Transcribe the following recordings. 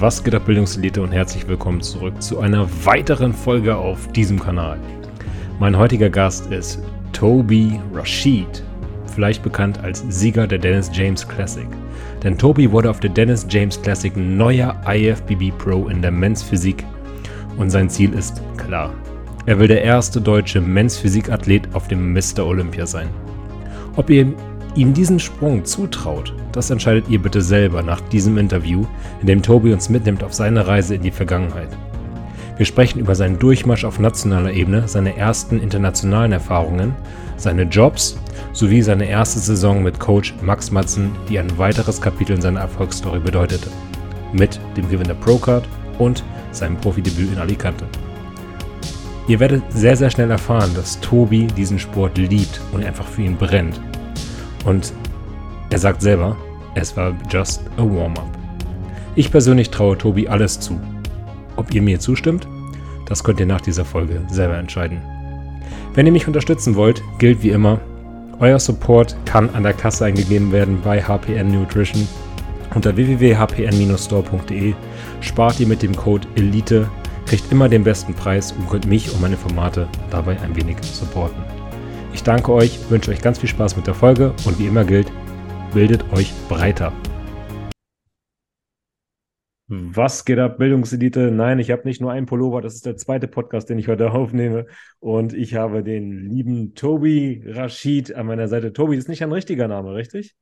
Was geht ab Bildungselite und herzlich willkommen zurück zu einer weiteren Folge auf diesem Kanal. Mein heutiger Gast ist Toby Rashid, vielleicht bekannt als Sieger der Dennis James Classic. Denn Toby wurde auf der Dennis James Classic neuer IFBB Pro in der Men's Physik und sein Ziel ist klar. Er will der erste deutsche Men's Physikathlet auf dem Mr. Olympia sein. Ob ihr ihm diesen Sprung zutraut, das entscheidet ihr bitte selber nach diesem Interview, in dem Tobi uns mitnimmt auf seine Reise in die Vergangenheit. Wir sprechen über seinen Durchmarsch auf nationaler Ebene, seine ersten internationalen Erfahrungen, seine Jobs sowie seine erste Saison mit Coach Max Matzen, die ein weiteres Kapitel in seiner Erfolgsstory bedeutete. Mit dem Gewinn der Procard und seinem Profidebüt in Alicante. Ihr werdet sehr, sehr schnell erfahren, dass Tobi diesen Sport liebt und einfach für ihn brennt. Und er sagt selber, es war just a warm-up. Ich persönlich traue Tobi alles zu. Ob ihr mir zustimmt, das könnt ihr nach dieser Folge selber entscheiden. Wenn ihr mich unterstützen wollt, gilt wie immer, euer Support kann an der Kasse eingegeben werden bei HPN Nutrition. Unter www.hpn-store.de spart ihr mit dem Code ELITE, kriegt immer den besten Preis und könnt mich und meine Formate dabei ein wenig supporten. Ich danke euch, wünsche euch ganz viel Spaß mit der Folge und wie immer gilt, bildet euch breiter. Was geht ab, Bildungselite? Nein, ich habe nicht nur einen Pullover, das ist der zweite Podcast, den ich heute aufnehme. Und ich habe den lieben Tobi Rashid an meiner Seite. Tobi ist nicht ein richtiger Name, richtig?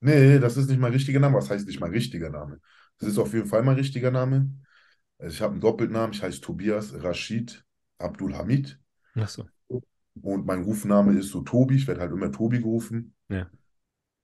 Nee, das ist nicht mein richtiger Name. Was heißt nicht mein richtiger Name? Das ist auf jeden Fall mein richtiger Name. Also ich habe einen Doppelnamen, ich heiße Tobias Rashid Abdul Hamid. Ach so. Und mein Rufname ist so Tobi, ich werde halt immer Tobi gerufen. Ja.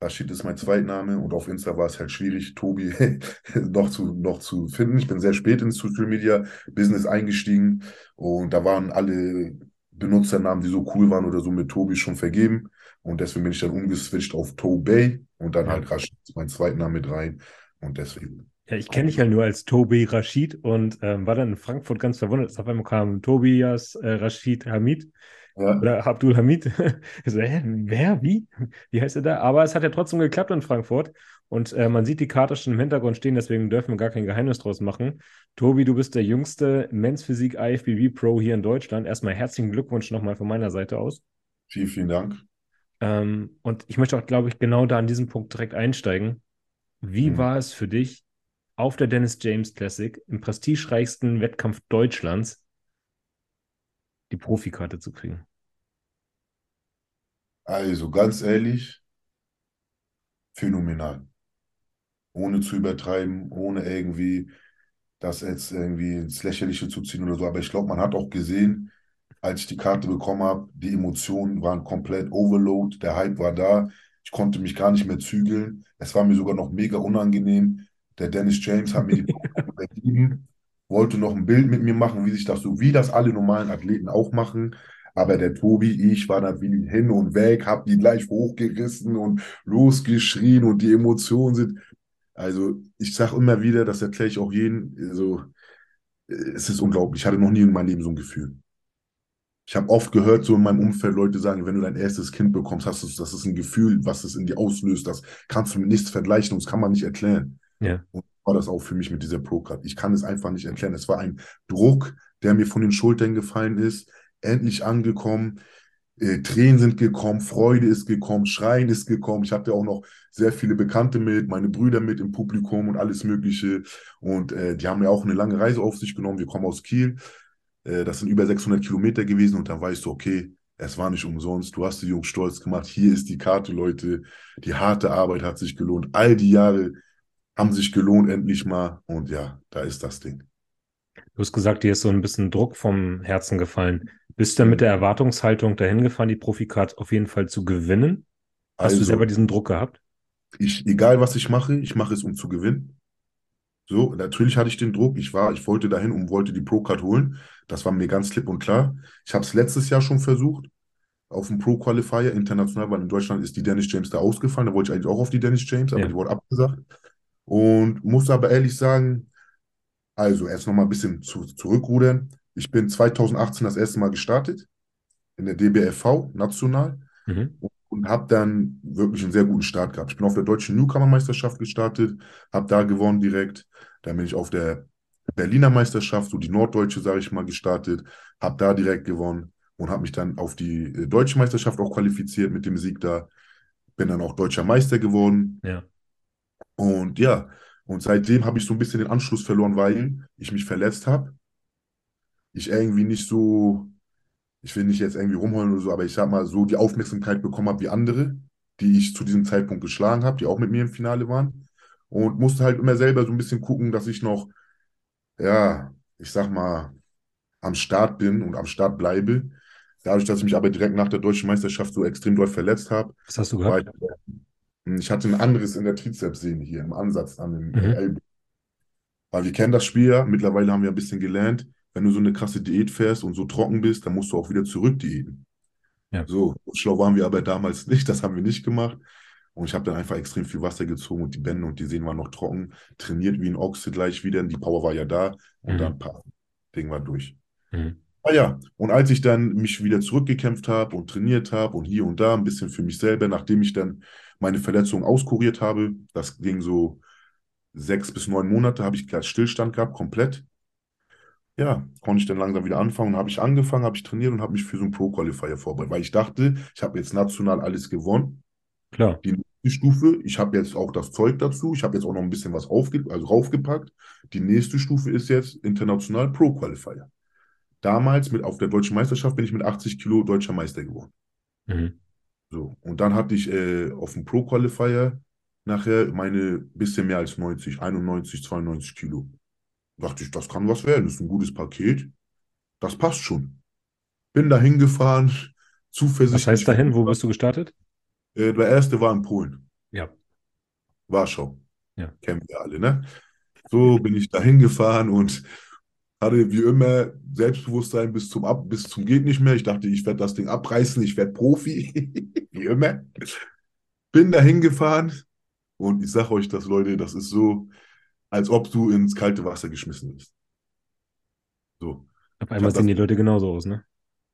Rashid ist mein Zweitname und auf Insta war es halt schwierig, Tobi noch, zu, noch zu finden. Ich bin sehr spät ins Social Media Business eingestiegen und da waren alle Benutzernamen, die so cool waren oder so mit Tobi schon vergeben. Und deswegen bin ich dann umgeswitcht auf Tobey und dann halt Rashid, mein Zweitname mit rein. Und deswegen. Ja, ich kenne dich ja nur als Tobi Rashid und ähm, war dann in Frankfurt ganz verwundert. Auf einmal kam Tobias äh, Rashid Hamid. Ja. Oder Abdul Hamid. so, hä, wer? Wie? Wie heißt er da? Aber es hat ja trotzdem geklappt in Frankfurt. Und äh, man sieht die Karte schon im Hintergrund stehen, deswegen dürfen wir gar kein Geheimnis draus machen. Tobi, du bist der jüngste Men's Physik IFBB Pro hier in Deutschland. Erstmal herzlichen Glückwunsch nochmal von meiner Seite aus. Vielen, vielen Dank. Ähm, und ich möchte auch, glaube ich, genau da an diesem Punkt direkt einsteigen. Wie hm. war es für dich auf der Dennis James Classic im prestigereichsten Wettkampf Deutschlands die Profikarte zu kriegen? Also ganz ehrlich, phänomenal. Ohne zu übertreiben, ohne irgendwie das jetzt irgendwie ins Lächerliche zu ziehen oder so. Aber ich glaube, man hat auch gesehen, als ich die Karte bekommen habe, die Emotionen waren komplett overload, der Hype war da. Ich konnte mich gar nicht mehr zügeln. Es war mir sogar noch mega unangenehm. Der Dennis James hat mir die gegeben, wollte noch ein Bild mit mir machen, wie sich das so, wie das alle normalen Athleten auch machen. Aber der Tobi, ich war da wie hin und weg, hab die gleich hochgerissen und losgeschrien und die Emotionen sind. Also ich sage immer wieder, das erkläre ich auch jedem, also es ist unglaublich. Ich hatte noch nie in meinem Leben so ein Gefühl. Ich habe oft gehört, so in meinem Umfeld, Leute sagen, wenn du dein erstes Kind bekommst, hast du, das ist ein Gefühl, was es in dir auslöst. Das kannst du mit nichts vergleichen und das kann man nicht erklären. Ja. Und war das auch für mich mit dieser Pro-Card. Ich kann es einfach nicht erklären. Es war ein Druck, der mir von den Schultern gefallen ist endlich angekommen. Äh, Tränen sind gekommen, Freude ist gekommen, Schreien ist gekommen. Ich hatte auch noch sehr viele Bekannte mit, meine Brüder mit im Publikum und alles Mögliche. Und äh, die haben ja auch eine lange Reise auf sich genommen. Wir kommen aus Kiel. Äh, das sind über 600 Kilometer gewesen. Und dann weißt du, okay, es war nicht umsonst. Du hast die Jungs stolz gemacht. Hier ist die Karte, Leute. Die harte Arbeit hat sich gelohnt. All die Jahre haben sich gelohnt, endlich mal. Und ja, da ist das Ding. Du hast gesagt, dir ist so ein bisschen Druck vom Herzen gefallen. Bist du mit der Erwartungshaltung dahin gefahren, die Profikarte auf jeden Fall zu gewinnen? Hast also, du selber diesen Druck gehabt? Ich, egal was ich mache, ich mache es, um zu gewinnen. So, natürlich hatte ich den Druck. Ich war, ich wollte dahin und wollte die Pro-Card holen. Das war mir ganz klipp und klar. Ich habe es letztes Jahr schon versucht, auf dem Pro-Qualifier international, weil in Deutschland ist die Dennis James da ausgefallen. Da wollte ich eigentlich auch auf die Dennis James, aber ja. die wurde abgesagt. Und muss aber ehrlich sagen, also, erst noch mal ein bisschen zu, zurückrudern. Ich bin 2018 das erste Mal gestartet in der DBFV national. Mhm. und habe dann wirklich einen sehr guten Start gehabt. Ich bin auf der deutschen Newcomer-Meisterschaft gestartet, habe da gewonnen direkt. Dann bin ich auf der Berliner Meisterschaft, so die norddeutsche, sage ich mal, gestartet, habe da direkt gewonnen und habe mich dann auf die äh, deutsche Meisterschaft auch qualifiziert mit dem Sieg da. Bin dann auch deutscher Meister geworden. Ja. Und ja, und seitdem habe ich so ein bisschen den Anschluss verloren, weil ich mich verletzt habe. Ich irgendwie nicht so, ich will nicht jetzt irgendwie rumheulen oder so, aber ich sag mal, so die Aufmerksamkeit bekommen habe wie andere, die ich zu diesem Zeitpunkt geschlagen habe, die auch mit mir im Finale waren. Und musste halt immer selber so ein bisschen gucken, dass ich noch, ja, ich sag mal, am Start bin und am Start bleibe. Dadurch, dass ich mich aber direkt nach der deutschen Meisterschaft so extrem doll verletzt habe, Was hast du gehabt? Ich hatte ein anderes in der Trizepssehne hier im Ansatz an den Mhm. Ellbogen. Weil wir kennen das Spiel ja, mittlerweile haben wir ein bisschen gelernt, wenn du so eine krasse Diät fährst und so trocken bist, dann musst du auch wieder zurück diäten. Ja. So, schlau waren wir aber damals nicht, das haben wir nicht gemacht. Und ich habe dann einfach extrem viel Wasser gezogen und die Bänder und die Sehnen waren noch trocken, trainiert wie ein Ochse gleich wieder, die Power war ja da und Mhm. dann paar Ding war durch. Mhm. Ah ja, und als ich dann mich wieder zurückgekämpft habe und trainiert habe und hier und da ein bisschen für mich selber, nachdem ich dann meine Verletzung auskuriert habe, das ging so sechs bis neun Monate, habe ich gleich Stillstand gehabt, komplett. Ja, konnte ich dann langsam wieder anfangen. Habe ich angefangen, habe ich trainiert und habe mich für so einen Pro-Qualifier vorbereitet, weil ich dachte, ich habe jetzt national alles gewonnen. Klar. Die nächste Stufe, ich habe jetzt auch das Zeug dazu, ich habe jetzt auch noch ein bisschen was aufge also raufgepackt. Die nächste Stufe ist jetzt international Pro-Qualifier. Damals mit auf der deutschen Meisterschaft bin ich mit 80 Kilo deutscher Meister geworden. Mhm. So, und dann hatte ich äh, auf dem Pro-Qualifier nachher meine bisschen mehr als 90, 91, 92 Kilo. Dachte ich, das kann was werden, das ist ein gutes Paket. Das passt schon. Bin da hingefahren, Was zuversichtlich. heißt dahin? Wo bist du gestartet? Äh, der erste war in Polen, Ja. Warschau. Ja. Kennen wir alle, ne? So bin ich da hingefahren und hatte wie immer Selbstbewusstsein bis zum Ab, bis zum geht nicht mehr. Ich dachte, ich werde das Ding abreißen, ich werde Profi, wie immer. Bin da hingefahren und ich sage euch das, Leute, das ist so, als ob du ins kalte Wasser geschmissen bist. So. Auf einmal sehen das- die Leute genauso aus, ne?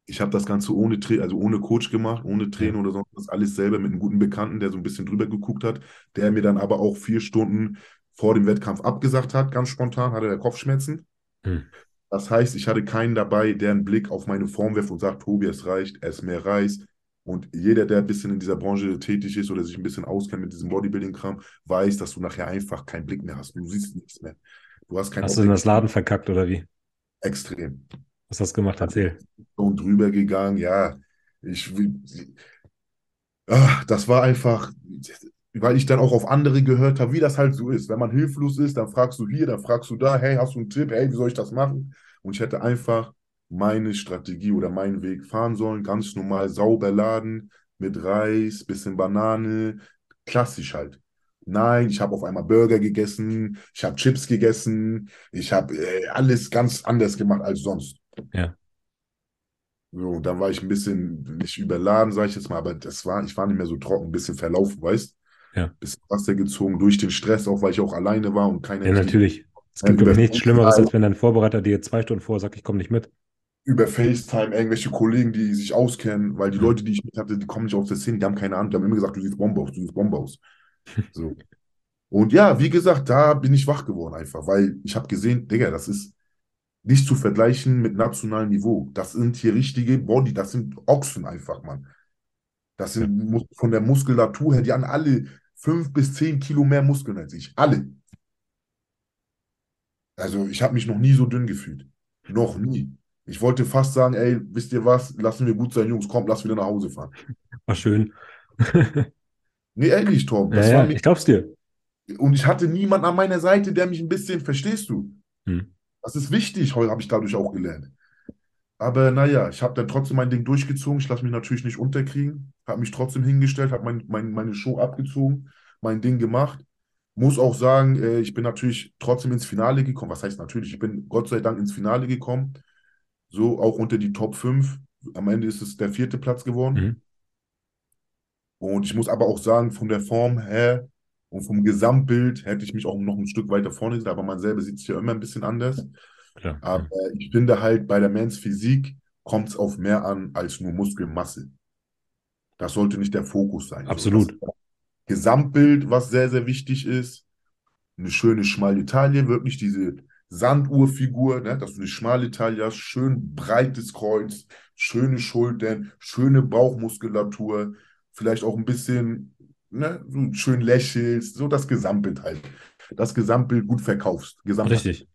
Ich habe das Ganze ohne Tra also ohne Coach gemacht, ohne Trainer oder sonst was, alles selber mit einem guten Bekannten, der so ein bisschen drüber geguckt hat, der mir dann aber auch vier Stunden vor dem Wettkampf abgesagt hat, ganz spontan, hatte er Kopfschmerzen. Hm. Das heißt, ich hatte keinen dabei, der einen Blick auf meine Form wirft und sagt, Tobi, es reicht, ess mehr Reis. Und jeder, der ein bisschen in dieser Branche tätig ist oder sich ein bisschen auskennt mit diesem Bodybuilding-Kram, weiß, dass du nachher einfach keinen Blick mehr hast. Du siehst nichts mehr. Du hast kein Hast du denn das. Laden verkackt oder wie? Extrem. Was hast du gemacht? Erzähl. und drüber gegangen. Ja, ich, ah, das war einfach, weil ich dann auch auf andere gehört habe, wie das halt so ist. Wenn man hilflos ist, dann fragst du hier, dann fragst du da, hey, hast du einen Tipp? Hey, wie soll ich das machen? Und ich hätte einfach meine Strategie oder meinen Weg fahren sollen, ganz normal sauber laden, mit Reis, bisschen Banane, klassisch halt. Nein, ich habe auf einmal Burger gegessen, ich habe Chips gegessen, ich habe äh, alles ganz anders gemacht als sonst. Ja. So, dann war ich ein bisschen nicht überladen, sage ich jetzt mal, aber das war, ich war nicht mehr so trocken, ein bisschen verlaufen, weißt? Ja. Bisschen Wasser gezogen, durch den Stress, auch weil ich auch alleine war und keiner Ja, natürlich. Es gibt, über- nichts Schlimmeres, als wenn dein Vorbereiter dir zwei Stunden vorher sagt, ich komme nicht mit. über FaceTime irgendwelche Kollegen, die sich auskennen, weil die Mhm. Leute, die ich mit hatte, die kommen nicht aus der Szene, die haben keine Ahnung, die haben immer gesagt, du siehst Bombe aus, du siehst Bombe aus. So. Und ja, wie gesagt, da bin ich wach geworden einfach, weil ich habe gesehen, Digga, das ist nicht zu vergleichen mit nationalem Niveau. Das sind hier richtige Body, das sind Ochsen einfach, Mann. Das sind von der Muskulatur her, die haben alle fünf bis zehn Kilo mehr Muskeln als ich. Alle. Also ich habe mich noch nie so dünn gefühlt. Noch nie. Ich wollte fast sagen, ey, wisst ihr was, lassen wir gut sein, Jungs, komm, lass wieder nach Hause fahren. War schön. Nee, ehrlich, Tom, Ja, das ja, ich glaub's dir. und ich hatte niemanden an meiner Seite, der mich ein bisschen, verstehst du? Hm. Das ist wichtig, habe ich dadurch auch gelernt. Aber naja, ich habe dann trotzdem mein Ding durchgezogen. Ich lasse mich natürlich nicht unterkriegen. Habe mich trotzdem hingestellt, habe mein, mein, meine Show abgezogen, mein Ding gemacht. Muss auch sagen, äh, ich bin natürlich trotzdem ins Finale gekommen. Was heißt natürlich? Ich bin Gott sei Dank ins Finale gekommen. So auch unter die Top 5. Am Ende ist es der vierte Platz geworden. Mhm. Und ich muss aber auch sagen, von der Form her und vom Gesamtbild hätte ich mich auch noch ein Stück weiter vorne gesehen, aber man selber sieht es ja immer ein bisschen anders. Klar. Aber ich finde halt, bei der Mans Physik kommt es auf mehr an als nur Muskelmasse. Das sollte nicht der Fokus sein. Absolut. So, Gesamtbild, was sehr, sehr wichtig ist. Eine schöne schmale Taille, wirklich diese Sanduhrfigur, ne, dass du eine schmale Taille hast, schön breites Kreuz, schöne Schultern, schöne Bauchmuskulatur, vielleicht auch ein bisschen, ne, so schön lächelst, so das Gesamtbild halt. Das Gesamtbild gut verkaufst. Gesamtbild. Richtig.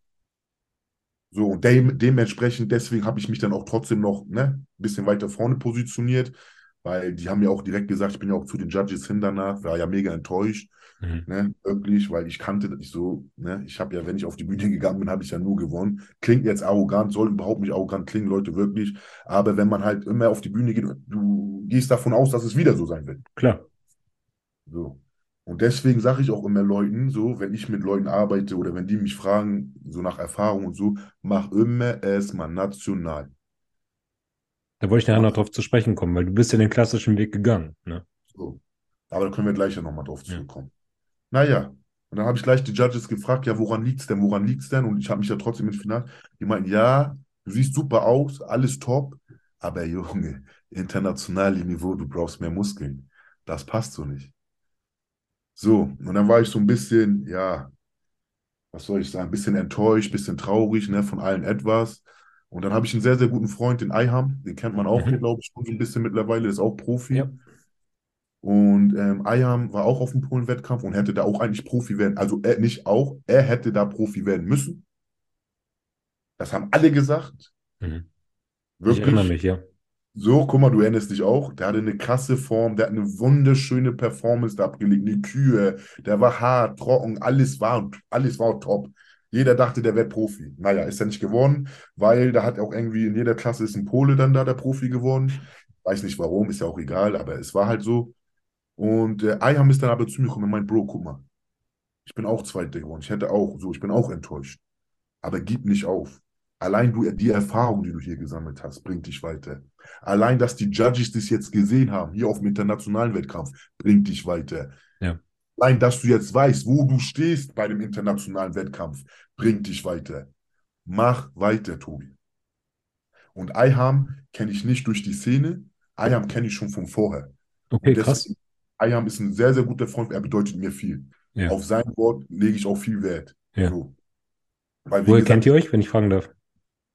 So, und dem, dementsprechend, deswegen habe ich mich dann auch trotzdem noch ne, ein bisschen weiter vorne positioniert, weil die haben ja auch direkt gesagt, ich bin ja auch zu den Judges hin danach, war ja mega enttäuscht, Mhm. ne, wirklich, weil ich kannte nicht so, ne, ich habe ja, wenn ich auf die Bühne gegangen bin, habe ich ja nur gewonnen. Klingt jetzt arrogant, soll überhaupt nicht arrogant klingen, Leute, wirklich, aber wenn man halt immer auf die Bühne geht, du gehst davon aus, dass es wieder so sein wird. Klar. So. Und deswegen sage ich auch immer Leuten, so, wenn ich mit Leuten arbeite oder wenn die mich fragen, so nach Erfahrung und so, mach immer erstmal national. Da wollte ich nachher noch drauf zu sprechen kommen, weil du bist ja den klassischen Weg gegangen. Ne? So. Aber da können wir gleich ja nochmal drauf zurückkommen. Naja, und dann habe ich gleich die Judges gefragt, ja, woran liegt es denn, woran liegt es denn? Und ich habe mich ja trotzdem ins Finale, die meinten, ja, du siehst super aus, alles top, aber Junge, internationales Niveau, du brauchst mehr Muskeln. Das passt so nicht. So, und dann war ich so ein bisschen, ja, was soll ich sagen, ein bisschen enttäuscht, ein bisschen traurig, ne, von allen etwas. Und dann habe ich einen sehr, sehr guten Freund, den Eiham, den kennt man auch, Mhm. glaube ich, schon so ein bisschen mittlerweile, ist auch Profi. Ja. Und ähm, Ayam war auch auf dem Polen-Wettkampf und hätte da auch eigentlich Profi werden. Also er nicht auch, er hätte da Profi werden müssen. Das haben alle gesagt. Mhm. Ich Wirklich. erinnere mich, ja. So, guck mal, du erinnerst dich auch. Der hatte eine krasse Form, der hat eine wunderschöne Performance da abgelegt, eine Kühe, der war hart, trocken, alles war, alles war top. Jeder dachte, der wird Profi. Naja, ist er nicht geworden, weil da hat auch irgendwie in jeder Klasse ist ein Pole dann da der Profi geworden. Weiß nicht warum, ist ja auch egal, aber es war halt so. Und äh, Ayham ist dann aber zu mir gekommen und meint, Bro, guck mal, ich bin auch Zweiter geworden. Ich hätte auch so, ich bin auch enttäuscht. Aber gib nicht auf. Allein du, die Erfahrung, die du hier gesammelt hast, bringt dich weiter. Allein, dass die Judges das jetzt gesehen haben, hier auf dem internationalen Wettkampf, bringt dich weiter. Ja. Allein, dass du jetzt weißt, wo du stehst bei dem internationalen Wettkampf, bringt dich weiter. Mach weiter, Tobi. Und Ayham kenne ich nicht durch die Szene. Ayham kenne ich schon von vorher. Okay, krass. Ayham ist ein sehr, sehr guter Freund. Er bedeutet mir viel. Ja. Auf sein Wort lege ich auch viel Wert. Ja. So. Weil, Woher gesagt, kennt ihr euch, wenn ich fragen darf?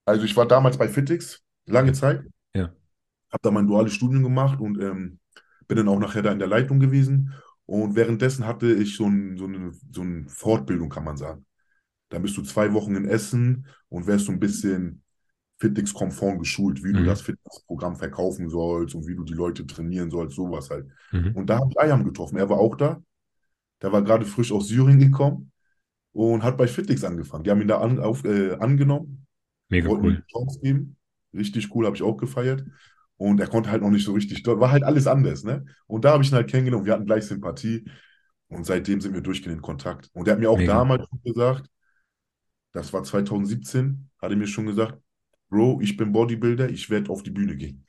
Also ich war damals bei Fitix, lange Zeit. Ja. Habe da mein duales Studium gemacht und ähm, bin dann auch nachher da in der Leitung gewesen. Und währenddessen hatte ich so, ein, so, eine, so eine Fortbildung, kann man sagen. Da bist du zwei Wochen in Essen und wärst so ein bisschen Fitix-konform geschult, wie du Mhm. das Fitnessprogramm verkaufen sollst und wie du die Leute trainieren sollst, sowas halt. Mhm. Und da habe ich Ayam getroffen. Er war auch da. Der war gerade frisch aus Syrien gekommen und hat bei Fitix angefangen. Die haben ihn da an, auf, äh, angenommen, Mega wollten cool. Chance geben. Richtig cool, habe ich auch gefeiert. Und er konnte halt noch nicht so richtig, dort war halt alles anders, ne? Und da habe ich ihn halt kennengelernt und wir hatten gleich Sympathie. Und seitdem sind wir durchgehend in Kontakt. Und er hat mir auch Mega. damals schon gesagt, das war 2017, hat er mir schon gesagt, Bro, ich bin Bodybuilder, ich werde auf die Bühne gehen.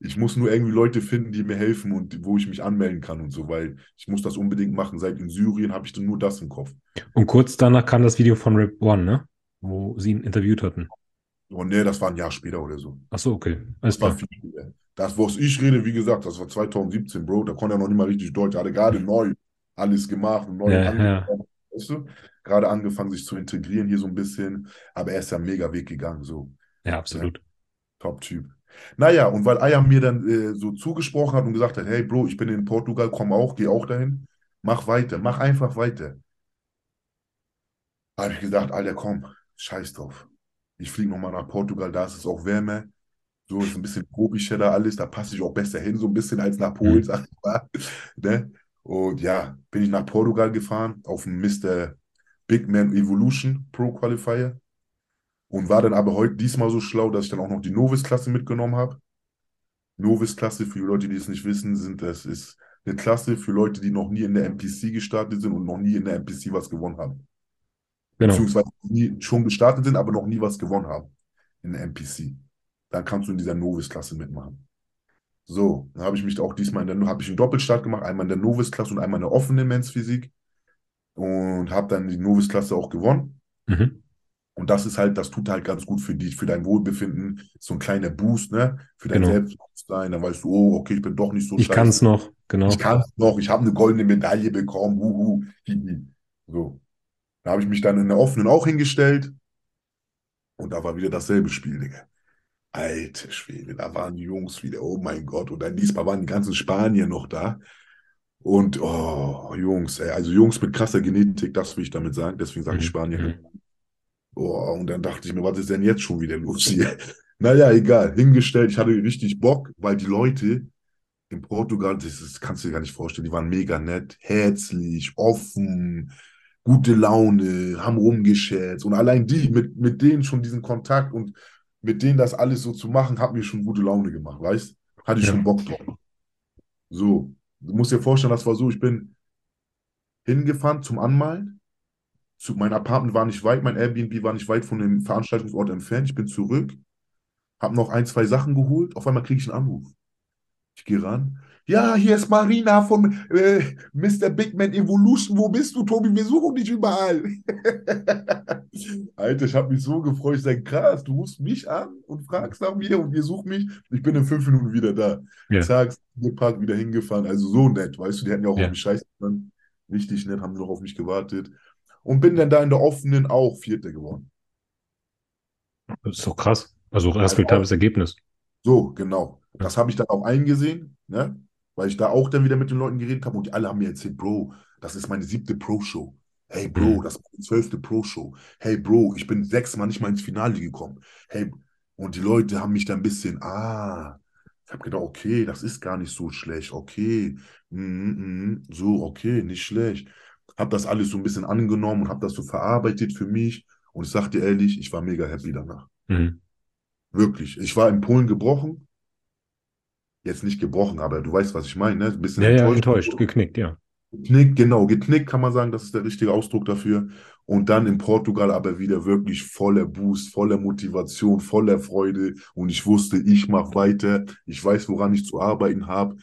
Ich muss nur irgendwie Leute finden, die mir helfen und wo ich mich anmelden kann und so, weil ich muss das unbedingt machen. Seit in Syrien habe ich dann nur das im Kopf. Und kurz danach kam das Video von Rip One, ne? Wo sie ihn interviewt hatten. Und nee, das war ein Jahr später oder so. Ach so, okay. Alles Das war viel. Das, was ich rede, wie gesagt, das war 2017, Bro. Da konnte er noch nicht mal richtig Deutsch. Er hatte gerade neu alles gemacht und neu Ja, angefangen. Weißt du? Gerade angefangen, sich zu integrieren hier so ein bisschen. Aber er ist ja mega Weg gegangen, so. Ja, absolut. Top-Typ. Naja, und weil Ayam mir dann äh, so zugesprochen hat und gesagt hat, hey Bro, ich bin in Portugal, komm auch, geh auch dahin, mach weiter, mach einfach weiter. Habe ich gesagt, Alter, komm, scheiß drauf. Ich fliege nochmal nach Portugal, da ist es auch wärmer. So ist ein bisschen tropischer da alles, da passe ich auch besser hin, so ein bisschen als nach Polen, Mhm. sag ich mal. Ne? Und ja, bin ich nach Portugal gefahren, auf dem Mr. Big Man Evolution Pro Qualifier. Und war dann aber heute diesmal so schlau, dass ich dann auch noch die Novice-Klasse mitgenommen habe. Novice-Klasse, für die Leute, die es nicht wissen, sind das ist eine Klasse für Leute, die noch nie in der NPC gestartet sind und noch nie in der NPC was gewonnen haben. Genau. Beziehungsweise nie schon gestartet sind, aber noch nie was gewonnen haben in der NPC. Dann kannst du in dieser Novice-Klasse mitmachen. So, dann habe ich mich auch diesmal in der, habe ich einen Doppelstart gemacht, einmal in der Novice-Klasse und einmal in der offenen Men's Physik. Und habe dann die Novice-Klasse auch gewonnen. Mhm. Und das ist halt, das tut halt ganz gut für dich, für dein Wohlbefinden. So ein kleiner Boost, ne? Für dein Genau. Selbstbewusstsein. Dann weißt du, oh, okay, ich bin doch nicht so Ich kann es noch, genau. Ich kann es noch, ich habe eine goldene Medaille bekommen. Huhu, hihi. So. Da habe ich mich dann in der offenen auch hingestellt. Und da war wieder dasselbe Spiel, Digga. Alte Schwede, da waren die Jungs wieder, oh mein Gott. Und dann diesmal waren die ganzen Spanier noch da. Und, oh, Jungs, ey, also Jungs mit krasser Genetik, das will ich damit sagen. Deswegen sage ich Mhm, Spanier. mhm. Oh, und dann dachte ich mir, was ist denn jetzt schon wieder los hier? Naja, egal, hingestellt, ich hatte richtig Bock, weil die Leute in Portugal, das, ist, kannst du dir gar nicht vorstellen, die waren mega nett, herzlich, offen, gute Laune, haben rumgescherzt. Und allein die, mit, mit denen schon diesen Kontakt und mit denen das alles so zu machen, hat mir schon gute Laune gemacht, weißt? Hatte ich Ja. schon Bock drauf. So, du musst dir vorstellen, das war so, ich bin hingefahren zum Anmalen. Zu, mein Apartment war nicht weit, mein Airbnb war nicht weit von dem Veranstaltungsort entfernt. Ich bin zurück, habe noch ein, zwei Sachen geholt. Auf einmal kriege ich einen Anruf. Ich gehe ran. Ja, hier ist Marina von äh, Mr. Big Man Evolution. Wo bist du, Tobi? Wir suchen dich überall. Alter, ich habe mich so gefreut. Ich sage, krass, du rufst mich an und fragst nach mir und ihr sucht mich. Ich bin in fünf Minuten wieder da. Ja. Zack, Park wieder hingefahren. Also so nett, weißt du, die hätten ja auch Ja. auf mich scheiße. Richtig nett, haben noch auf mich gewartet. Und bin dann da in der offenen auch Vierter geworden. Das ist doch krass. Also respektables Ergebnis. So, genau. Das habe ich dann auch eingesehen, ne? Weil ich da auch dann wieder mit den Leuten geredet habe und die alle haben mir erzählt, Bro, das ist meine siebte Pro-Show. Hey, Bro, Mhm. das ist meine zwölfte Pro-Show. Hey, Bro, ich bin sechsmal nicht mal ins Finale gekommen. Hey, und die Leute haben mich da ein bisschen, ah, ich habe gedacht, okay, das ist gar nicht so schlecht. Okay, mhm, mhm, so, okay, nicht schlecht. Habe das alles so ein bisschen angenommen und habe das so verarbeitet für mich. Und ich sag dir ehrlich, ich war mega happy danach. Mhm. Wirklich. Ich war in Polen gebrochen. Jetzt nicht gebrochen, aber du weißt, was ich meine, ne? Ein bisschen Ja, ja, enttäuscht. enttäuscht, geknickt, ja. Geknickt, genau, geknickt kann man sagen, das ist der richtige Ausdruck dafür. Und dann in Portugal aber wieder wirklich voller Boost, voller Motivation, voller Freude. Und ich wusste, ich mache weiter. Ich weiß, woran ich zu arbeiten habe.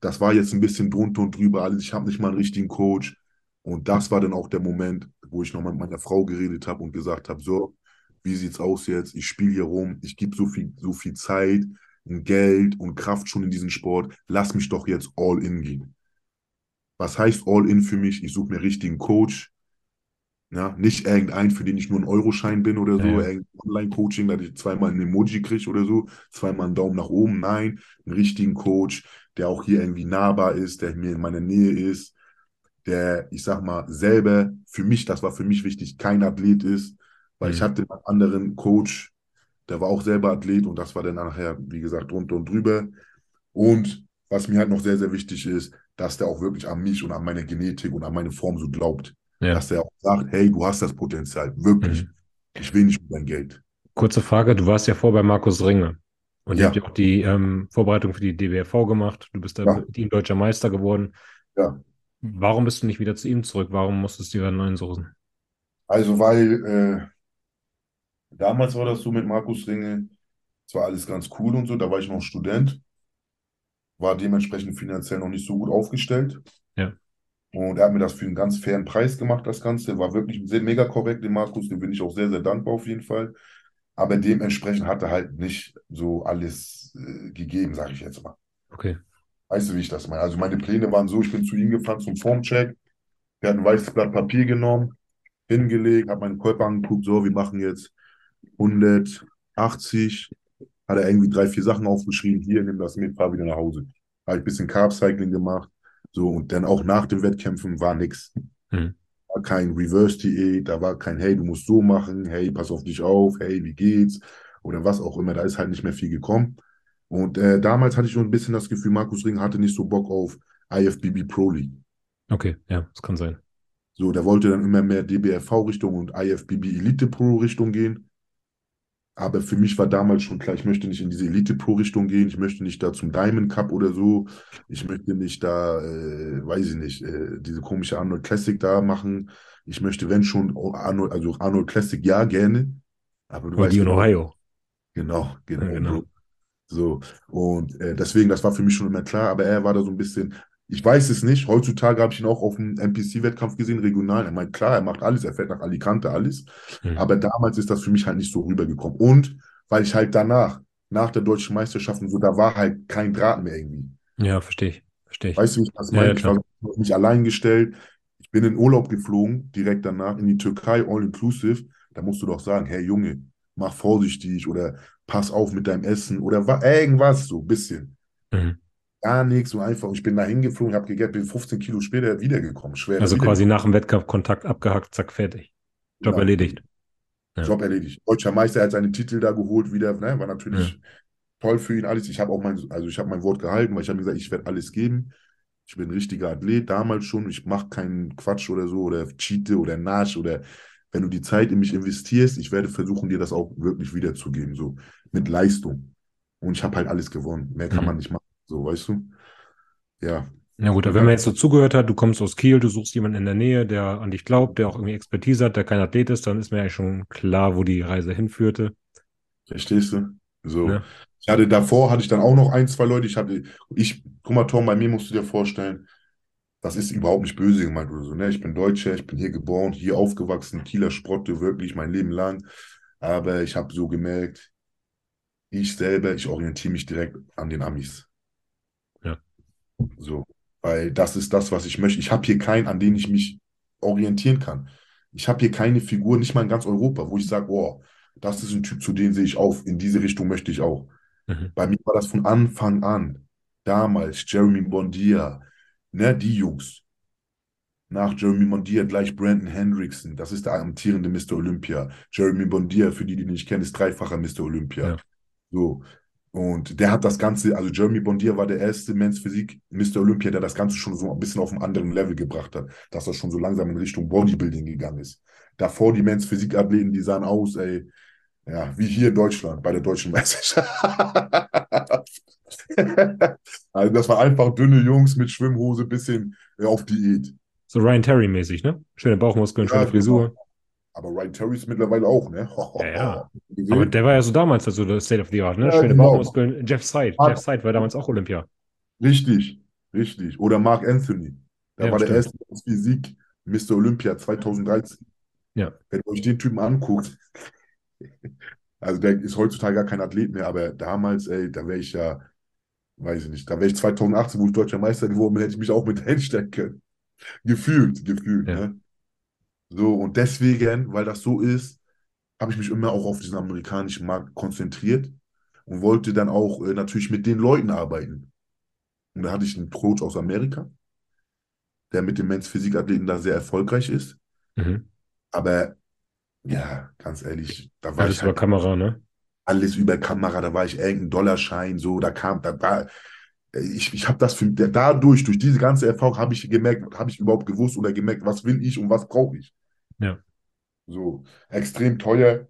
Das war jetzt ein bisschen drunter und drüber alles. Ich habe nicht mal einen richtigen Coach. Und das war dann auch der Moment, wo ich nochmal mit meiner Frau geredet habe und gesagt habe, so, wie sieht's aus jetzt? Ich spiele hier rum, ich gebe so viel, so viel Zeit und Geld und Kraft schon in diesen Sport. Lass mich doch jetzt all in gehen. Was heißt all in für mich? Ich suche mir richtigen Coach. Ja, nicht irgendeinen, für den ich nur einen Euroschein bin oder so, Ja, Online-Coaching, dass ich zweimal ein Emoji kriege oder so, zweimal einen Daumen nach oben. Nein, einen richtigen Coach, der auch hier irgendwie nahbar ist, der mir in meiner Nähe ist, der, ich sag mal, selber, für mich, das war für mich wichtig, kein Athlet ist, weil ich Mhm. hatte einen anderen Coach, der war auch selber Athlet und das war dann nachher, wie gesagt, drunter und drüber. Und was mir halt noch sehr, sehr wichtig ist, dass der auch wirklich an mich und an meine Genetik und an meine Form so glaubt. Ja. Dass der auch sagt, hey, du hast das Potenzial, wirklich. Mhm. Ich will nicht nur dein Geld. Kurze Frage, du warst ja vor bei Markus Ringe. Und ihr Ja. habt ja auch die ähm, Vorbereitung für die DBRV gemacht. Du bist da Ja. mit ihm deutscher Meister geworden. Ja. Warum bist du nicht wieder zu ihm zurück? Warum musstest du dir einen neuen suchen? Also, weil äh, damals war das so mit Markus Ringe, es war alles ganz cool und so, da war ich noch Student, war dementsprechend finanziell noch nicht so gut aufgestellt. Ja. Und er hat mir das für einen ganz fairen Preis gemacht, das Ganze. War wirklich sehr mega korrekt, den Markus, dem bin ich auch sehr, sehr dankbar auf jeden Fall. Aber dementsprechend hat er halt nicht so alles äh, gegeben, sage ich jetzt mal. Okay. Weißt du, wie ich das meine? Also meine Pläne waren so, ich bin zu ihm gefahren zum Formcheck. Er hat ein weißes Blatt Papier genommen, hingelegt, hat meinen Körper angeguckt, so, wir machen jetzt 180. Hat er irgendwie drei, vier Sachen aufgeschrieben, hier, nimm das mit, fahr wieder nach Hause. Habe ich ein bisschen Carb-Cycling gemacht. So, und dann auch nach den Wettkämpfen war nichts. Mhm. War kein Reverse-Diät, da war kein, hey, du musst so machen, hey, pass auf dich auf, hey, wie geht's? Oder was auch immer, da ist halt nicht mehr viel gekommen. Und äh, damals hatte ich schon ein bisschen das Gefühl, Markus Ring hatte nicht so Bock auf IFBB Pro League. Okay, ja, das kann sein. So, der wollte dann immer mehr DBRV-Richtung und IFBB Elite Pro-Richtung gehen. Aber für mich war damals schon klar, ich möchte nicht in diese Elite Pro-Richtung gehen, ich möchte nicht da zum Diamond Cup oder so, ich möchte nicht da, äh, weiß ich nicht, äh, diese komische Arnold Classic da machen. Ich möchte, wenn schon, Arnold, also Arnold Classic ja gerne, aber du Oder weißt die in genau, Ohio. genau, genau, Ja, genau. So, und äh, deswegen, das war für mich schon immer klar, aber er war da so ein bisschen, Ich weiß es nicht. Heutzutage habe ich ihn auch auf dem NPC-Wettkampf gesehen, regional. Er meint, klar, er macht alles, er fährt nach Alicante, alles. Mhm. Aber damals ist das für mich halt nicht so rübergekommen. Und weil ich halt danach, nach der deutschen Meisterschaft und so, da war halt kein Draht mehr irgendwie. Ja, verstehe ich. Verstehe ich. Weißt du, wie ich das Ja, meine? ja, ich war nicht allein gestellt. Ich bin in Urlaub geflogen, direkt danach in die Türkei, all inclusive. Da musst du doch sagen, hey Junge, mach vorsichtig oder pass auf mit deinem Essen oder wa- irgendwas, so ein bisschen. Mhm. Gar nichts, so einfach. Ich bin da hingeflogen, habe gegessen, bin 15 Kilo später wiedergekommen. Schwer Also quasi nach dem Wettkampf Kontakt abgehakt, zack, fertig. Job Genau. erledigt. Ja. Job erledigt. Deutscher Meister er hat seinen Titel da geholt wieder, ne, war natürlich toll für ihn alles. Ich habe auch mein, also ich habe mein Wort gehalten, weil ich habe gesagt, ich werde alles geben. Ich bin ein richtiger Athlet, damals schon. Ich mache keinen Quatsch oder so oder cheate oder nasch oder wenn du die Zeit in mich investierst, ich werde versuchen, dir das auch wirklich wiederzugeben, so mit Leistung. Und ich habe halt alles gewonnen. Mehr kann Mhm. man nicht machen, so, weißt du? Ja, Ja gut, aber wenn man jetzt so zugehört hat, du kommst aus Kiel, du suchst jemanden in der Nähe, der an dich glaubt, der auch irgendwie Expertise hat, der kein Athlet ist, dann ist mir eigentlich schon klar, wo die Reise hinführte. verstehst du? So. Ne? Ich hatte davor, hatte ich dann auch noch ein, zwei Leute. Ich hatte, ich, guck mal, Tom, bei mir musst du dir vorstellen, das ist überhaupt nicht böse gemeint oder so. Ne? Ich bin Deutscher, ich bin hier geboren, hier aufgewachsen, Kieler Sprotte, wirklich mein Leben lang. Aber ich habe so gemerkt, ich selber, ich orientiere mich direkt an den Amis. So, weil das ist das, was ich möchte. Ich habe hier keinen, an den ich mich orientieren kann. Ich habe hier keine Figur, nicht mal in ganz Europa, wo ich sage, oh, das ist ein Typ, zu dem sehe ich auf, in diese Richtung möchte ich auch. Mhm. Bei mir war das von Anfang an. Damals Jeremy Bondia, ne, die Jungs. Nach Jeremy Bondia gleich Brandon Hendrickson, das ist der amtierende Mr. Olympia. Jeremy Bondia, für die, die ihn nicht kennen, ist dreifacher Mr. Olympia. Ja. So. Und der hat das Ganze, also Jeremy Bondia war der erste Men's Physik Mr. Olympia, der das Ganze schon so ein bisschen auf einen anderen Level gebracht hat, dass er schon so langsam in Richtung Bodybuilding gegangen ist. Davor die Men's Physik Athleten, die sahen aus, ey, ja, wie hier in Deutschland bei der deutschen Meisterschaft. also das war einfach dünne Jungs mit Schwimmhose, bisschen äh, auf Diät. So Ryan Terry-mäßig, ne? Schöne Bauchmuskeln, Ja, schöne Frisur. Aber Ryan Terry ist mittlerweile auch, ne? Ja, ja. Aber der war ja so damals also der State of the Art, ne? Ja, Schöne genau. Bauchmuskeln. Jeff Seid. Ah. Jeff Seid war damals auch Olympia. Richtig, richtig. Oder Mark Anthony. Der Ja, war der erste Physik Mr. Olympia 2013. Ja. Wenn ihr euch den Typen anguckt, also der ist heutzutage gar kein Athlet mehr, aber damals, ey, da wäre ich ja, weiß ich nicht, da wäre ich 2018, wo ich deutscher Meister geworden bin, hätte ich mich auch mit hinstellen können. Gefühlt, gefühlt, Ja. ne? So, und deswegen, weil das so ist, habe ich mich immer auch auf diesen amerikanischen Markt konzentriert und wollte dann auch äh, natürlich mit den Leuten arbeiten. Und da hatte ich einen Coach aus Amerika, der mit den Men's Physikathleten da sehr erfolgreich ist. Mhm. Aber ja, ganz ehrlich, da war Alles ich über halt Kamera, ne? alles über Kamera, da war ich irgendein Dollarschein, so, da kam, da war, ich, ich habe das für, dadurch, durch diese ganze Erfahrung habe ich gemerkt, habe ich überhaupt gewusst oder gemerkt, was will ich und was brauche ich. Ja. So, extrem teuer,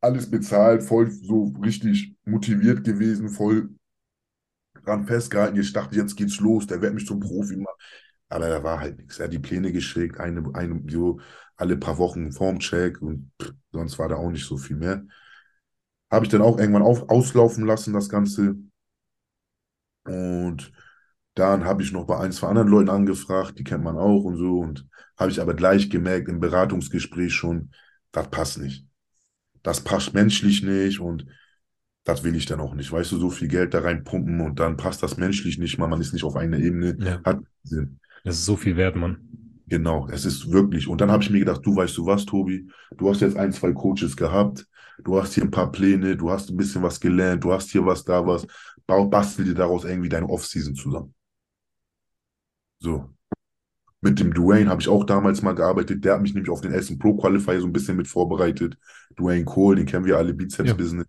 alles bezahlt, voll so richtig motiviert gewesen, voll dran festgehalten. Ich dachte, jetzt geht's los, der wird mich zum Profi machen. Aber da war halt nichts. Er hat die Pläne geschickt, eine, eine, so alle paar Wochen Formcheck und pff, sonst war da auch nicht so viel mehr. Habe ich dann auch irgendwann auf, auslaufen lassen, das Ganze. Und dann habe ich noch bei ein, zwei anderen Leuten angefragt, die kennt man auch und so. Und habe ich aber gleich gemerkt im Beratungsgespräch schon, das passt nicht. Das passt menschlich nicht und das will ich dann auch nicht. Weißt du, so viel Geld da reinpumpen und dann passt das menschlich nicht mal, man ist nicht auf einer Ebene, Ja. hat Sinn. Das ist so viel wert, Mann. Genau, es ist wirklich. Und dann habe ich mir gedacht, du weißt du was, Tobi, du hast jetzt ein, zwei Coaches gehabt, du hast hier ein paar Pläne, du hast ein bisschen was gelernt, du hast hier was, da was, bastel dir daraus irgendwie deine Offseason zusammen. So. Mit dem Dwayne habe ich auch damals mal gearbeitet, der hat mich nämlich auf den ersten Pro Qualifier so ein bisschen mit vorbereitet. Dwayne Cole, den kennen wir alle, Bizeps Ja. Business.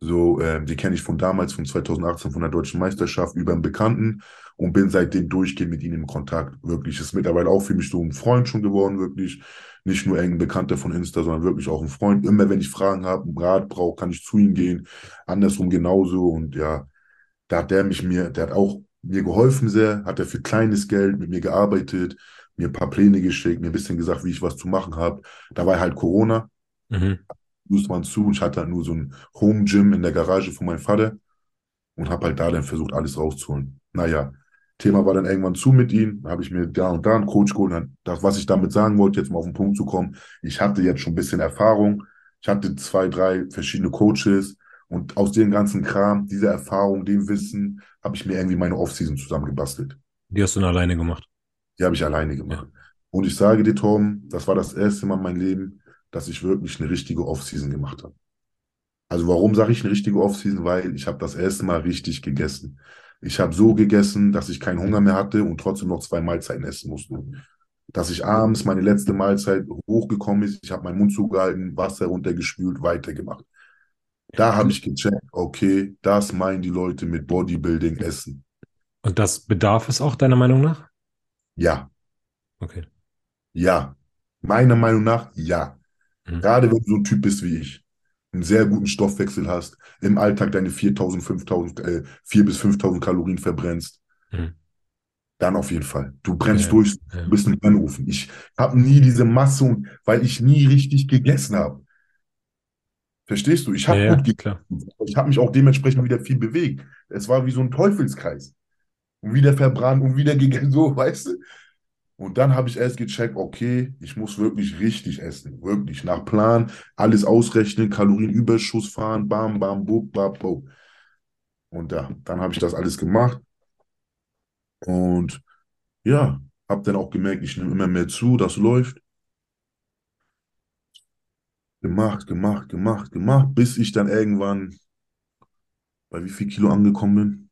So, ähm, die kenne ich von damals, von 2018, von der Deutschen Meisterschaft, über einen Bekannten und bin seitdem durchgehend mit ihm in Kontakt. Wirklich, ist mittlerweile auch für mich so ein Freund schon geworden, wirklich. Nicht nur irgendein Bekannter von Insta, sondern wirklich auch ein Freund. Immer wenn ich Fragen habe, einen Rat brauche, kann ich zu ihm gehen. Andersrum genauso. Und ja, da hat der mich mir, der hat auch mir geholfen sehr, hat er für kleines Geld mit mir gearbeitet, mir ein paar Pläne geschickt, mir ein bisschen gesagt, wie ich was zu machen habe. Da war halt Corona Mhm. musste man zu. Ich hatte halt nur so ein Home Gym in der Garage von meinem Vater und habe halt da dann versucht, alles rauszuholen. Naja, Thema war dann irgendwann zu mit ihm. Da habe ich mir da und da einen Coach geholt. Und das, was ich damit sagen wollte, jetzt mal auf den Punkt zu kommen, ich hatte jetzt schon ein bisschen Erfahrung. Ich hatte zwei, drei verschiedene Coaches. Und aus dem ganzen Kram, dieser Erfahrung, dem Wissen, habe ich mir irgendwie meine Offseason zusammengebastelt. Die hast du dann alleine gemacht. Die habe ich alleine gemacht. Ja. Und ich sage dir, Tom, das war das erste Mal in meinem Leben, dass ich wirklich eine richtige Offseason gemacht habe. Also warum sage ich eine richtige Offseason? Weil ich habe das erste Mal richtig gegessen. Ich habe so gegessen, dass ich keinen Hunger mehr hatte und trotzdem noch zwei Mahlzeiten essen musste. Dass ich abends meine letzte Mahlzeit hochgekommen ist, ich habe meinen Mund zugehalten, Wasser runtergespült, weitergemacht. Da habe ich gecheckt, okay, das meinen die Leute mit Bodybuilding essen. Und das bedarf es auch deiner Meinung nach? Ja. Okay. Ja. Meiner Meinung nach, ja. Mhm. Gerade wenn du so ein Typ bist wie ich, einen sehr guten Stoffwechsel hast, im Alltag deine 4000, 5000, äh, 4 bis 5000 Kalorien verbrennst, mhm. dann auf jeden Fall. Du brennst ja, durch, ja. du bist ein Brennofen. Ich habe nie diese Masse, weil ich nie richtig gegessen habe. Verstehst du? Ich habe ja, gut gegessen. Ich habe mich auch dementsprechend wieder viel bewegt. Es war wie so ein Teufelskreis. Und wieder verbrannt und wieder gegessen, so, weißt du? Und dann habe ich erst gecheckt, okay, ich muss wirklich richtig essen. Wirklich nach Plan, alles ausrechnen, Kalorienüberschuss fahren, bam, bam, bub, bam, bam. Und ja, dann habe ich das alles gemacht. Und ja, habe dann auch gemerkt, ich nehme immer mehr zu, das läuft. Gemacht, gemacht, gemacht, gemacht, bis ich dann irgendwann bei wie viel Kilo angekommen bin?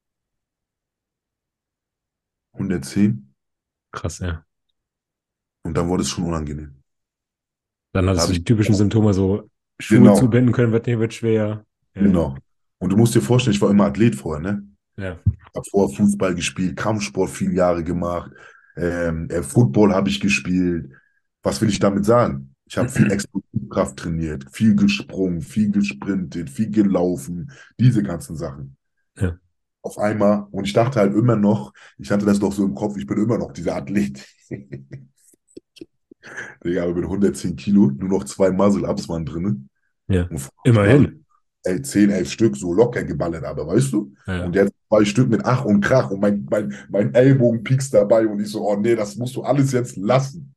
110. Krass, ja. Und dann wurde es schon unangenehm. Dann hattest du die typischen Symptome, so Schuhe genau. zubinden können, wird, wird schwer. Ja. Genau. Und du musst dir vorstellen, ich war immer Athlet vorher, ne? Ja. Ich habe vorher Fußball gespielt, Kampfsport viele Jahre gemacht, ähm, äh, Football habe ich gespielt. Was will ich damit sagen? Ich habe viel Explosivkraft trainiert, viel gesprungen, viel gesprintet, viel gelaufen, diese ganzen Sachen. Ja. Auf einmal, und ich dachte halt immer noch, ich hatte das doch so im Kopf, ich bin immer noch dieser Athlet. Digga, aber mit 110 Kilo, nur noch zwei Muscle-Ups waren drin. Ja, immerhin. Ey, 10, 11 Stück so locker geballert, aber weißt du? Ja. Und jetzt zwei Stück mit Ach und Krach und mein, mein, mein Ellbogen piekst dabei und ich so, oh nee, das musst du alles jetzt lassen.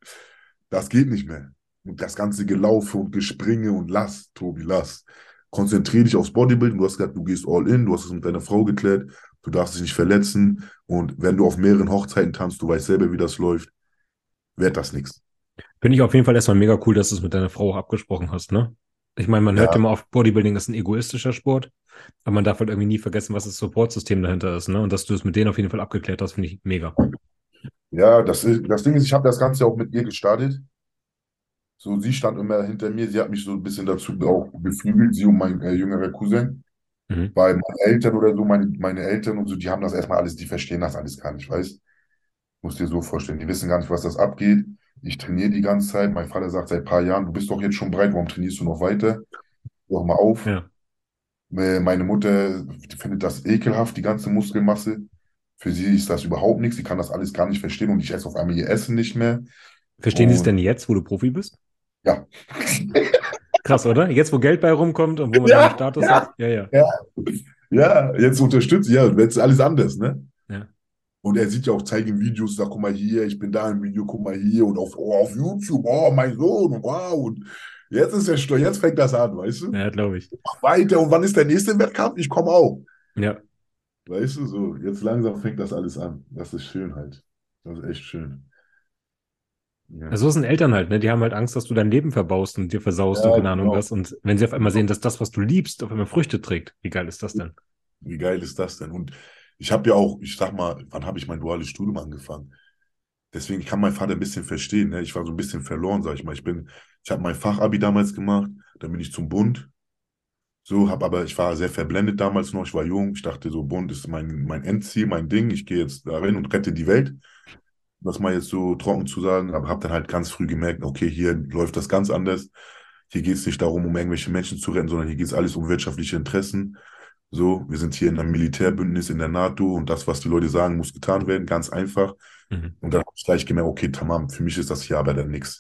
Das geht nicht mehr. Und das ganze Gelaufe und Gespringe und lass, Tobi, lass. Konzentriere dich aufs Bodybuilding. Du hast gesagt, du gehst all in, du hast es mit deiner Frau geklärt, du darfst dich nicht verletzen. Und wenn du auf mehreren Hochzeiten tanzt, du weißt selber, wie das läuft, wird das nichts. Finde ich auf jeden Fall erstmal mega cool, dass du es mit deiner Frau abgesprochen hast, ne? Ich meine, man ja. hört immer auf, Bodybuilding ist ein egoistischer Sport, aber man darf halt irgendwie nie vergessen, was das Supportsystem dahinter ist, ne? Und dass du es mit denen auf jeden Fall abgeklärt hast, finde ich mega. Ja, das, ist, das Ding ist, ich habe das Ganze auch mit ihr gestartet. So, sie stand immer hinter mir, sie hat mich so ein bisschen dazu auch beflügelt, sie und mein äh, jüngerer Cousin. Mhm. Weil meine Eltern oder so, meine, meine Eltern und so, die haben das erstmal alles, die verstehen das alles gar nicht, weißt Muss dir so vorstellen, die wissen gar nicht, was das abgeht. Ich trainiere die ganze Zeit. Mein Vater sagt seit ein paar Jahren, du bist doch jetzt schon breit, warum trainierst du noch weiter? Hör mal auf. Ja. Äh, meine Mutter findet das ekelhaft, die ganze Muskelmasse. Für sie ist das überhaupt nichts. Sie kann das alles gar nicht verstehen und ich esse auf einmal ihr Essen nicht mehr. Verstehen Sie es denn jetzt, wo du Profi bist? Ja. Krass, oder? Jetzt, wo Geld bei rumkommt und wo man ja, einen Status ja, hat. Ja, ja. Ja, ja jetzt unterstützt, ja, jetzt ist alles anders, ne? Ja. Und er sieht ja auch, zeigen Videos, sagt, guck mal hier, ich bin da im Video, guck mal hier und auf, oh, auf YouTube, oh, mein Sohn, wow. Und jetzt ist er stolz, jetzt fängt das an, weißt du? Ja, glaube ich. Mach weiter und wann ist der nächste Wettkampf? Ich komme auch. Ja. Weißt du, so, jetzt langsam fängt das alles an. Das ist schön halt. Das ist echt schön. Ja. So sind Eltern halt, ne? Die haben halt Angst, dass du dein Leben verbaust und dir versaust ja, und keine Ahnung genau. was. Und wenn sie auf einmal sehen, dass das, was du liebst, auf einmal Früchte trägt, wie geil ist das denn? Wie geil ist das denn? Und ich habe ja auch, ich sag mal, wann habe ich mein duales Studium angefangen? Deswegen kann mein Vater ein bisschen verstehen. Ne? Ich war so ein bisschen verloren, sag ich mal. Ich bin, ich habe mein Fachabi damals gemacht, dann bin ich zum Bund. So, habe aber, ich war sehr verblendet damals noch, ich war jung. Ich dachte so, Bund ist mein, mein Endziel, mein Ding. Ich gehe jetzt darin und rette die Welt das mal jetzt so trocken zu sagen, aber habe dann halt ganz früh gemerkt, okay, hier läuft das ganz anders. Hier geht es nicht darum, um irgendwelche Menschen zu retten, sondern hier geht es alles um wirtschaftliche Interessen. So, wir sind hier in einem Militärbündnis in der NATO und das, was die Leute sagen, muss getan werden, ganz einfach. Mhm. Und dann habe ich gleich gemerkt, okay, tamam, für mich ist das hier aber dann nichts.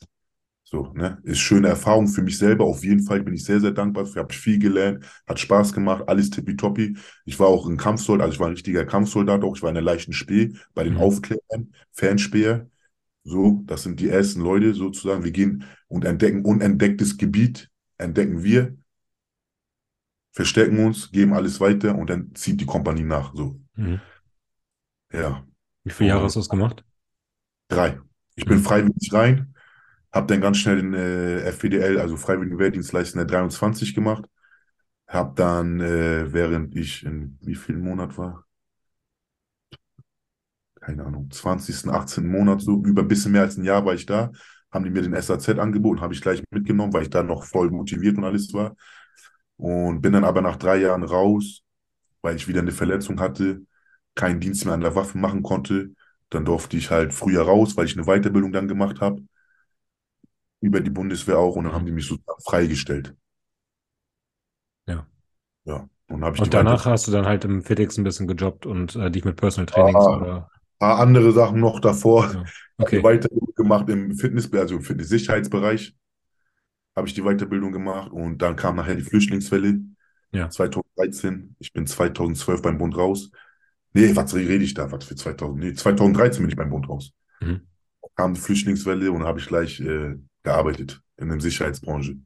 So, ne? Ist schöne Erfahrung für mich selber. Auf jeden Fall bin ich sehr, sehr dankbar. Ich habe viel gelernt, hat Spaß gemacht, alles tippitoppi. Ich war auch ein Kampfsoldat, also ich war ein richtiger Kampfsoldat auch. Ich war in der leichten Spee bei den Mhm. Aufklärern, Fanspäher. So, das sind die ersten Leute sozusagen. Wir gehen und entdecken unentdecktes Gebiet, entdecken wir, verstecken uns, geben alles weiter und dann zieht die Kompanie nach. So, Mhm. ja. Wie viele Jahre hast du das gemacht? Drei. Ich bin Mhm. freiwillig rein, habe dann ganz schnell den äh, FWDL, also Freiwilligen Wehrdienstleister der 23 gemacht. Habe dann, äh, während ich in wie viel Monat war? Keine Ahnung, 20., 18. Monat, so über ein bisschen mehr als ein Jahr war ich da. Haben die mir den SAZ angeboten, habe ich gleich mitgenommen, weil ich da noch voll motiviert und alles war. Und bin dann aber nach drei Jahren raus, weil ich wieder eine Verletzung hatte, keinen Dienst mehr an der Waffe machen konnte. Dann durfte ich halt früher raus, weil ich eine Weiterbildung dann gemacht habe. Über die Bundeswehr auch. Und dann haben die mich sozusagen freigestellt. Ja. Ja. Und ich Und danach hast du dann halt im FitX ein bisschen gejobbt und äh, dich mit Personal Trainings Ah. oder. paar andere Sachen noch davor. Ja. Okay. Weiterbildung gemacht im Fitness, also im Fitness-Sicherheitsbereich. Habe ich die Weiterbildung gemacht und dann kam nachher die Flüchtlingswelle. Ja. 2013. Ich bin 2012 beim Bund raus. Nee, was rede ich da? Was für 2000? Nee, 2013 bin ich beim Bund raus. Mhm. Kam die Flüchtlingswelle und habe ich gleich äh, gearbeitet in der Sicherheitsbranche.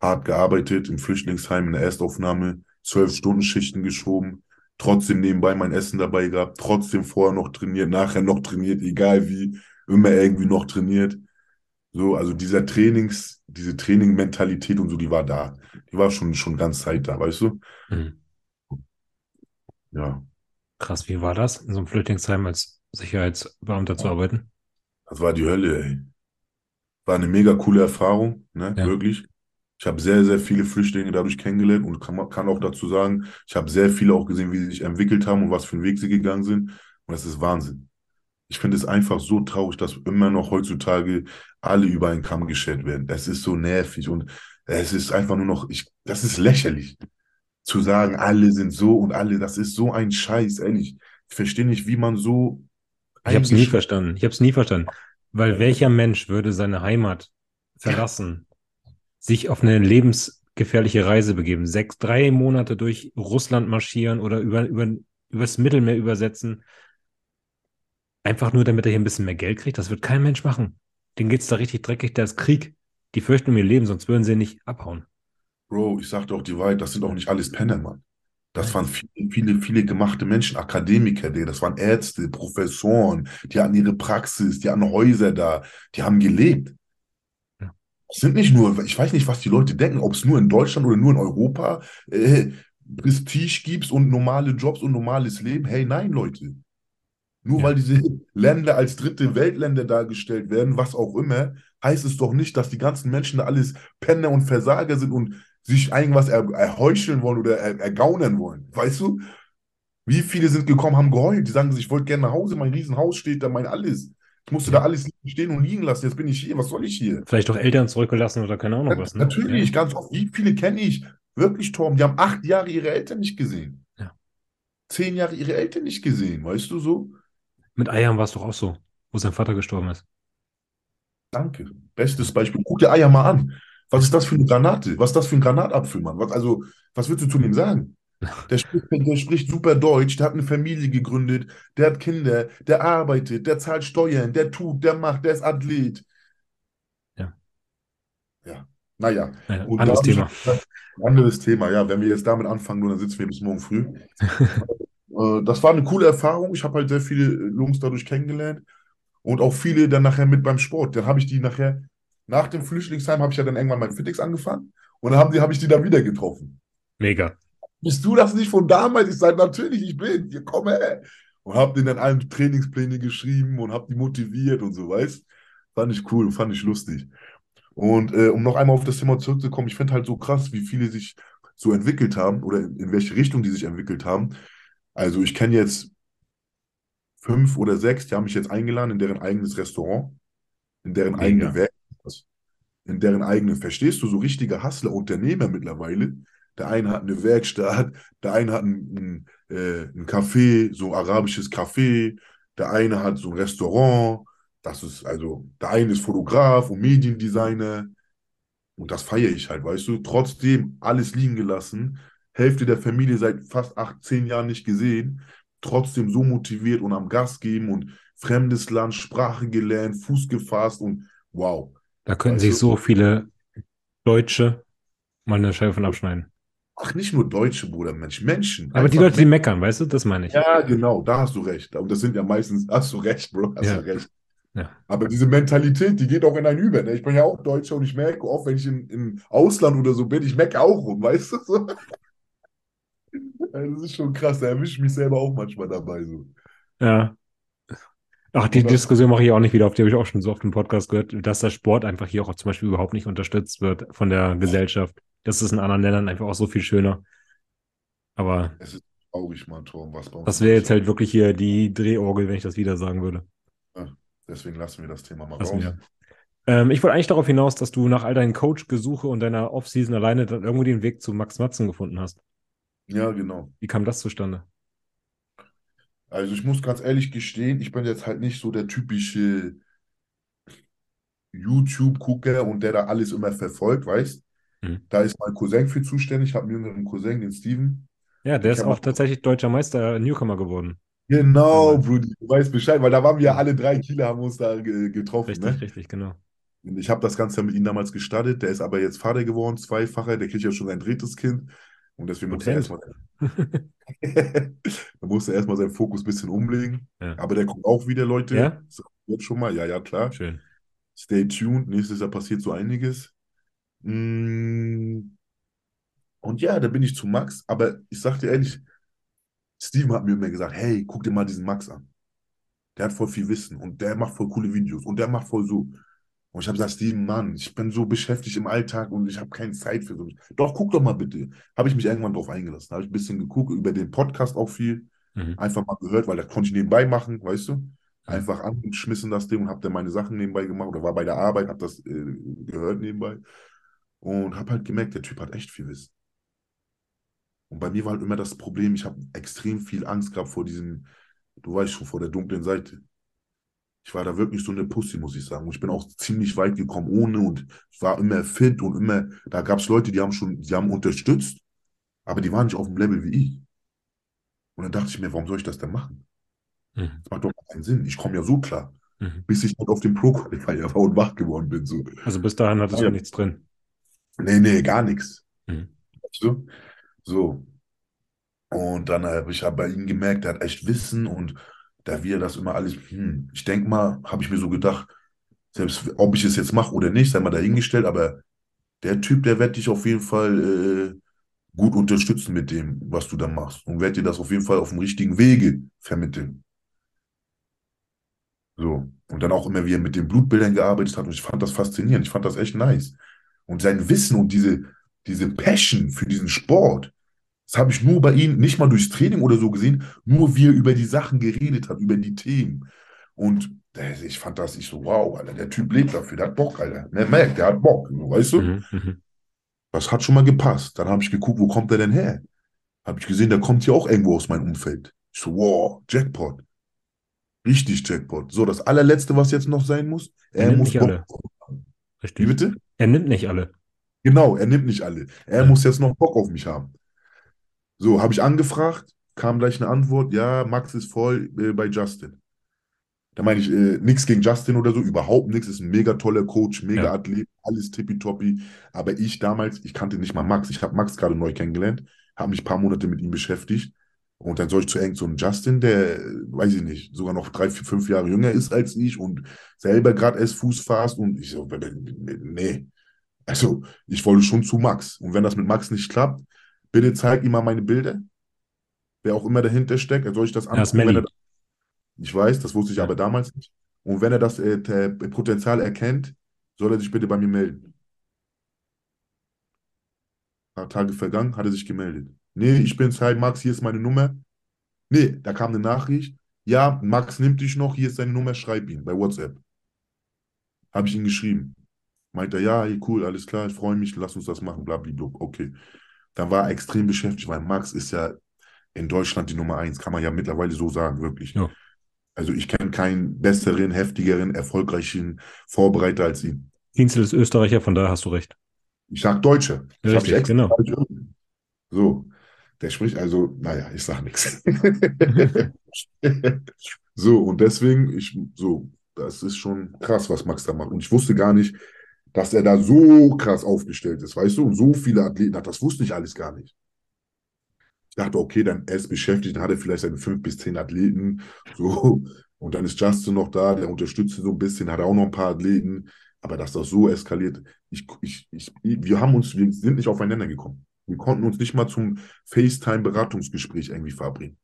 Hart gearbeitet im Flüchtlingsheim in der Erstaufnahme, zwölf Stunden Schichten geschoben, trotzdem nebenbei mein Essen dabei gehabt, trotzdem vorher noch trainiert, nachher noch trainiert, egal wie, immer irgendwie noch trainiert. So, also dieser Trainings, diese Training-Mentalität und so, die war da. Die war schon, schon ganz Zeit da, weißt du? Mhm. Ja, Krass, wie war das, in so einem Flüchtlingsheim als Sicherheitsbeamter zu arbeiten? das war die Hölle, ey. War eine mega coole Erfahrung, ne, Ja. wirklich. Ich habe sehr, sehr viele Flüchtlinge dadurch kennengelernt und kann, kann auch dazu sagen, ich habe sehr viele auch gesehen, wie sie sich entwickelt haben und was für einen Weg sie gegangen sind. Und das ist Wahnsinn. Ich finde es einfach so traurig, dass immer noch heutzutage alle über einen Kamm geschert werden. Das ist so nervig und es ist einfach nur noch, ich, das ist lächerlich. Zu sagen, alle sind so und alle, das ist so ein Scheiß, ehrlich. Ich verstehe nicht, wie man so Ich habe es nie verstanden. Ich habe es nie verstanden. Weil welcher Mensch würde seine Heimat verlassen, sich auf eine lebensgefährliche Reise begeben, sechs, drei Monate durch Russland marschieren oder über, über, übers Mittelmeer übersetzen, einfach nur, damit er hier ein bisschen mehr Geld kriegt? Das wird kein Mensch machen. Denen geht's da richtig dreckig, da ist Krieg. Die fürchten um ihr Leben, sonst würden sie nicht abhauen. Bro, ich sag doch die Wahrheit, das sind auch nicht alles Penner, Mann. Das waren viele, viele, viele gemachte Menschen, Akademiker. Das waren Ärzte, Professoren, die hatten ihre Praxis, die hatten Häuser da, die haben gelebt. Ja. Das sind nicht nur, ich weiß nicht, was die Leute denken, ob es nur in Deutschland oder nur in Europa äh, Prestige gibt und normale Jobs und normales Leben. Hey, nein, Leute. Nur Ja. weil diese Länder als dritte Weltländer dargestellt werden, was auch immer, heißt es doch nicht, dass die ganzen Menschen da alles Penner und Versager sind und sich irgendwas er, erheucheln wollen oder er, ergaunern wollen. Weißt du? Wie viele sind gekommen, haben geheult, die sagen, sich, ich wollte gerne nach Hause, mein Riesenhaus steht da, mein alles. Ich musste Ja. da alles stehen und liegen lassen. Jetzt bin ich hier, was soll ich hier? Vielleicht auch Eltern zurückgelassen oder keine Ahnung was. Ne? Natürlich, ganz oft. Wie viele kenne ich? Wirklich, Torben, die haben acht Jahre ihre Eltern nicht gesehen. Ja. Zehn Jahre ihre Eltern nicht gesehen, weißt du so? Mit Eiern war es doch auch so, wo sein Vater gestorben ist. Danke. Bestes Beispiel. Guck dir Eier mal an. Was ist das für eine Granate? Was ist das für ein Granatapfel, Mann? Was, also, was willst du zu dem sagen? Der spricht, der spricht super Deutsch, der hat eine Familie gegründet, der hat Kinder, der arbeitet, der zahlt Steuern, der tut, der macht, der ist Athlet. Ja. Ja, naja. Naja, Und anderes Thema. Anderes Thema, ja. Wenn wir jetzt damit anfangen, dann sitzen wir bis morgen früh. Äh, Das war eine coole Erfahrung. Ich habe halt sehr viele Jungs dadurch kennengelernt und auch viele dann nachher mit beim Sport. Dann habe ich die nachher, nach dem Flüchtlingsheim, habe ich ja dann irgendwann mein Fitix angefangen und dann habe ich die dann wieder getroffen. Mega. Bist du das nicht von damals? Ich sage, natürlich, ich bin. Hier, komm her. Und habe denen dann allen Trainingspläne geschrieben und habe die motiviert und so, weißt Fand ich cool, fand ich lustig. Und äh, um noch einmal auf das Thema zurückzukommen, ich finde halt so krass, wie viele sich so entwickelt haben oder in, in welche Richtung die sich entwickelt haben. Also ich kenne jetzt fünf oder sechs, die haben mich jetzt eingeladen in deren eigenes Restaurant, in deren Mega. eigene Werkstatt, in deren eigene, verstehst du, so richtige Hustler, Unternehmer mittlerweile. Der eine hat eine Werkstatt, der eine hat ein, ein, äh, ein Café, so arabisches Café, der eine hat so ein Restaurant, Das ist also, der eine ist Fotograf und Mediendesigner und das feiere ich halt, weißt du. Trotzdem alles liegen gelassen, Hälfte der Familie seit fast acht, zehn Jahren nicht gesehen, trotzdem so motiviert und am Gas geben und fremdes Land, Sprache gelernt, Fuß gefasst und wow. Da könnten sich so viele Deutsche mal eine Scheibe von abschneiden. Ach, nicht nur Deutsche, Bruder, Mensch, Menschen. Aber die Leute, die meckern, weißt du, das meine ich. Ja, genau, da hast du recht. Und das sind ja meistens, hast du recht, Bro, hast Ja. du recht. Ja. Aber diese Mentalität, die geht auch in einen über. Ne? Ich bin ja auch Deutscher und ich merke oft, wenn ich in, im Ausland oder so bin, ich mecke auch rum, weißt du? So. Also, Das ist schon krass, da erwische ich mich selber auch manchmal dabei. So. Ja. Ach, die Oder- Diskussion mache ich auch nicht wieder, auf die habe ich auch schon so oft im Podcast gehört, dass der Sport einfach hier auch zum Beispiel überhaupt nicht unterstützt wird von der Gesellschaft. Das ist in anderen Ländern einfach auch so viel schöner. Aber Es ist traurig, Mann, Tom, was bei uns das wäre jetzt halt wirklich hier die Drehorgel, wenn ich das wieder sagen würde. Deswegen lassen wir das Thema mal Lassen raus. Ähm, ich wollte eigentlich darauf hinaus, dass du nach all deinen Coach-Gesuche und deiner Offseason alleine dann irgendwie den Weg zu Max Matzen gefunden hast. Ja, genau. Wie kam das zustande? Also ich muss ganz ehrlich gestehen, ich bin jetzt halt nicht so der typische YouTube-Gucker und der da alles immer verfolgt, weißt? Mhm. Da ist mein Cousin für zuständig. Ich habe einen jüngeren Cousin, den Steven. Ja, der Ich ist auch tatsächlich deutscher Meister Newcomer geworden. Genau, Damals. Brudi, du weißt Bescheid, weil da waren wir ja alle drei Kieler, haben uns da ge getroffen. Richtig, Ne? richtig, genau. Ich habe das Ganze mit ihm damals gestartet. Der ist aber jetzt Vater geworden, zweifacher. Der kriegt ja schon sein drittes Kind. Und deswegen musste er erstmal, da musste er erstmal seinen Fokus ein bisschen umlegen. Ja. Aber der kommt auch wieder, Leute. Ja? Jetzt schon mal, ja, ja, klar. Schön. Stay tuned. Nächstes Jahr passiert so einiges. Mm. Und ja, da bin ich zu Max. Aber ich sag dir ehrlich, Steven hat mir immer gesagt, hey, guck dir mal diesen Max an. Der hat voll viel Wissen und der macht voll coole Videos und der macht voll so. Und ich habe gesagt, Steven, Mann, ich bin so beschäftigt im Alltag und ich habe keine Zeit für so. Doch, guck doch mal bitte. Habe ich mich irgendwann drauf eingelassen. Habe ich ein bisschen geguckt, über den Podcast auch viel. Mhm. Einfach mal gehört, weil das konnte ich nebenbei machen, weißt du? Einfach angeschmissen das Ding und habe dann meine Sachen nebenbei gemacht oder war bei der Arbeit, habe das äh, gehört nebenbei und habe halt gemerkt, der Typ hat echt viel Wissen. Und bei mir war halt immer das Problem, ich habe extrem viel Angst gehabt vor diesem, du weißt schon, vor der dunklen Seite. Ich war da wirklich so eine Pussy, muss ich sagen. Und ich bin auch ziemlich weit gekommen ohne und ich war immer fit und immer, da gab es Leute, die haben schon, die haben unterstützt, aber die waren nicht auf dem Level wie ich. Und dann dachte ich mir, warum soll ich das denn machen? Mhm. Das macht doch keinen Sinn. Ich komme ja so klar, Mhm. bis ich halt auf dem Pro-Qualifier war und wach geworden bin. So. Also bis dahin hattest du Ja. nichts drin. Nee, nee, gar nichts. Mhm. Weißt du? So. Und dann habe ich hab bei ihm gemerkt, der hat echt Wissen und da wir das immer alles, hm, ich denke mal, habe ich mir so gedacht, selbst ob ich es jetzt mache oder nicht, sei mal dahingestellt, aber der Typ, der wird dich auf jeden Fall äh, gut unterstützen mit dem, was du da machst und wird dir das auf jeden Fall auf dem richtigen Wege vermitteln. So. Und dann auch immer, wie er mit den Blutbildern gearbeitet hat und ich fand das faszinierend, ich fand das echt nice. Und sein Wissen und diese, diese Passion für diesen Sport, das habe ich nur bei ihm, nicht mal durchs Training oder so gesehen, nur wie er über die Sachen geredet hat, über die Themen. Und ich fand das, ich so, wow, Alter, der Typ lebt dafür, der hat Bock, Alter. Der merkt, der hat Bock, weißt du? Mhm. Mhm. Das hat schon mal gepasst. Dann habe ich geguckt, wo kommt der denn her? Habe ich gesehen, der kommt hier auch irgendwo aus meinem Umfeld. Ich so, wow, Jackpot. Richtig Jackpot. So, das allerletzte, was jetzt noch sein muss, Er er nimmt muss nicht Bock alle. haben. Wie Richtig. bitte? Er nimmt nicht alle. Genau, er nimmt nicht alle. Er Ja. muss jetzt noch Bock auf mich haben. So, habe ich angefragt, kam gleich eine Antwort, ja, Max ist voll äh, bei Justin. Da meine ich äh, nichts gegen Justin oder so, überhaupt nichts. Ist ein mega toller Coach, mega Ja. Athlet, alles tippitoppi. Aber ich damals, ich kannte nicht mal Max. Ich habe Max gerade neu kennengelernt, habe mich ein paar Monate mit ihm beschäftigt. Und dann soll ich zu irgend so einem Justin, der, weiß ich nicht, sogar noch drei, vier, fünf Jahre jünger ist als ich und selber gerade erst Fuß fasst. Und ich so, nee. Also, ich wollte schon zu Max. Und wenn das mit Max nicht klappt, bitte zeig ihm mal meine Bilder. Wer auch immer dahinter steckt, soll ich das angucken, er ich weiß, das wusste ich Ja. aber damals nicht. Und wenn er das äh, Potenzial erkennt, soll er sich bitte bei mir melden. Ein paar Tage vergangen, hat er sich gemeldet. Nee, ich bin's, hi Max, hier ist meine Nummer. Nee, da kam eine Nachricht. Ja, Max nimmt dich noch, hier ist seine Nummer, schreib ihn bei WhatsApp. Habe ich ihm geschrieben. Meint er, ja, hey, cool, alles klar, ich freue mich, lass uns das machen, blablabla. Okay. Dann war er extrem beschäftigt, weil Max ist ja in Deutschland die Nummer eins, kann man ja mittlerweile so sagen, wirklich. Ja. Also ich kenne keinen besseren, heftigeren, erfolgreichen Vorbereiter als ihn. Dienzel ist Österreicher, von daher hast du recht. Ich sag Deutsche. Ich Richtig, extra genau. irgendwie. So, der spricht also, naja, ich sag nichts. So, und deswegen, ich, so, das ist schon krass, was Max da macht. Und ich wusste gar nicht, dass er da so krass aufgestellt ist, weißt du, und so viele Athleten hat. Das wusste ich alles gar nicht. Ich dachte, okay, dann er ist beschäftigt, dann hat er vielleicht seine fünf bis zehn Athleten, so, und dann ist Justin noch da, der unterstützt ihn so ein bisschen, hat auch noch ein paar Athleten, aber dass das so eskaliert, ich, ich, ich, wir haben uns, wir sind nicht aufeinander gekommen. Wir konnten uns nicht mal zum FaceTime-Beratungsgespräch irgendwie verabreden.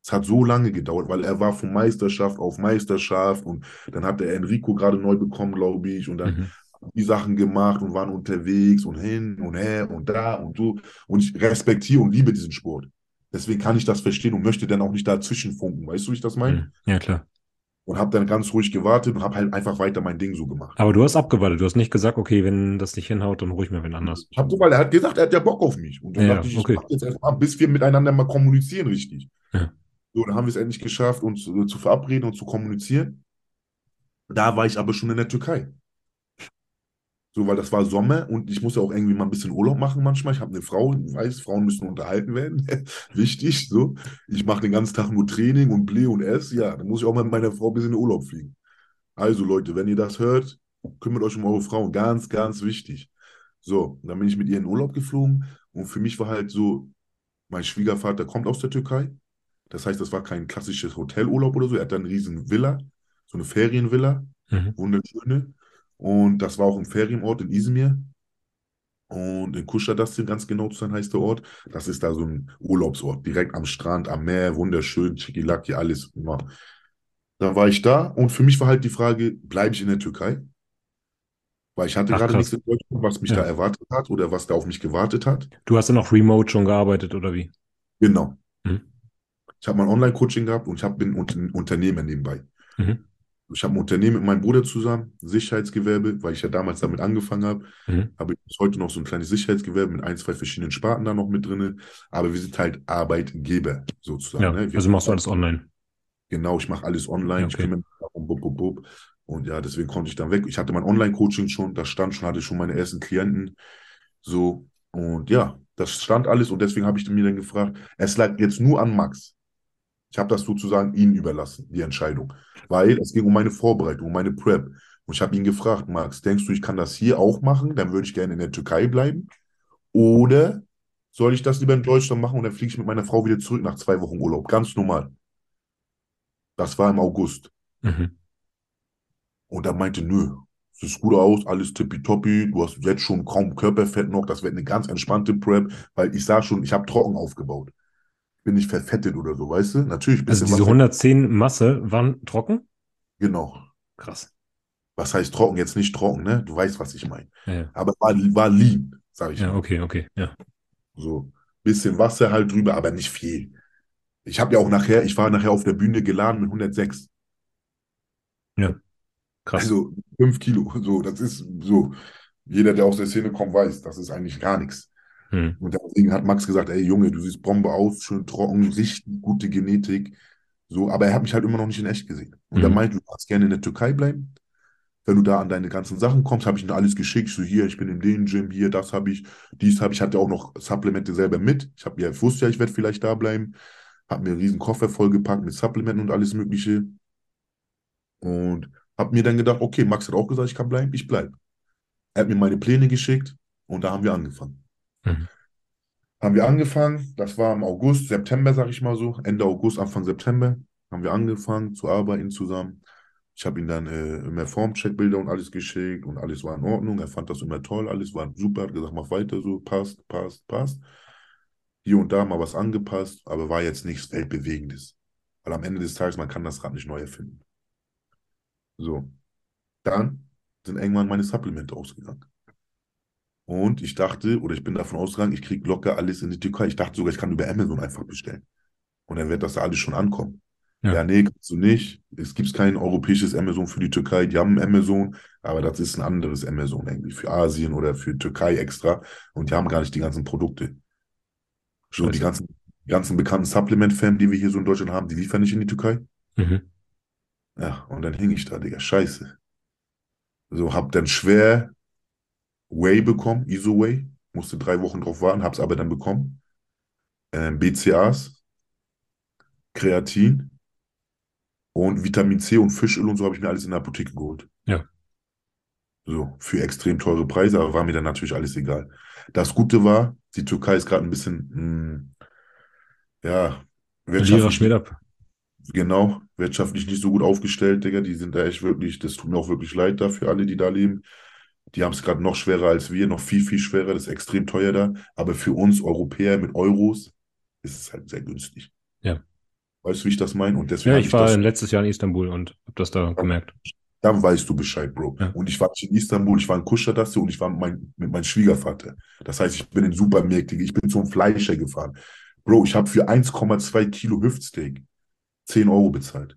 Es hat so lange gedauert, weil er war von Meisterschaft auf Meisterschaft und dann hat der Enrico gerade neu bekommen, glaube ich, und dann Mhm. Die Sachen gemacht und waren unterwegs und hin und her und da und so. Und ich respektiere und liebe diesen Sport. Deswegen kann ich das verstehen und möchte dann auch nicht dazwischen funken. Weißt du, wie ich das meine? Mhm. Ja, klar. Und habe dann ganz ruhig gewartet und habe halt einfach weiter mein Ding so gemacht. Aber du hast abgewartet. Du hast nicht gesagt, okay, wenn das nicht hinhaut, dann ruhig mir wen anders. Ich hab so, weil er hat gesagt, er hat ja Bock auf mich. Und dann Ja, dachte ich, okay. ich mach jetzt erstmal, bis wir miteinander mal kommunizieren, richtig. Ja. So, dann haben wir es endlich geschafft, uns äh, zu verabreden und zu kommunizieren. Da war ich aber schon in der Türkei. So, weil das war Sommer und ich muss ja auch irgendwie mal ein bisschen Urlaub machen manchmal. Ich habe eine Frau, ich weiß, Frauen müssen unterhalten werden. Wichtig, so. Ich mache den ganzen Tag nur Training und Ble und Ess. Ja, dann muss ich auch mal mit meiner Frau ein bisschen in Urlaub fliegen. Also Leute, wenn ihr das hört, kümmert euch um eure Frauen. Ganz, ganz wichtig. So, dann bin ich mit ihr in Urlaub geflogen und für mich war halt so, mein Schwiegervater kommt aus der Türkei. Das heißt, das war kein klassisches Hotelurlaub oder so. Er hat dann eine riesen Villa, so eine Ferienvilla, Mhm. wunderschöne. Und das war auch ein Ferienort in Izmir. Und in Kuschadastin, ganz genau zu sein, heißt der Ort. Das ist da so ein Urlaubsort, direkt am Strand, am Meer, wunderschön, Chikilaki, alles. Ja. Dann war ich da und für mich war halt die Frage, bleibe ich in der Türkei? Weil ich hatte Ach, gerade krass. nichts in Deutschland, was mich Ja. da erwartet hat oder was da auf mich gewartet hat. Du hast dann auch remote schon gearbeitet, oder wie? Genau. Mhm. Ich habe mein Online-Coaching gehabt und ich hab, bin un Unternehmer nebenbei. Mhm. Ich habe ein Unternehmen mit meinem Bruder zusammen, Sicherheitsgewerbe, weil ich ja damals damit angefangen habe. Mhm. Habe ich bis heute noch so ein kleines Sicherheitsgewerbe mit ein, zwei verschiedenen Sparten da noch mit drin. Aber wir sind halt Arbeitgeber sozusagen. Ja, ne? Also machst du alles online. genau, ich mache alles online, Ja, ich okay. kümmere mich darum, bub, bub, bub. Und ja, deswegen konnte ich dann weg. Ich hatte mein Online-Coaching schon, das stand schon, hatte schon meine ersten Klienten. So, und ja, das stand alles und deswegen habe ich mir dann gefragt, es lag jetzt nur an Max. Ich habe das sozusagen ihm überlassen, die Entscheidung. Weil es ging um meine Vorbereitung, um meine Prep. Und ich habe ihn gefragt, Max, denkst du, ich kann das hier auch machen? Dann würde ich gerne in der Türkei bleiben. Oder soll ich das lieber in Deutschland machen und dann fliege ich mit meiner Frau wieder zurück nach zwei Wochen Urlaub? Ganz normal. Das war im August. Mhm. Und er meinte, nö, sieht gut aus, alles tippitoppi, du hast jetzt schon kaum Körperfett noch, das wird eine ganz entspannte Prep, weil ich sah schon, ich habe trocken aufgebaut. Bin nicht verfettet oder so, weißt du? Natürlich ein Also diese was. 110 Masse waren trocken? Genau. Krass. Was heißt trocken? Jetzt nicht trocken, ne? Du weißt, was ich meine. Ja, ja. Aber war, war lean, sage ich Ja, mal. okay, okay. Ja. So, bisschen Wasser halt drüber, aber nicht viel. Ich habe ja auch nachher, ich war nachher auf der Bühne geladen mit 106. Krass. Also 5 Kilo. So, das ist so. Jeder, der aus der Szene kommt, weiß, das ist eigentlich gar nichts. Hm. Und deswegen hat Max gesagt, ey Junge, du siehst Bombe aus, schön trocken, richtig gute Genetik. So, aber er hat mich halt immer noch nicht in echt gesehen. Und er Mhm. meinte, du kannst gerne in der Türkei bleiben. Wenn du da an deine ganzen Sachen kommst, habe ich ihm alles geschickt. So hier, ich bin in dem Gym, hier, das habe ich, dies habe ich. Ich hatte auch noch Supplemente selber mit. Ich habe ja, ich wusste ja, ich werde vielleicht da bleiben. Habe mir einen riesen Koffer vollgepackt mit Supplementen und alles Mögliche. Und habe mir dann gedacht, okay, Max hat auch gesagt, ich kann bleiben, ich bleibe. Er hat mir meine Pläne geschickt und da haben wir angefangen. Mhm. Haben wir angefangen, das war im August, September, sag ich mal so, Ende August, Anfang September, haben wir angefangen zu arbeiten zusammen. Ich habe ihm dann äh, immer Formcheckbilder und alles geschickt und alles war in Ordnung. Er fand das immer toll, alles war super, hat gesagt, mach weiter so, passt, passt, passt. Hier und da mal was angepasst, aber war jetzt nichts Weltbewegendes. Weil am Ende des Tages, man kann das Rad nicht neu erfinden. So, dann sind irgendwann meine Supplemente ausgegangen. Und ich dachte, oder ich bin davon ausgegangen, ich kriege locker alles in die Türkei. Ich dachte sogar, ich kann über Amazon einfach bestellen. Und dann wird das da alles schon ankommen. Ja. Ja, nee, kannst du nicht. Es gibt kein europäisches Amazon für die Türkei. Die haben ein Amazon, aber das ist ein anderes Amazon irgendwie für Asien oder für Türkei extra. Und die haben gar nicht die ganzen Produkte. So, die ganzen, die ganzen bekannten Supplement-Firmen, die wir hier so in Deutschland haben, die liefern nicht in die Türkei. Mhm. Ja, und dann hing ich da, Digga, scheiße. So, hab dann schwer Whey bekommen, Iso Whey. Musste drei Wochen drauf warten, hab's aber dann bekommen. Ähm, BCAAs, Kreatin und Vitamin C und Fischöl und so habe ich mir alles in der Apotheke geholt. Ja. So, für extrem teure Preise, aber war mir dann natürlich alles egal. Das Gute war, die Türkei ist gerade ein bisschen, mh, ja, Lira wirtschaftlich, ab. genau, wirtschaftlich nicht so gut aufgestellt, Digga. Die sind da echt wirklich, das tut mir auch wirklich leid da für alle, die da leben. Die haben es gerade noch schwerer als wir, noch viel, viel schwerer. Das ist extrem teuer da. Aber für uns Europäer mit Euros ist es halt sehr günstig. Ja. Weißt du, wie ich das meine? Und deswegen Ja, ich ich war das. letztes Jahr in Istanbul und habe das da gemerkt. Dann weißt du Bescheid, Bro. Ja. Und ich war nicht in Istanbul, ich war in Kuschadasse und ich war mit, mein, mit meinem Schwiegervater. Das heißt, ich bin in Supermärkte, ich bin zum Fleischer gefahren. Bro, ich habe für 1,2 Kilo Hüftsteak 10 Euro bezahlt.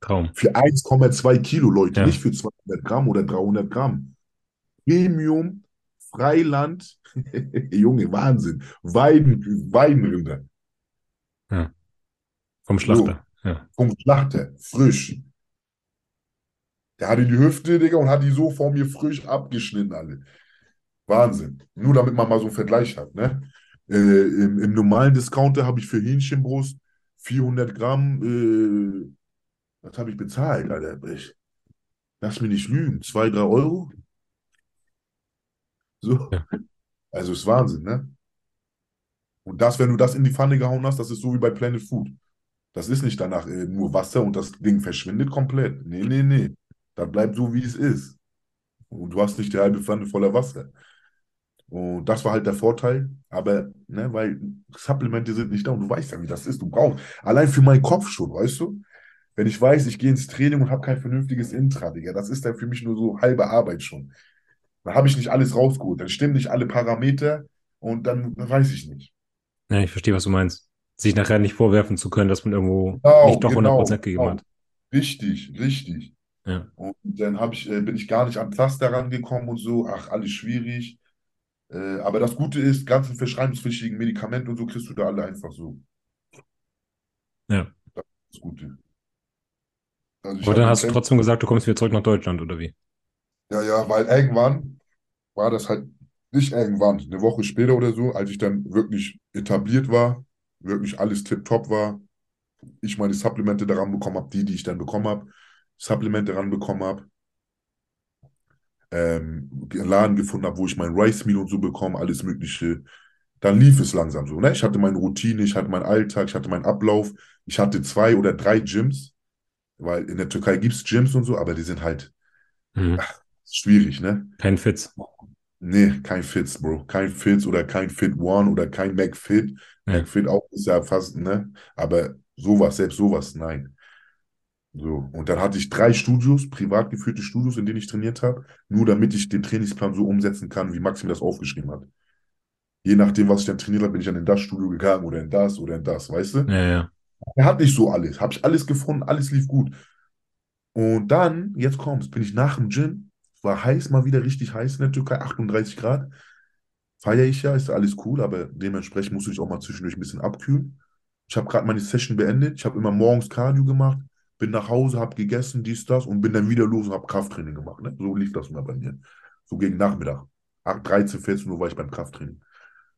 Traum. Für 1,2 Kilo, Leute, Ja. nicht für 200 Gramm oder 300 Gramm. Premium, Freiland, Junge, Wahnsinn. Weiden, Weidenrinder Vom Schlachter. Ja. vom Schlachter, frisch. Der hatte die Hüfte, Digga, und hat die so vor mir frisch abgeschnitten, alle. Wahnsinn. Nur damit man mal so einen Vergleich hat, ne? Äh, im, Im normalen Discounter habe ich für Hähnchenbrust 400 Gramm, äh, was habe ich bezahlt, Alter? Ich, lass mich nicht lügen, 2, 3 Euro? So. Ja. Also ist Wahnsinn, ne? Und das, wenn du das in die Pfanne gehauen hast, das ist so wie bei Planet Food. Das ist nicht danach äh, nur Wasser und das Ding verschwindet komplett. Nee, nee, nee. Das bleibt so, wie es ist. Und du hast nicht die halbe Pfanne voller Wasser. Und das war halt der Vorteil. Aber, ne, weil Supplemente sind nicht da und du weißt ja, wie das ist. Du brauchst, allein für meinen Kopf schon, weißt du? Wenn ich weiß, ich gehe ins Training und habe kein vernünftiges Intra, Digga, das ist dann für mich nur so halbe Arbeit schon. Dann habe ich nicht alles rausgeholt. Dann stimmen nicht alle Parameter und dann weiß ich nicht. ja, ich verstehe, was du meinst. Sich nachher nicht vorwerfen zu können, dass man irgendwo Genau, nicht doch 100% genau, gegeben genau. hat. Richtig, richtig. Ja. Und dann ich, äh, bin ich gar nicht an Pflaster rangekommen und so. Ach, alles schwierig. Äh, aber das Gute ist, ganzen verschreibungspflichtigen Medikamente und so kriegst du da alle einfach so. Ja. Das Gute. Also Aber dann hast du trotzdem gesagt, du kommst wieder zurück nach Deutschland, oder wie? Ja, ja, weil irgendwann war das halt nicht irgendwann, eine Woche später oder so, als ich dann wirklich etabliert war, wirklich alles tipptopp war, ich meine Supplemente daran bekommen habe, die, die ich dann bekommen habe, Supplemente ranbekommen habe, ähm, einen Laden gefunden habe, wo ich mein Rice Meal und so bekomme, alles Mögliche. Dann lief es langsam so, ne? Ich hatte meine Routine, ich hatte meinen Alltag, ich hatte meinen Ablauf, ich hatte zwei oder drei Gyms, weil in der Türkei gibt es Gyms und so, aber die sind halt Mhm. Schwierig, ne? Kein Fitz. Nee, kein Fits, Bro. Kein Fits oder kein Fit One oder kein McFit. Ja. McFit auch ist ja fast, ne? Aber sowas, selbst sowas, nein. So. Und dann hatte ich drei Studios, privat geführte Studios, in denen ich trainiert habe, nur damit ich den Trainingsplan so umsetzen kann, wie Maxim das aufgeschrieben hat. Je nachdem, was ich dann trainiert habe, bin ich dann in das Studio gegangen oder in das oder in das, weißt du? Ja, ja. Er hat nicht so alles. Habe ich alles gefunden, alles lief gut. Und dann, jetzt kommt's, bin ich nach dem Gym, war heiß, mal wieder richtig heiß in der Türkei, 38 Grad. Feiere ich ja, ist alles cool, aber dementsprechend musst du dich auch mal zwischendurch ein bisschen abkühlen. Ich habe gerade meine Session beendet. Ich habe immer morgens Cardio gemacht, bin nach Hause, habe gegessen, dies, das und bin dann wieder los und habe Krafttraining gemacht. Ne? So lief das immer bei mir. So gegen Nachmittag. 8, 13, 14 Uhr war ich beim Krafttraining.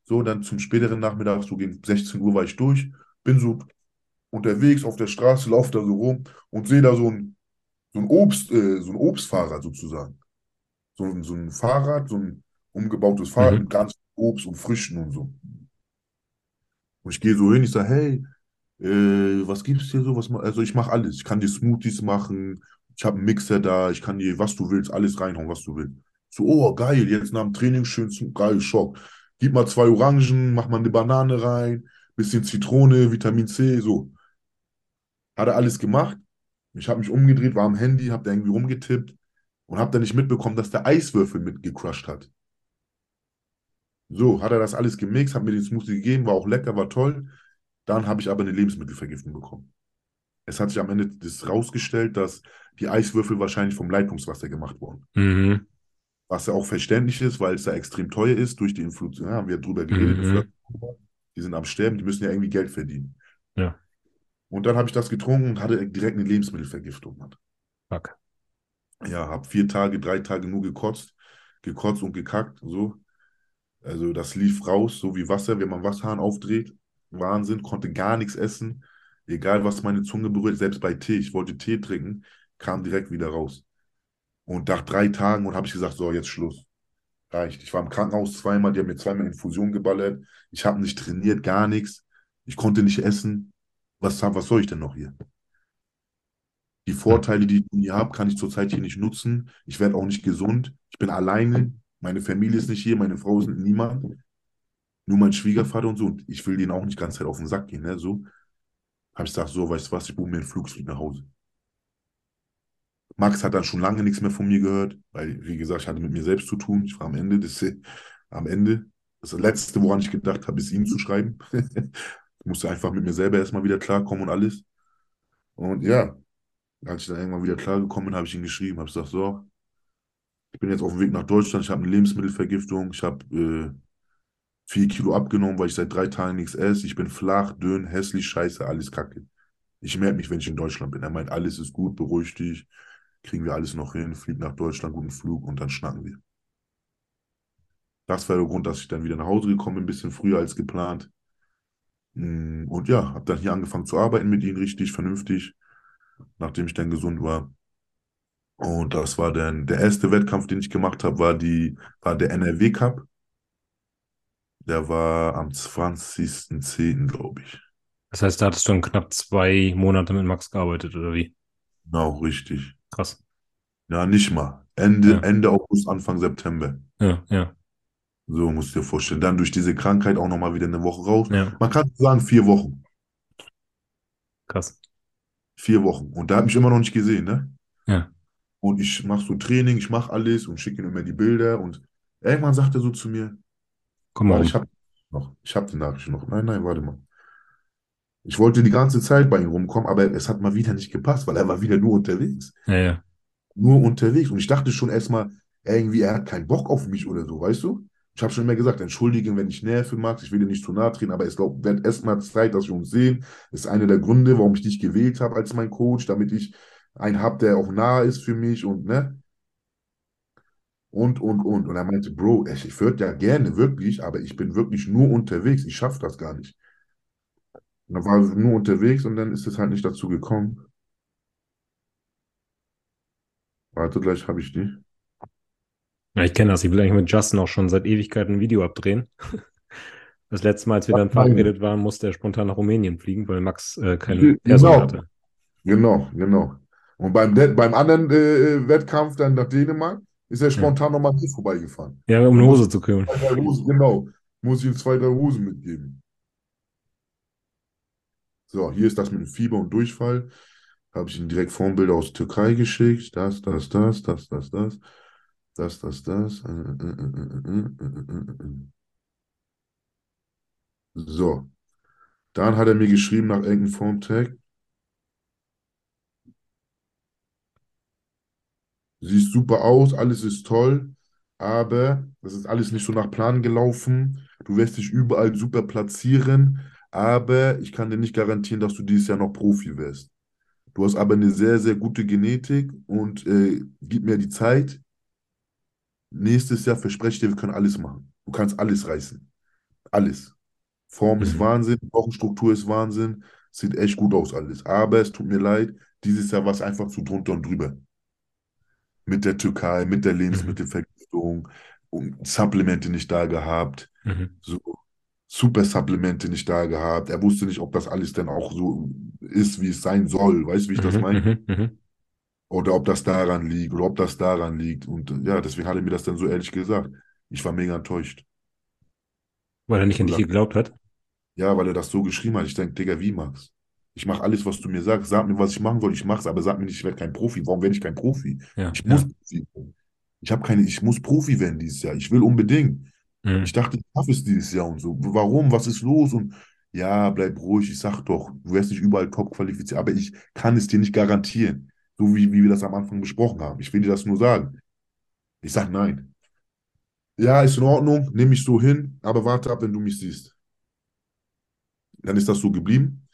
So, dann zum späteren Nachmittag, so gegen 16 Uhr war ich durch, bin so unterwegs auf der Straße, laufe da so rum und sehe da so ein, so ein Obst, äh, so ein Obstfahrrad sozusagen. So, ein- so ein Fahrrad, so ein umgebautes Fahrrad Mhm. mit ganz Obst und Früchten und so. Und ich gehe so hin, ich sage, hey, äh, was gibt's hier so? Was, also ich mache alles. Ich kann dir Smoothies machen, ich habe einen Mixer da, ich kann dir, was du willst, alles reinhauen, was du willst. So, oh, geil, jetzt nach dem Training schön, zum- geil, Schock. Gib mal zwei Orangen, mach mal eine Banane rein, bisschen Zitrone, Vitamin C, so. Hat er alles gemacht. Ich habe mich umgedreht, war am Handy, habe da irgendwie rumgetippt und habe dann nicht mitbekommen, dass der Eiswürfel mitgecrushed hat. So, hat er das alles gemixt, hat mir den Smoothie gegeben, war auch lecker, war toll. Dann habe ich aber eine Lebensmittelvergiftung bekommen. Es hat sich am Ende das rausgestellt, dass die Eiswürfel wahrscheinlich vom Leitungswasser gemacht wurden. Mhm. Was ja auch verständlich ist, weil es da extrem teuer ist durch die Inflation. Ja, haben wir drüber geredet. Mhm. Die sind am Sterben, die müssen ja irgendwie Geld verdienen. Ja. Und dann habe ich das getrunken und hatte direkt eine Lebensmittelvergiftung. Fuck. Ja, habe vier Tage, drei Tage nur gekotzt, gekotzt und gekackt, so. Also das lief raus, so wie Wasser, wenn man Wasserhahn aufdreht. Wahnsinn, konnte gar nichts essen. Egal, was meine Zunge berührt, selbst bei Tee. Ich wollte Tee trinken, kam direkt wieder raus. Und nach drei Tagen und habe ich gesagt, so, jetzt Schluss. Reicht. Ich war im Krankenhaus zweimal, die haben mir zweimal Infusion geballert. Ich habe nicht trainiert, gar nichts. Ich konnte nicht essen. Was, was soll ich denn noch hier? Die Vorteile, die ich hier habe, kann ich zurzeit hier nicht nutzen. Ich werde auch nicht gesund. Ich bin alleine. Meine Familie ist nicht hier, meine Frau ist niemand. Nur mein Schwiegervater und so. Und ich will denen auch nicht die ganze Zeit auf den Sack gehen. Ne? So habe ich gesagt, so, weißt du was, ich buche mir einen Flugflieg nach Hause. Max hat dann schon lange nichts mehr von mir gehört, weil, wie gesagt, ich hatte mit mir selbst zu tun. Ich war am Ende. Das, am Ende. Das Letzte, woran ich gedacht habe, ist ihm zu schreiben. ich musste einfach mit mir selber erstmal wieder klarkommen und alles. Und ja, als ich dann irgendwann wieder klargekommen bin, habe ich ihn geschrieben, habe gesagt, so, ich bin jetzt auf dem Weg nach Deutschland, ich habe eine Lebensmittelvergiftung, ich habe äh, vier Kilo abgenommen, weil ich seit drei Tagen nichts esse. Ich bin flach, dünn, hässlich, scheiße, alles kacke. Ich melde mich, wenn ich in Deutschland bin. Er meint, alles ist gut, beruhig dich, kriegen wir alles noch hin, flieg nach Deutschland, guten Flug und dann schnacken wir. Das war der Grund, dass ich dann wieder nach Hause gekommen bin, ein bisschen früher als geplant. Mm, und ja, habe dann hier angefangen zu arbeiten mit ihnen richtig, vernünftig, nachdem ich dann gesund war. Und das war dann der erste Wettkampf, den ich gemacht habe, war, die, war der NRW Cup. Der war am 20.10., glaube ich. Das heißt, da hattest du dann knapp zwei Monate mit Max gearbeitet, oder wie? Genau, richtig. Krass. Ja, nicht mal. Ende, Ja. Ende August, Anfang September. Ja, ja, So musst du dir vorstellen. Dann durch diese Krankheit auch nochmal wieder eine Woche raus. ja. Man kann sagen, vier Wochen. Krass. Vier Wochen. Und da hat mich immer noch nicht gesehen, ne? Ja. Und ich mache so Training, ich mache alles und schicke ihm immer die Bilder. Und irgendwann sagt er so zu mir, Komm mal ich habe noch, ich habe die Nachricht noch. Nein, nein, warte mal. Ich wollte die ganze Zeit bei ihm rumkommen, aber es hat mal wieder nicht gepasst, weil er war wieder nur unterwegs. Ja, ja. Nur unterwegs. Und ich dachte schon erstmal, irgendwie, er hat keinen Bock auf mich oder so, weißt du? Ich habe schon immer gesagt, entschuldige, wenn ich nerve, Max, ich will dir nicht zu nahe treten, aber es wird erstmal Zeit, dass wir uns sehen. Das ist einer der Gründe, warum ich dich gewählt habe als mein Coach, damit ich einen habe, der auch nah ist für mich und, ne? Und, und, und. Und er meinte, Bro, ich, würde ja gerne, wirklich, aber ich bin wirklich nur unterwegs. Ich schaffe das gar nicht. Und dann war nur unterwegs und dann ist es halt nicht dazu gekommen. Warte, gleich habe ich die. Ja, ich kenne das. Ich will eigentlich mit Justin auch schon seit Ewigkeiten ein Video abdrehen. Das letzte Mal, als wir dann verabredet waren, musste er spontan nach Rumänien fliegen, weil Max äh, kein Genau. Perso hatte. Genau, genau. Und beim, beim anderen äh, Wettkampf dann nach Dänemark ist er spontan nochmal hier vorbeigefahren. Ja, um eine Hose zu Hosen, genau. Muss ich ihm zwei, drei Hosen mitgeben. So, hier ist das mit dem Fieber und Durchfall. Habe ich ihm direkt Formbilder aus Türkei geschickt. Das, das, das, das, das, das. Das, das, das. Äh. So. Dann hat er mir geschrieben nach irgendeinem Formtag. Siehst super aus, alles ist toll, aber das ist alles nicht so nach Plan gelaufen. Du wirst dich überall super platzieren, aber ich kann dir nicht garantieren, dass du dieses Jahr noch Profi wirst. Du hast aber eine sehr, sehr gute Genetik und äh, gib mir die Zeit. Nächstes Jahr verspreche ich dir, wir können alles machen. Du kannst alles reißen. Alles. Form ist Mhm. Wahnsinn, Wochenstruktur ist Wahnsinn. Sieht echt gut aus alles. Aber es tut mir leid, dieses Jahr war es einfach zu drunter und drüber. Mit der Türkei, mit der Lebensmittelvergiftung und Supplemente nicht da gehabt. Mhm. So super Supplemente nicht da gehabt. Er wusste nicht, ob das alles denn auch so ist, wie es sein soll. Weißt du, wie ich das Mhm, meine? mhm, mhm. Oder ob das daran liegt oder ob das daran liegt. Und äh, ja, deswegen hat er mir das dann so ehrlich gesagt. Ich war mega enttäuscht. Weil er nicht an dich geglaubt hat. Ja, weil er das so geschrieben hat. Ich denke, Digga, wie, Max? Ich mache alles, was du mir sagst. Sag mir, was ich machen soll. Ich mache es, aber sag mir nicht, ich werde kein Profi. Warum werde ich kein Profi? Ja, Ich ja. muss Profi werden. Ich habe keine, ich muss Profi werden dieses Jahr. Ich will unbedingt. Mhm. Ich dachte, ich schaffe es dieses Jahr und so. Warum? Was ist los? Und ja, bleib ruhig. Ich sag doch, du wirst nicht überall top qualifiziert, aber ich kann es dir nicht garantieren. So wie, wie wir das am Anfang besprochen haben. Ich will dir das nur sagen. Ich sag nein. Ja, ist in Ordnung, nehme mich so hin, aber warte ab, wenn du mich siehst. Dann ist das so geblieben.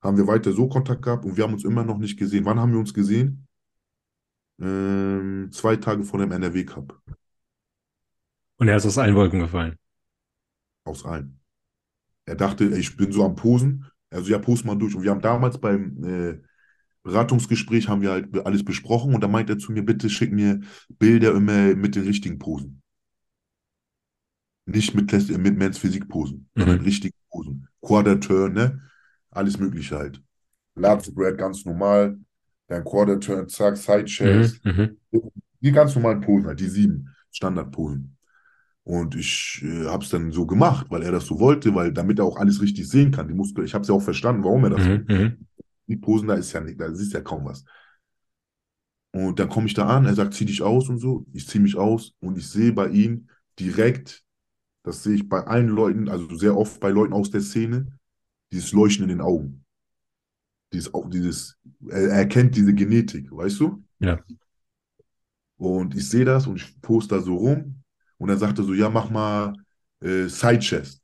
haben wir weiter so Kontakt gehabt und wir haben uns immer noch nicht gesehen. Wann haben wir uns gesehen? Ähm, zwei Tage vor dem NRW Cup. Und er ist aus allen Wolken gefallen. Aus allen. Er dachte, ich bin so am Posen. Also ja, post mal durch. Und wir haben damals beim äh, Beratungsgespräch haben wir halt alles besprochen und da meint er zu mir, bitte schick mir Bilder immer mit den richtigen Posen. Nicht mit, mit Men's Physik Posen, Mhm. sondern richtigen Posen. Quarter Turn, ne? Alles Mögliche halt. Lat Spread ganz normal, dann Quarter Turn, zack, Side Mhm. Chest. Mhm. Die ganz normalen Posen halt, die sieben Standardposen. Und ich äh, habe es dann so gemacht, weil er das so wollte, weil damit er auch alles richtig sehen kann. Die Muskeln, ich habe es ja auch verstanden, warum er das Mhm. Die Posen, da ist ja nicht, da siehst ja kaum was. Und dann komme ich da an, er sagt, zieh dich aus und so. Ich ziehe mich aus und ich sehe bei ihm direkt, das sehe ich bei allen Leuten, also sehr oft bei Leuten aus der Szene, dieses Leuchten in den Augen. Dieses, auch dieses, er er erkennt diese Genetik, weißt du? Ja. Und ich sehe das und ich poste da so rum und dann sagt er so, ja, mach mal äh, Side Chest.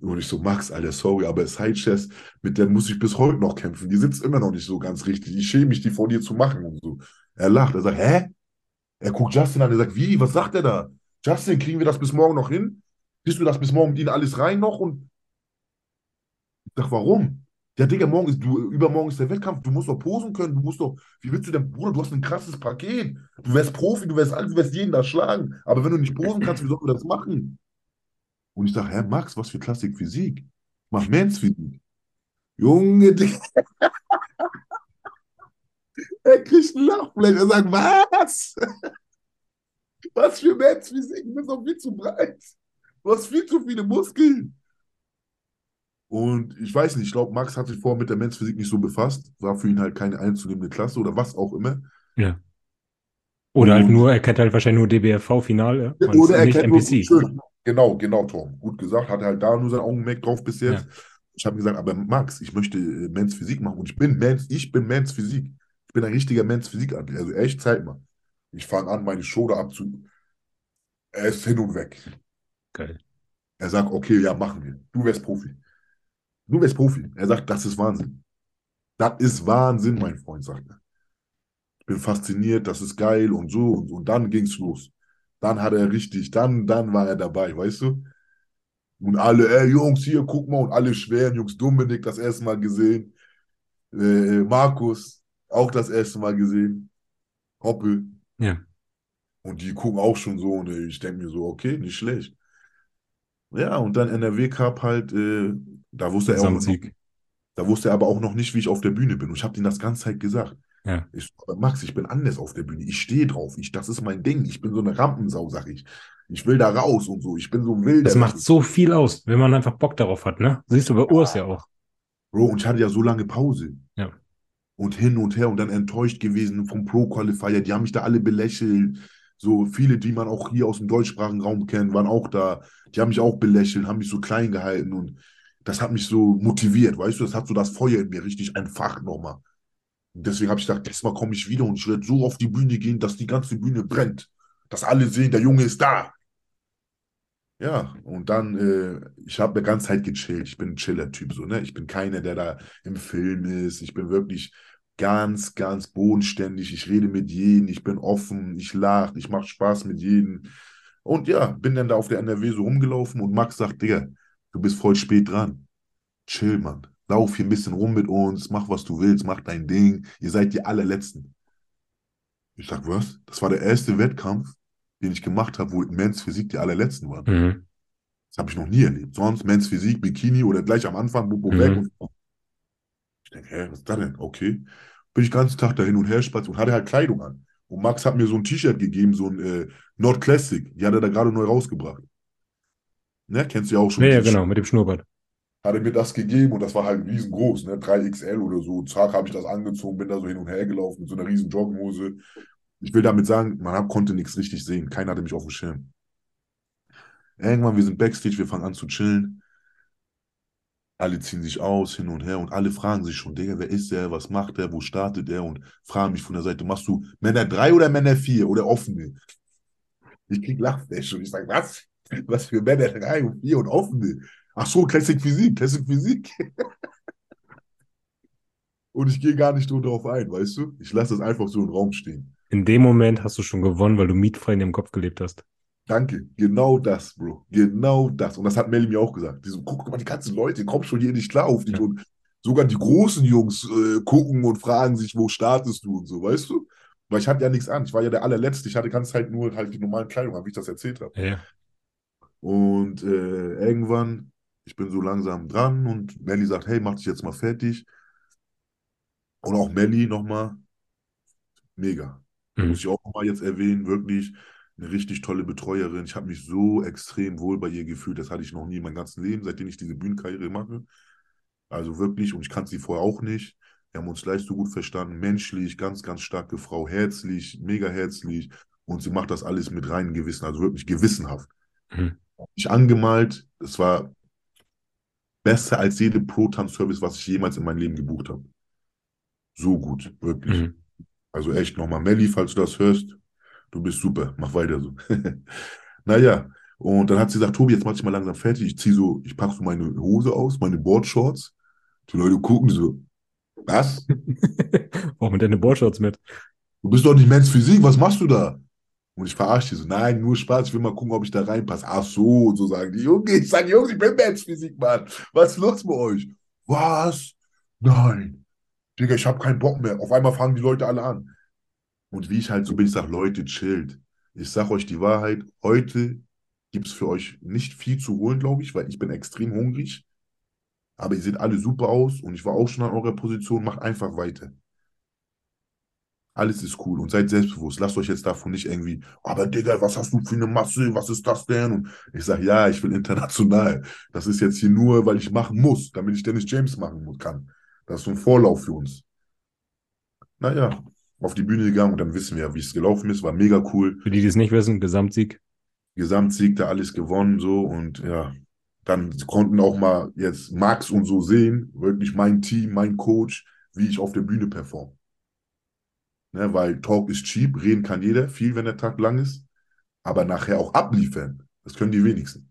Und ich so, Max, Alter, sorry, aber Side Chest, mit der muss ich bis heute noch kämpfen. Die sitzt immer noch nicht so ganz richtig. Ich schäme mich, die vor dir zu machen und so. Er lacht, er sagt, hä? Er guckt Justin an, er sagt, wie, was sagt er da? Justin, kriegen wir das bis morgen noch hin? Kriegst du das bis morgen mit ihnen alles rein noch? Und ich sag, warum? Ja, Digga, morgen ist, du, übermorgen ist der Wettkampf, du musst doch posen können, du musst doch, wie willst du denn, Bruder, du hast ein krasses Paket. Du wärst Profi, du wärst alles, du wärst jeden da schlagen. Aber wenn du nicht posen kannst, wie sollen wir das machen? Und ich sage, Herr Max, was für Klassik Physik? Mach Men's Physik. Junge. Er kriegt einen Lachfleisch. Er sagt, was? Was für Men's Physik? Du bist doch viel zu breit. Du hast viel zu viele Muskeln. Und ich weiß nicht, ich glaube, Max hat sich vorher mit der Men's Physik nicht so befasst. War für ihn halt keine einzunehmende Klasse oder was auch immer. Ja. Oder halt Und- nur, er kennt halt wahrscheinlich nur DBFV-Finale Oder er nicht kennt nur NPC. schön. Genau, genau, Tom. Gut gesagt, hat er halt da nur sein Augenmerk drauf bis jetzt. Ja. Ich habe gesagt, aber Max, ich möchte äh, Men's Physik machen und ich bin Men's, ich bin Men's Physik. Ich bin ein richtiger Men's Physik-Athlet. Also echt, Zeit mal. Ich fange an, meine Schulter abzu. Er ist hin und weg. Geil. Er sagt, okay, ja, machen wir. Du wärst Profi. Du wärst Profi. Er sagt, das ist Wahnsinn. Das ist Wahnsinn, mein Freund, sagt er. Ich bin fasziniert, das ist geil und so und, und dann ging's los. Dann hat er richtig, dann, dann war er dabei, weißt du? Und alle, ey Jungs, hier, guck mal, und alle schweren Jungs, Dominik das erste Mal gesehen, äh, Markus auch das erste Mal gesehen, Hoppe. Ja. Und die gucken auch schon so und äh, ich denke mir so, okay, nicht schlecht. Ja, und dann NRW Cup halt, äh, da wusste er auch noch, da wusste er aber auch noch nicht, wie ich auf der Bühne bin. Und ich habe ihm das ganze Zeit gesagt. Ja. Ich Max, ich bin anders auf der Bühne. Ich stehe drauf. Ich, das ist mein Ding. Ich bin so eine Rampensau, sag ich. Ich will da raus und so. Ich bin so wild. Das macht so viel aus, wenn man einfach Bock darauf hat, ne? Siehst du bei Urs ja auch. Bro, und ich hatte ja so lange Pause. Ja. Und hin und her und dann enttäuscht gewesen vom Pro-Qualifier. Die haben mich da alle belächelt. So viele, die man auch hier aus dem deutschsprachigen Raum kennt, waren auch da. Die haben mich auch belächelt, haben mich so klein gehalten und das hat mich so motiviert, weißt du? Das hat so das Feuer in mir richtig entfacht nochmal. Deswegen habe ich gedacht, diesmal komme ich wieder und ich werde so auf die Bühne gehen, dass die ganze Bühne brennt. Dass alle sehen, der Junge ist da. Ja, und dann, äh, ich habe die ganze Zeit gechillt. Ich bin ein Chiller-Typ, so, ne? Ich bin keiner, der da im Film ist. Ich bin wirklich ganz, ganz bodenständig. Ich rede mit jedem, ich bin offen, ich lache, ich mache Spaß mit jedem. Und ja, bin dann da auf der NRW so rumgelaufen und Max sagt, Digga, du bist voll spät dran. Chill, Mann. Lauf hier ein bisschen rum mit uns, mach, was du willst, mach dein Ding. Ihr seid die allerletzten. Ich sag, was? Das war der erste Wettkampf, den ich gemacht habe, wo Men's Physik die allerletzten waren. Mhm. Das habe ich noch nie erlebt. Sonst Men's Physik, Bikini oder gleich am Anfang, Bubo Mhm. weg. Und ich denke, hä, was ist das denn? Okay. Bin ich den ganzen Tag da hin und her spaziert und hatte halt Kleidung an. Und Max hat mir so ein T-Shirt gegeben, so ein äh, Not Classic. Die hat er da gerade neu rausgebracht. Ne, kennst du ja auch schon. Ja, ja, genau, mit dem Schnurrbart. Hat er mir das gegeben und das war halt riesengroß, ne? 3XL oder so. Zack, habe ich das angezogen, bin da so hin und her gelaufen mit so einer riesen Jogginghose. Ich will damit sagen, man hab, konnte nichts richtig sehen. Keiner hatte mich auf dem Schirm. Irgendwann, wir sind Backstage, wir fangen an zu chillen. Alle ziehen sich aus, hin und her und alle fragen sich schon, Digga, wer ist der, was macht der, wo startet er und fragen mich von der Seite, machst du Männer 3 oder Männer 4 oder offene? Ich krieg Lachfläche und ich sage, was? Was für Männer 3 und 4 und offene? Ach so, Classic Physik, Classic Physik. und ich gehe gar nicht darauf ein, weißt du? Ich lasse das einfach so im Raum stehen. In dem Moment hast du schon gewonnen, weil du mietfrei in dem Kopf gelebt hast. Danke, genau das, Bro. Genau das. Und das hat Melly mir auch gesagt. Die so, guck mal, die ganzen Leute kommen schon hier nicht klar auf dich. Ja. Und sogar die großen Jungs äh, gucken und fragen sich, wo startest du und so, weißt du? Weil ich hatte ja nichts an. Ich war ja der allerletzte. Ich hatte ganz halt nur halt die normalen Kleidung, wie ich das erzählt habe. Ja. Und äh, irgendwann, ich bin so langsam dran und Melly sagt, hey, mach dich jetzt mal fertig. Und auch Melly nochmal, mega. Mhm. Muss ich auch nochmal jetzt erwähnen, wirklich eine richtig tolle Betreuerin. Ich habe mich so extrem wohl bei ihr gefühlt. Das hatte ich noch nie in meinem ganzen Leben, seitdem ich diese Bühnenkarriere mache. Also wirklich, und ich kannte sie vorher auch nicht. Wir haben uns gleich so gut verstanden. Menschlich, ganz, ganz starke Frau, herzlich, mega herzlich. Und sie macht das alles mit reinem Gewissen, also wirklich gewissenhaft. Mhm. Ich angemalt, es war besser als jede Pro-Tanz-Service, was ich jemals in meinem Leben gebucht habe. So gut, wirklich. Mhm. Also echt nochmal, Melli, falls du das hörst, du bist super, mach weiter so. naja, und dann hat sie gesagt, Tobi, jetzt mach dich mal langsam fertig. Ich ziehe so, ich packe so meine Hose aus, meine Boardshorts. Die Leute gucken so, was? Auch mit deinen Boardshorts mit. Du bist doch nicht Men's Physik, was machst du da? Und ich verarsche die so, nein, nur Spaß, ich will mal gucken, ob ich da reinpasse. Ach so, so sagen die, Junge, ich sage, Jungs, ich bin Men's Physik, Mann. Was ist los mit euch? Was? Nein. Digga, ich habe keinen Bock mehr. Auf einmal fangen die Leute alle an. Und wie ich halt so bin, ich sage, Leute, chillt. Ich sage euch die Wahrheit, heute gibt es für euch nicht viel zu holen, glaube ich, weil ich bin extrem hungrig. Aber ihr seht alle super aus und ich war auch schon an eurer Position. Macht einfach weiter. Alles ist cool und seid selbstbewusst. Lasst euch jetzt davon nicht irgendwie, aber Digga, was hast du für eine Masse? Was ist das denn? Und ich sage, ja, ich will international. Das ist jetzt hier nur, weil ich machen muss, damit ich Dennis James machen kann. Das ist so ein Vorlauf für uns. Naja, auf die Bühne gegangen und dann wissen wir ja, wie es gelaufen ist. War mega cool. Für die, die es nicht wissen, Gesamtsieg. Gesamtsieg, da alles gewonnen, so und ja, dann konnten auch mal jetzt Max und so sehen, wirklich mein Team, mein Coach, wie ich auf der Bühne performe. Ne, weil Talk ist cheap, reden kann jeder, viel, wenn der Tag lang ist, aber nachher auch abliefern, das können die wenigsten.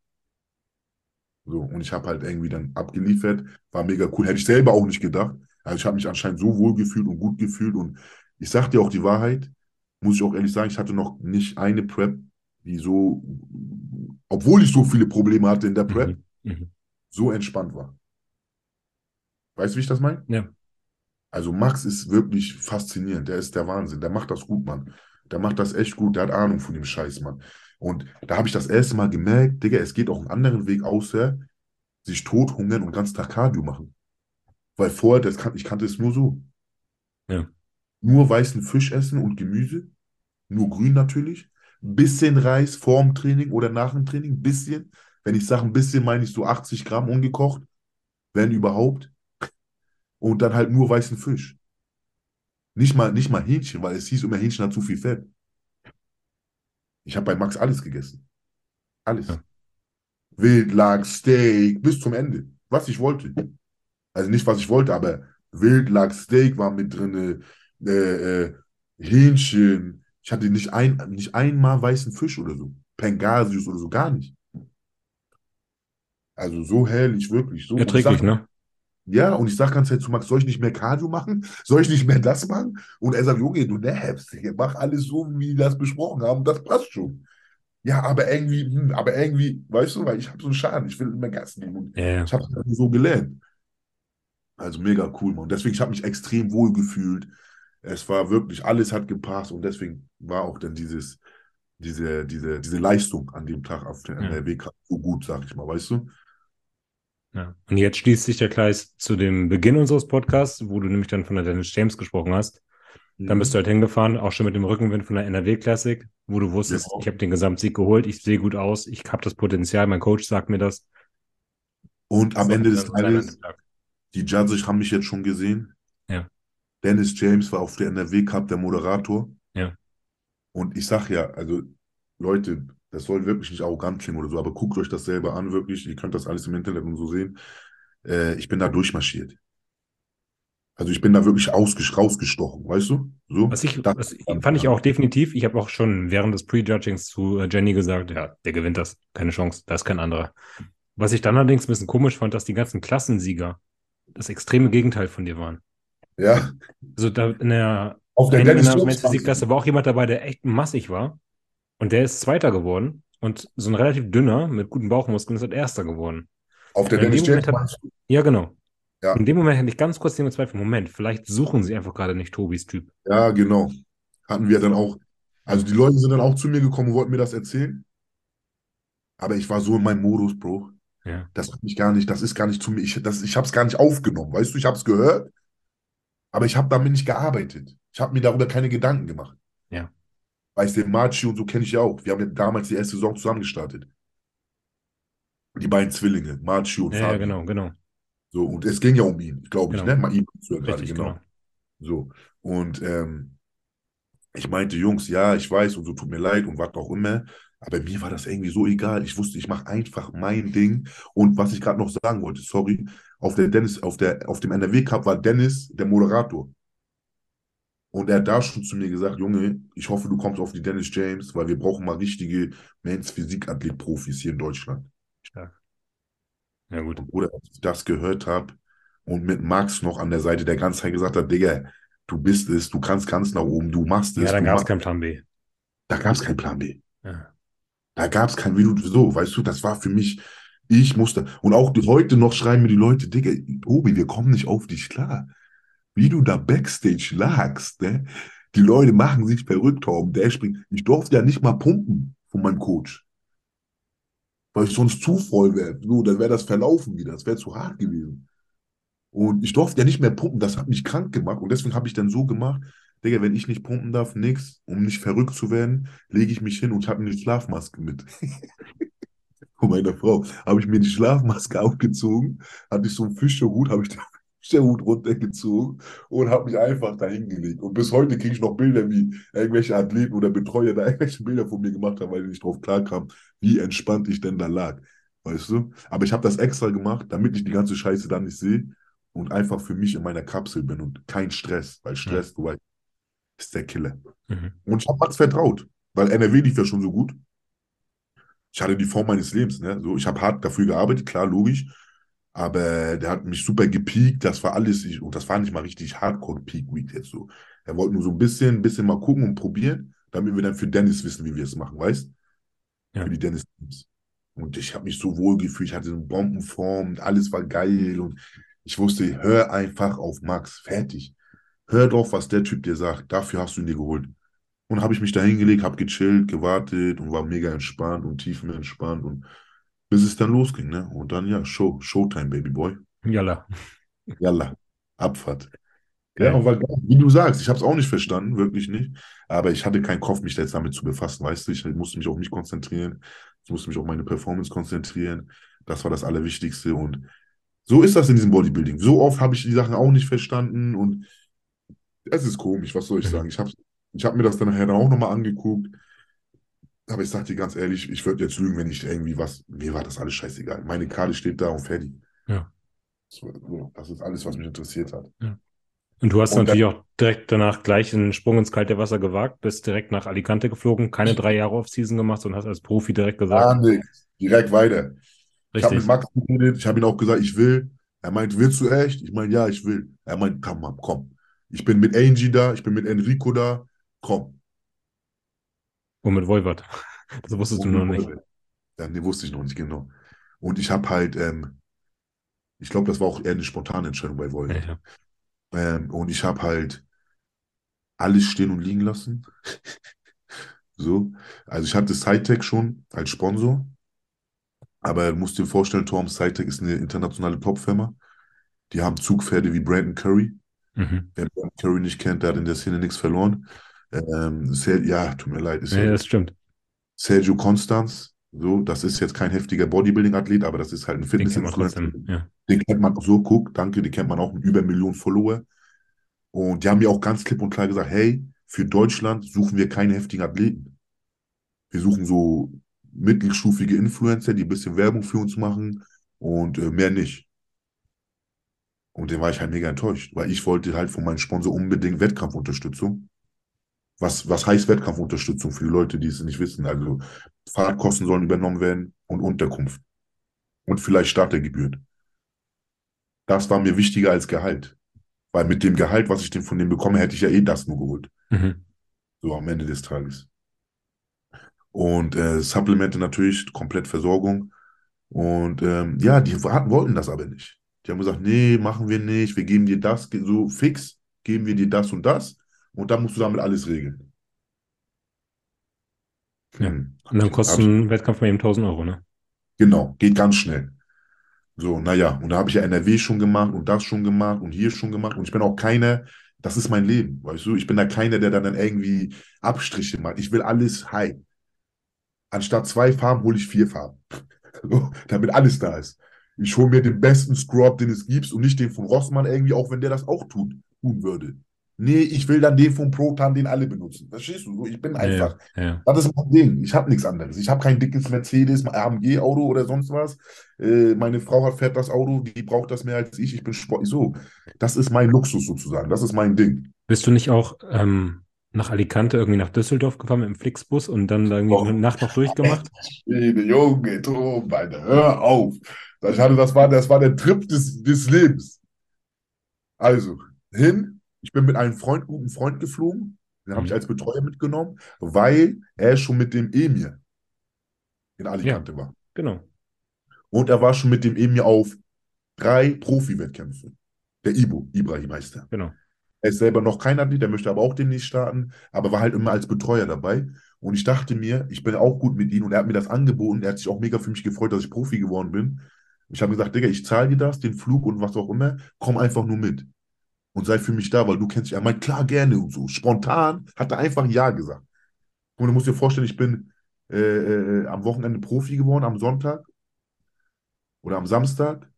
So, und ich habe halt irgendwie dann abgeliefert, war mega cool, hätte ich selber auch nicht gedacht. Also ich habe mich anscheinend so wohl gefühlt und gut gefühlt und ich sag dir auch die Wahrheit, muss ich auch ehrlich sagen, ich hatte noch nicht eine Prep, die so, obwohl ich so viele Probleme hatte in der Prep, Mhm. Mhm. so entspannt war. Weißt du, wie ich das meine? Ja. Also Max ist wirklich faszinierend. Der ist der Wahnsinn. Der macht das gut, Mann. Der macht das echt gut. Der hat Ahnung von dem Scheiß, Mann. Und da habe ich das erste Mal gemerkt, Digga, es geht auch einen anderen Weg, außer sich tothungern und ganz Tag Cardio machen. Weil vorher, das kan ich kannte es nur so. Ja. Nur weißen Fisch essen und Gemüse. Nur grün natürlich. Bisschen Reis vorm Training oder nach dem Training. Bisschen. Wenn ich sage ein bisschen, meine ich so 80 Gramm ungekocht. Wenn überhaupt. Und dann halt nur weißen Fisch. Nicht mal, nicht mal Hähnchen, weil es hieß immer, Hähnchen hat zu viel Fett. Ich habe bei Max alles gegessen. Alles. Ja. Wildlachs, Steak, bis zum Ende. Was ich wollte. Also nicht, was ich wollte, aber Wildlachs, Steak war mit drin, äh, äh, Hähnchen. Ich hatte nicht, ein, nicht einmal weißen Fisch oder so. Pangasius oder so, gar nicht. Also so herrlich, wirklich. So. Erträglich, ne? Ja, und ich sage ganz Zeit zu Max, soll ich nicht mehr Cardio machen? Soll ich nicht mehr das machen? Und er sagt, Junge, du nervst, mach alles so, wie wir das besprochen haben, das passt schon. Ja, aber irgendwie, hm, aber irgendwie, weißt du, weil ich habe so einen Schaden, ich will immer Gas nehmen ja. ich habe es so gelernt. Also mega cool, Mann. Und deswegen, ich habe mich extrem wohl gefühlt. Es war wirklich, alles hat gepasst und deswegen war auch dann dieses, diese, diese, diese Leistung an dem Tag auf der Ja. NRW so gut, sag ich mal, weißt du? Ja. Und jetzt schließt sich der Kreis zu dem Beginn unseres Podcasts, wo du nämlich dann von der Dennis James gesprochen hast. Dann Mhm. bist du halt hingefahren, auch schon mit dem Rückenwind von der NRW Classic, wo du wusstest, Genau. ich habe den Gesamtsieg geholt, ich sehe gut aus, ich habe das Potenzial, mein Coach sagt mir das. Und am So, Ende des dann- dann Tages, die Judges haben mich jetzt schon gesehen. Ja. Dennis James war auf der NRW Cup der Moderator. Ja. Und ich sag ja, also Leute, das soll wirklich nicht arrogant klingen oder so, aber guckt euch das selber an, wirklich. Ihr könnt das alles im Internet und so sehen. Äh, ich bin da durchmarschiert. Also ich bin da wirklich ausges rausgestochen, weißt du? So. Was ich, Das- was fand ich auch definitiv. Ich habe auch schon während des Prejudgings zu äh, Jenny gesagt, ja, der gewinnt das, keine Chance, da ist kein anderer. Was ich dann allerdings ein bisschen komisch fand, dass die ganzen Klassensieger das extreme Gegenteil von dir waren. Ja, Also da in der auf der in der City-Klasse war auch jemand dabei, der echt massig war. Und der ist Zweiter geworden. Und so ein relativ dünner mit guten Bauchmuskeln ist halt Erster geworden. Auf der Dennis James hat, ja, genau. Ja, In dem Moment hatte ich ganz kurz den Zweifel, Moment, vielleicht suchen sie einfach gerade nicht Tobis Typ. ja, genau. Hatten wir dann auch. Also die Leute sind dann auch zu mir gekommen und wollten mir das erzählen. Aber ich war so in meinem Modus, Bro. Ja, Das hat mich gar nicht, das ist gar nicht zu mir. Ich, das, ich habe es gar nicht aufgenommen. Weißt du, ich habe es gehört, aber ich habe damit nicht gearbeitet. Ich habe mir darüber keine Gedanken gemacht. Ja. Weißt du, Marci und so kenne ich ja auch. Wir haben ja damals die erste Saison zusammen gestartet. Die beiden Zwillinge, Marci und Ja, ja, Fabi. genau, genau. So, und es ging ja um ihn, glaube ich, Genau. ne? Mal ihn zu ja gerade, Richtig, genau. genau. So. Und ähm, ich meinte, Jungs, ja, ich weiß und so tut mir leid und was auch immer. Aber mir war das irgendwie so egal. Ich wusste, ich mache einfach mein Ding. Und was ich gerade noch sagen wollte, sorry, auf der Dennis, auf der, auf dem NRW Cup war Dennis der Moderator. Und er hat da schon zu mir gesagt, Junge, ich hoffe, du kommst auf die Dennis James, weil wir brauchen mal richtige Men's Physikathlet-Profis hier in Deutschland. Stark. Ja, gut. Und Bruder, als ich das gehört habe und mit Max noch an der Seite, der ganze Zeit gesagt hat, Digga, du bist es, du kannst ganz nach oben, du machst es. Ja, dann du gab es keinen Plan B. Da gab es keinen Plan B. Ja. Da gab es kein, wie du so, weißt du, das war für mich, ich musste, und auch heute noch schreiben mir die Leute, Digga, Tobi, wir kommen nicht auf dich klar. Wie du da Backstage lagst, ne? Die Leute machen sich verrückt, Torben, der springt. Ich durfte ja nicht mal pumpen von meinem Coach. Weil ich sonst zu voll wäre. So, dann wäre das verlaufen wieder. Das wäre zu hart gewesen. Und ich durfte ja nicht mehr pumpen. Das hat mich krank gemacht. Und deswegen habe ich dann so gemacht, Digga, wenn ich nicht pumpen darf, nix, um nicht verrückt zu werden, lege ich mich hin und habe eine Schlafmaske mit. Von meiner Frau habe ich mir die Schlafmaske aufgezogen, hatte ich so einen Fischerhut, habe ich den Fischerhut runtergezogen und habe mich einfach da hingelegt. Und bis heute kriege ich noch Bilder, wie irgendwelche Athleten oder Betreuer da irgendwelche Bilder von mir gemacht haben, weil die nicht drauf klarkamen, wie entspannt ich denn da lag. Weißt du? Aber ich habe das extra gemacht, damit ich die ganze Scheiße dann nicht sehe und einfach für mich in meiner Kapsel bin und kein Stress, weil Stress, du weißt, ist der Killer. Mhm. Und ich habe Max vertraut, weil NRW lief ja schon so gut. Ich hatte die Form meines Lebens, ne? So, ich habe hart dafür gearbeitet, klar, logisch. Aber der hat mich super gepiekt. Das war alles, ich, und das war nicht mal richtig Hardcore Peak Week jetzt so. Er wollte nur so ein bisschen, ein bisschen mal gucken und probieren, damit wir dann für Dennis wissen, wie wir es machen, weißt? Ja. Für die Dennis Teams. Und ich habe mich so wohl gefühlt. Ich hatte eine Bombenform, und alles war geil. Und ich wusste, hör einfach auf Max, fertig. Hör doch, was der Typ dir sagt. Dafür hast du ihn dir geholt. Und habe ich mich da hingelegt, habe gechillt, gewartet und war mega entspannt und tiefenentspannt und bis es dann losging, ne? Und dann ja, Show, Showtime, Baby Boy. Jalla. Yalla, Abfahrt. Ja, und weil, wie du sagst, ich habe es auch nicht verstanden, wirklich nicht. Aber ich hatte keinen Kopf, mich jetzt damit zu befassen, weißt du? Ich musste mich auf mich konzentrieren. Ich musste mich auf meine Performance konzentrieren. Das war das Allerwichtigste. Und so ist das in diesem Bodybuilding. So oft habe ich die Sachen auch nicht verstanden und es ist komisch, was soll ich Mhm. sagen? Ich habe ich hab mir das dann nachher auch nochmal angeguckt. Aber ich sag dir ganz ehrlich, ich würde jetzt lügen, wenn ich irgendwie was. Mir war das alles scheißegal. Meine Karte steht da und fertig. Ja. Das ist alles, was mich interessiert hat. Und du hast Und natürlich auch direkt danach gleich einen Sprung ins kalte Wasser gewagt, bist direkt nach Alicante geflogen, keine drei Jahre Off-Season gemacht und hast als Profi direkt gesagt, Gar nichts. Direkt weiter. Ich habe richtig. mit Max geredet, ich habe ihm auch gesagt, ich will. Er meint, willst du echt? Ich meine, ja, ich will. Er meint, komm, Mann, komm. Ich bin mit Angie da, ich bin mit Enrico da. Komm. Und mit Wolvert. Das wusstest du noch nicht. Ja, nee, wusste ich noch nicht genau. Und ich habe halt, ähm, ich glaube, das war auch eher eine spontane Entscheidung bei Wolf. ja. Ähm, und ich habe halt alles stehen und liegen lassen. So. Also ich hatte SciTech schon als Sponsor. Aber du musst dir vorstellen, Torm SciTech ist eine internationale Topfirma. Die haben Zugpferde wie Brandon Curry. Mhm. Wer Brandon Curry nicht kennt, der hat in der Szene nichts verloren. Ähm, ja, tut mir leid, ist Ja, ja das stimmt. Sergio Constans. So, das ist jetzt kein heftiger Bodybuilding-Athlet, aber das ist halt ein Den kennt trotzdem. Ja. Den kennt man so, guck, danke, den kennt man auch mit über Millionen Follower. Und die haben mir auch ganz klipp und klar gesagt, hey, für Deutschland suchen wir keine heftigen Athleten. Wir suchen so mittelstufige Influencer, die ein bisschen Werbung für uns machen und äh, mehr nicht. Und den war ich halt mega enttäuscht, weil ich wollte halt von meinem Sponsor unbedingt Wettkampfunterstützung. Was, was heißt Wettkampfunterstützung für die Leute, die es nicht wissen? Also Fahrtkosten sollen übernommen werden und Unterkunft. Und vielleicht Startergebühren. Das war mir wichtiger als Gehalt. Weil mit dem Gehalt, was ich denn von dem bekomme, hätte ich ja eh das nur geholt. Mhm. So am Ende des Tages. Und äh, Supplemente natürlich, komplett Versorgung. Und ähm, ja, die hatten, wollten das aber nicht. Die haben gesagt, nee, machen wir nicht, wir geben dir das, so fix, geben wir dir das und das und dann musst du damit alles regeln. Ja. Hm. Und dann kostet ein Wettkampf mal eben 1000 Euro, ne? Genau, geht ganz schnell. So, naja, und da habe ich ja NRW schon gemacht und das schon gemacht und hier schon gemacht und ich bin auch keiner, das ist mein Leben, weißt du, ich bin da keiner, der dann irgendwie Abstriche macht. Ich will alles high. Anstatt zwei Farben hole ich vier Farben, so, damit alles da ist. Ich hole mir den besten Scrub, den es gibt und nicht den von Rossmann irgendwie, auch wenn der das auch tut, tun würde. Nee, ich will dann den von Proton, den alle benutzen. Verstehst du? So, Ich bin einfach. Ja, ja. Das ist mein Ding. Ich habe nichts anderes. Ich habe kein dickes Mercedes, AMG-Auto oder sonst was. Äh, meine Frau fährt das Auto, die braucht das mehr als ich. Ich bin sportlich. So, das ist mein Luxus sozusagen. Das ist mein Ding. Bist du nicht auch ähm, nach Alicante irgendwie nach Düsseldorf gefahren dem Flixbus und dann da irgendwie Oh. eine Nacht noch durchgemacht? Schwede, Junge, Tom, Alter, hör auf. Ich hatte, das, war, das war der Trip des, des Lebens. Also, hin. Ich bin mit einem Freund, guten Freund geflogen. Den habe ich Mhm. als Betreuer mitgenommen, weil er schon mit dem Emir in Alicante war. Genau. Und er war schon mit dem Emir auf drei Profi-Wettkämpfe. Der Ibo, Ibrahim heißt er. Genau. Er ist selber noch kein Athlet, der möchte aber auch demnächst starten, aber war halt immer als Betreuer dabei. Und ich dachte mir, ich bin auch gut mit ihm und er hat mir das angeboten. Er hat sich auch mega für mich gefreut, dass ich Profi geworden bin. Ich habe gesagt, Digga, ich zahle dir das, den Flug und was auch immer, komm einfach nur mit. Und sei für mich da, weil du kennst dich. Er meint, klar, gerne und so. Spontan hat er einfach Ja gesagt. Und du musst dir vorstellen, ich bin äh, äh, am Wochenende Profi geworden, am Sonntag oder am Samstag.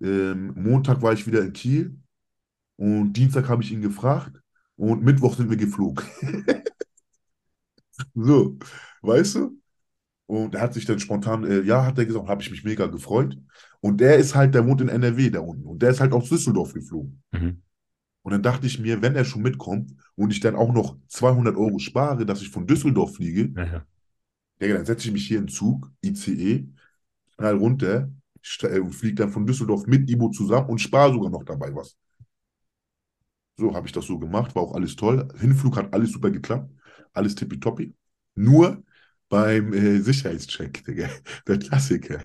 Ähm, Montag war ich wieder in Kiel und Dienstag habe ich ihn gefragt und Mittwoch sind wir geflogen. So, weißt du? Und er hat sich dann spontan, äh, ja, hat er gesagt, habe ich mich mega gefreut. Und der ist halt, der wohnt in NRW da unten und der ist halt aus Düsseldorf geflogen. Mhm. Und dann dachte ich mir, wenn er schon mitkommt und ich dann auch noch 200 Euro spare, dass ich von Düsseldorf fliege, Ja, ja. dann setze ich mich hier in den Zug, ICE, knall runter äh, und fliege dann von Düsseldorf mit Ibo zusammen und spare sogar noch dabei was. So habe ich das so gemacht, war auch alles toll. Hinflug hat alles super geklappt, alles tippitoppi. Nur beim äh, Sicherheitscheck, Digga, der Klassiker.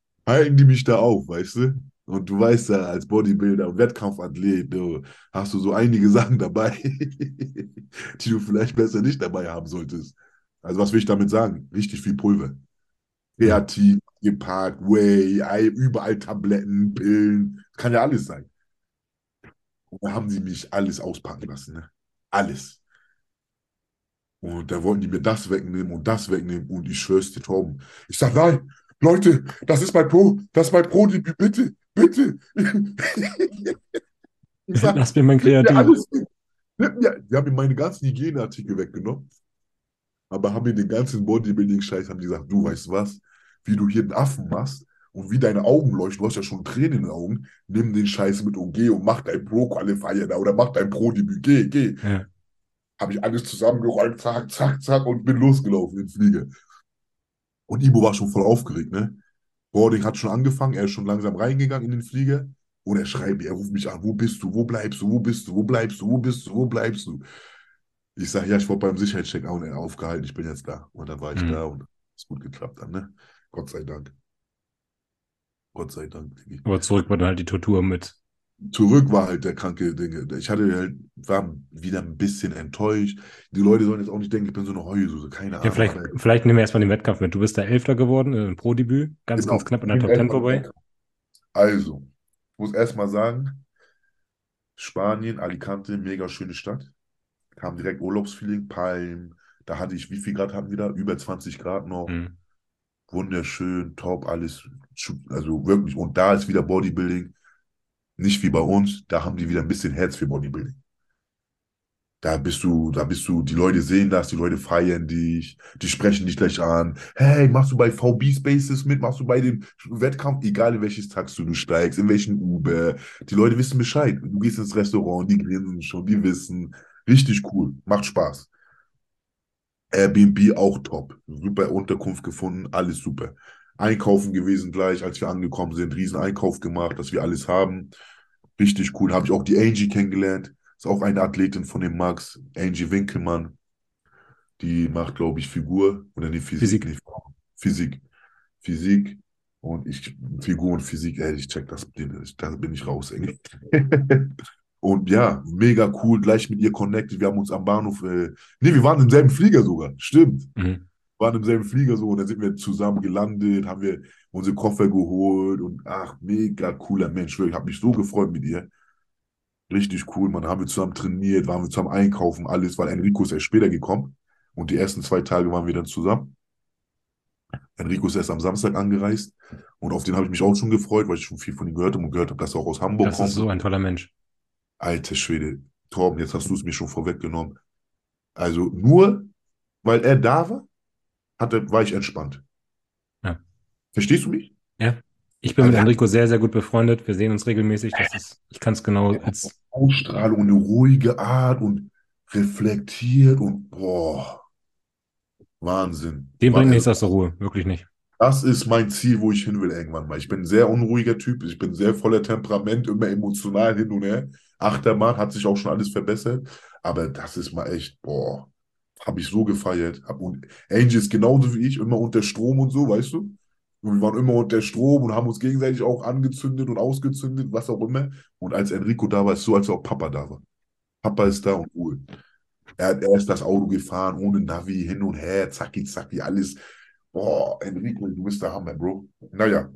Halten die mich da auf, weißt du? Und du weißt ja, als Bodybuilder Wettkampfathlet, du, hast du so einige Sachen dabei, die du vielleicht besser nicht dabei haben solltest. Also was will ich damit sagen? Richtig viel Pulver. Kreatin, geparkt, Whey, überall Tabletten, Pillen, kann ja alles sein. Und da haben sie mich alles auspacken lassen, ne? Alles. Und da wollten die mir das wegnehmen und das wegnehmen und ich schwör's dir, Torben. Ich sag, nein, Leute, das ist mein Pro, das ist mein Pro-Debüt, bitte, bitte. Ich sag, Lass mir mein Kreativ. alles mir, die haben mir meine ganzen Hygieneartikel weggenommen, aber haben mir den ganzen Bodybuilding-Scheiß, haben die gesagt, du weißt was, wie du hier einen Affen machst und wie deine Augen leuchten, du hast ja schon Tränen in den Augen, nimm den Scheiß mit geh und mach dein Pro-Qualifier da oder mach dein Pro-Debüt, geh, geh. Ja. Habe ich alles zusammengeräumt, zack, zack, zack und bin losgelaufen in den Flieger. Und Ibo war schon voll aufgeregt, ne? Boarding hat schon angefangen, er ist schon langsam reingegangen in den Flieger und er schreibt, er ruft mich an, wo bist du, wo bleibst du, wo bist du, wo bleibst du, wo bist du, wo bleibst du? Ich sage, ja, ich wurde beim Sicherheitscheck auch aufgehalten, ich bin jetzt da. Und dann war ich Mhm. da und ist gut geklappt dann, ne? Gott sei Dank. Gott sei Dank. Aber zurück war dann halt die Tortur mit. Zurück war halt der kranke Dinge. Ich hatte halt, war wieder ein bisschen enttäuscht. Die Leute sollen jetzt auch nicht denken, ich bin so eine Heulsuse, keine Ja, Ahnung. vielleicht, aber- vielleicht nehmen wir erstmal den Wettkampf mit. Du bist der Elfter geworden, äh, im Pro-Debüt. Ganz, Genau. ganz knapp in der Top bin 10 erstmal vorbei. Also, ich muss erstmal sagen, Spanien, Alicante, mega schöne Stadt. Kam direkt Urlaubsfeeling, Palmen. Da hatte ich, wie viel Grad hatten wir da? Über 20 Grad noch. Mhm. Wunderschön, top, alles. Also wirklich. Und da ist wieder Bodybuilding. Nicht wie bei uns. Da haben die wieder ein bisschen Herz für Bodybuilding. Da bist du, da bist du, die Leute sehen das, die Leute feiern dich, die sprechen dich gleich an. Hey, machst du bei VB Spaces mit? Machst du bei dem Wettkampf? Egal in welches Taxi du steigst, in welchen Uber. Die Leute wissen Bescheid. Du gehst ins Restaurant, die grinsen schon, die wissen. Richtig cool. Macht Spaß. Airbnb auch top. Super Unterkunft gefunden, alles super. Einkaufen gewesen gleich, als wir angekommen sind. Riesen Einkauf gemacht, dass wir alles haben. Richtig cool. Habe ich auch die Angie kennengelernt. Ist auch eine Athletin von dem Max, Angie Winkelmann. Die macht, glaube ich, Figur oder die Physik. Physik. Nee, Physik. Physik. Und ich, Figur und Physik, ey, ich check das, da bin ich raus, ey. Und ja, mega cool, gleich mit ihr connected. Wir haben uns am Bahnhof, äh, nee, wir waren im selben Flieger sogar, stimmt. Mhm. Waren im selben Flieger so und dann sind wir zusammen gelandet, haben wir unsere Koffer geholt und ach, mega cooler Mensch. Ich habe mich so gefreut mit ihr. Richtig cool, man. Haben wir zusammen trainiert, waren wir zusammen einkaufen, alles, weil Enrico ist erst später gekommen und die ersten zwei Tage waren wir dann zusammen. Enrico ist erst am Samstag angereist und auf den habe ich mich auch schon gefreut, weil ich schon viel von ihm gehört habe und gehört habe, dass er auch aus Hamburg Das kommt. ist so ein toller Mensch. Alter Schwede, Torben, jetzt hast du es mir schon vorweggenommen. Also nur, weil er da war, hatte, war ich entspannt. Ja. Verstehst du mich? Ja. Ich bin mit Also- Enrico sehr, sehr gut befreundet. Wir sehen uns regelmäßig. Das ist, ich kann es genau als Ausstrahlung und eine ruhige Art und reflektiert und boah, Wahnsinn. Den War- bringt nichts aus der Ruhe, wirklich nicht. Das ist mein Ziel, wo ich hin will irgendwann mal. Ich bin ein sehr unruhiger Typ, ich bin sehr voller Temperament, immer emotional hin und her. Achterbahn hat sich auch schon alles verbessert, aber das ist mal echt, boah, habe ich so gefeiert. Hab, und Angie ist genauso wie ich, immer unter Strom und so, weißt du? Und wir waren immer unter Strom und haben uns gegenseitig auch angezündet und ausgezündet, was auch immer. Und als Enrico da war, ist es so, als auch Papa da war. Papa ist da und cool. Er, hat- er ist das Auto gefahren, ohne Navi, hin und her, zacki, zacki, alles. Boah, Enrico, du bist der Hammer, Bro. Naja,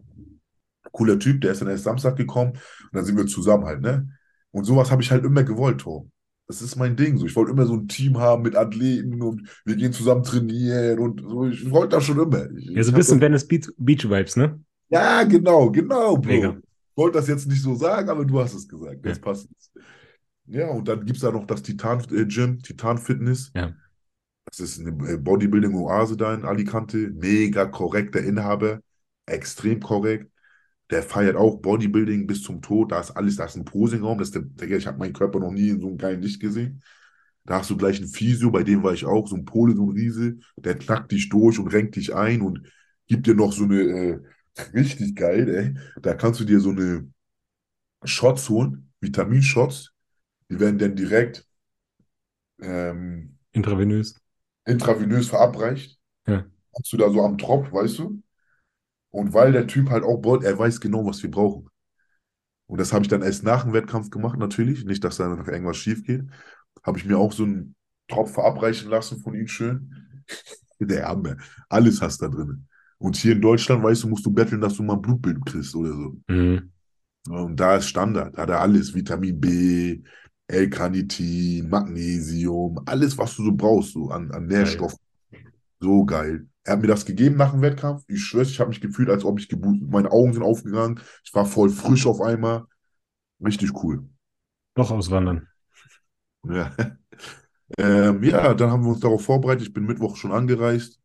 cooler Typ, der ist dann erst Samstag gekommen und dann sind wir zusammen halt, ne? Und sowas habe ich halt immer gewollt, Tom. Das ist mein Ding. So, ich wollte immer so ein Team haben mit Athleten und wir gehen zusammen trainieren und so. Ich wollte das schon immer. Ich, Ja, so ein bisschen Venice Beach, Beach Vibes, ne? ja, genau, genau, Bro. Mega. Ich wollte das jetzt nicht so sagen, aber du hast es gesagt. Das Ja. passt. Ja, und dann gibt es da noch das Titan äh, Gym, Titan Fitness. Ja. Das ist eine äh, Bodybuilding-Oase da in Alicante. Mega korrekt, der Inhaber. Extrem korrekt. Der feiert auch Bodybuilding bis zum Tod. Da ist alles, da ist ein Posingraum. Das der, ich habe meinen Körper noch nie in so einem geilen Licht gesehen. Da hast du gleich einen Physio, bei dem war ich auch, so ein Pole, so ein Riese, der knackt dich durch und renkt dich ein und gibt dir noch so eine, äh, richtig geil, ey. Da kannst du dir so eine Shots holen, Vitaminshots. Die werden dann direkt ähm, Intravenös. intravenös verabreicht. Ja. Hast du da so am Tropf, weißt du? Und weil der Typ halt auch baut, er weiß genau, was wir brauchen. Und das habe ich dann erst nach dem Wettkampf gemacht, natürlich. Nicht, dass da noch irgendwas schief geht. Habe ich mir auch so einen Tropf verabreichen lassen von ihm schön. Der Hammer. Alles hast da drin. Und hier in Deutschland, weißt du, musst du betteln, dass du mal ein Blutbild kriegst oder so. Mhm. Und da ist Standard. Da hat er alles. Vitamin B, L-Carnitin, Magnesium, alles, was du so brauchst, so an, an Nährstoffen. So geil. Er hat mir das gegeben nach dem Wettkampf. Ich schwöre, ich habe mich gefühlt, als ob ich geboostet. Meine Augen sind aufgegangen. Ich war voll frisch auf einmal. Richtig cool. Doch auswandern. Ja. Ähm, ja, dann haben wir uns darauf vorbereitet. Ich bin Mittwoch schon angereist.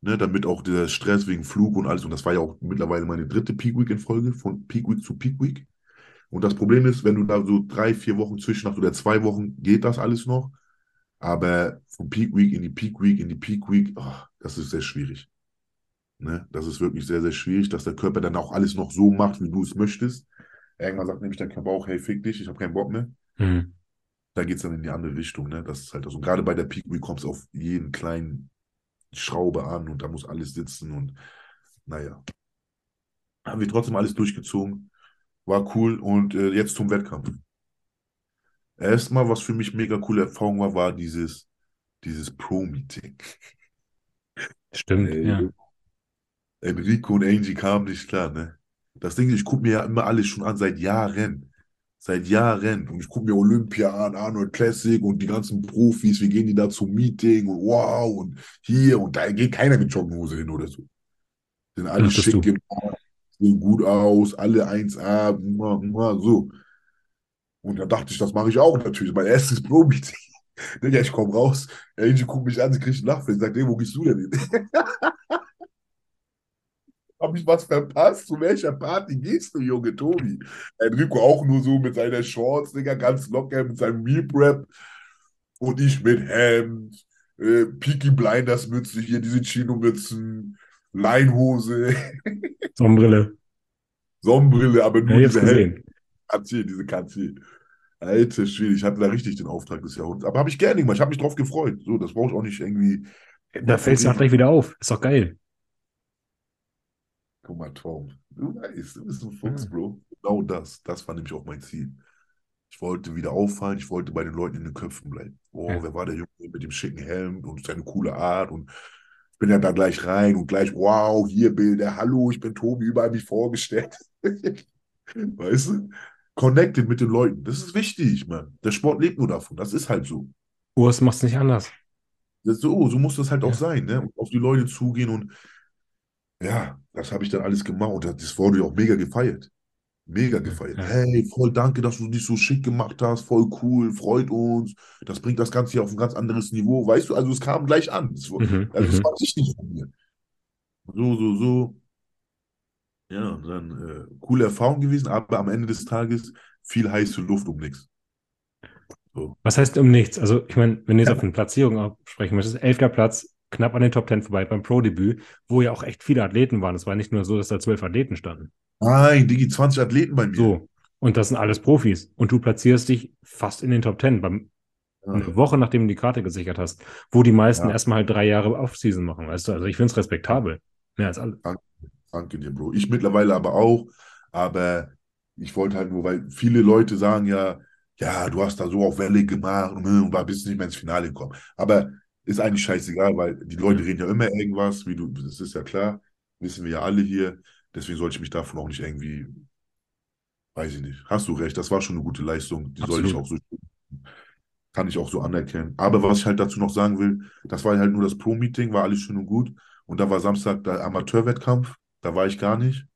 Ne, damit auch der Stress wegen Flug und alles. Und das war ja auch mittlerweile meine dritte Peak Week in Folge, von Peak Week zu Peak Week. Und das Problem ist, wenn du da so drei, vier Wochen zwischen hast oder zwei Wochen, geht das alles noch. Aber von Peak Week in die Peak Week in die Peak Week, ach, das ist sehr schwierig. Ne? Das ist wirklich sehr, sehr schwierig, dass der Körper dann auch alles noch so macht, wie du es möchtest. Irgendwann sagt nämlich der Körper auch, hey, fick dich, ich habe keinen Bock mehr. Mhm. Da geht es dann in die andere Richtung. Ne? Das ist halt so. Gerade bei der Peak Week kommt es auf jeden kleinen Schraube an und da muss alles sitzen und naja. Haben wir trotzdem alles durchgezogen. War cool und äh, jetzt zum Wettkampf. Erstmal, was für mich mega coole Erfahrung war, war dieses, dieses Pro-Meeting. Stimmt, Ey, ja. Enrico und Angie kamen nicht klar, ne? Das Ding ist, ich gucke mir ja immer alles schon an, seit Jahren. Seit Jahren. Und ich gucke mir Olympia an, Arnold Classic und die ganzen Profis, wie gehen die da zum Meeting und wow und hier und da geht keiner mit Jogginghose hin oder so. Sind alle Dachtest schick gemacht, sehen gut aus, alle 1A, mua, mua, so. Und da dachte ich, das mache ich auch natürlich. Mein erstes Pro-Meeting. Digga, ich komme raus, Angie guckt mich an, sie kriegt einen Lachfleisch, sagt, ey, wo gehst du denn hin? Hab ich was verpasst? Zu welcher Party gehst du, Junge Tobi? Enrico auch nur so mit seiner Shorts, Digga, ganz locker mit seinem Meal Prep. Und ich mit Hemd, äh, Peaky Blinders Mütze, hier diese Chino-Mützen, Leinhose, Sonnenbrille. Sonnenbrille, aber Ja, nur jetzt diese Hemd. Kanzler, diese Kanzler. Alter Schwede, ich hatte da richtig den Auftrag des Jahrhunderts. Aber habe ich gerne gemacht, ich habe mich drauf gefreut. So, das brauche ich auch nicht irgendwie. Da fällst du auch gleich wieder auf. Ist doch geil. Guck mal, Tom. Du weißt, du bist ein Fuchs, Bro. Genau das. Das war nämlich auch mein Ziel. Ich wollte wieder auffallen, ich wollte bei den Leuten in den Köpfen bleiben. Oh, Ja. wer war der Junge mit dem schicken Helm und seine coole Art und ich bin ja da gleich rein und gleich, wow, hier Bilder, hallo, ich bin Tobi, überall mich vorgestellt. Weißt du? Connected mit den Leuten. Das ist wichtig, man. Der Sport lebt nur davon. Das ist halt so. Urs macht's nicht anders. Das ist so, so muss das halt auch Ja. sein, ne? Und auf die Leute zugehen und ja, das habe ich dann alles gemacht und das wurde ja auch mega gefeiert. Mega gefeiert. Ja. Hey, voll danke, dass du dich so schick gemacht hast, voll cool, freut uns. Das bringt das Ganze hier auf ein ganz anderes Niveau, weißt du? Also es kam gleich an. Es war, Mhm, also es mhm. war richtig von mir. So, so, so. Ja, und dann äh, coole Erfahrung gewesen, aber am Ende des Tages viel heiße Luft um nichts. So. Was heißt um nichts? Also, ich meine, wenn du jetzt Ja. auf eine Platzierung absprechen möchtest, elfter Platz, knapp an den Top Ten vorbei beim Pro-Debüt, wo ja auch echt viele Athleten waren. Es war nicht nur so, dass da zwölf Athleten standen. Nein, Digi, 20 Athleten bei mir. So. Und das sind alles Profis. Und du platzierst dich fast in den Top Ten, beim, eine Woche nachdem du die Karte gesichert hast, wo die meisten Ja. erstmal halt drei Jahre Off-Season machen, weißt du? Also ich finde es respektabel. Mehr als alle. Danke dir, Bro. Ich mittlerweile aber auch, aber ich wollte halt nur, weil viele Leute sagen ja, ja, du hast da so auf Welle gemacht und, und war bis nicht mehr ins Finale gekommen. Aber ist eigentlich scheißegal, weil die Leute reden ja immer irgendwas, wie du, das ist ja klar, wissen wir ja alle hier. Deswegen sollte ich mich davon auch nicht irgendwie, weiß ich nicht. Hast du recht, das war schon eine gute Leistung. Die soll ich Absolut. auch so, kann ich auch so anerkennen. Aber was ich halt dazu noch sagen will, das war halt nur das Pro-Meeting, war alles schön und gut. Und da war Samstag der Amateurwettkampf, da war ich gar nicht.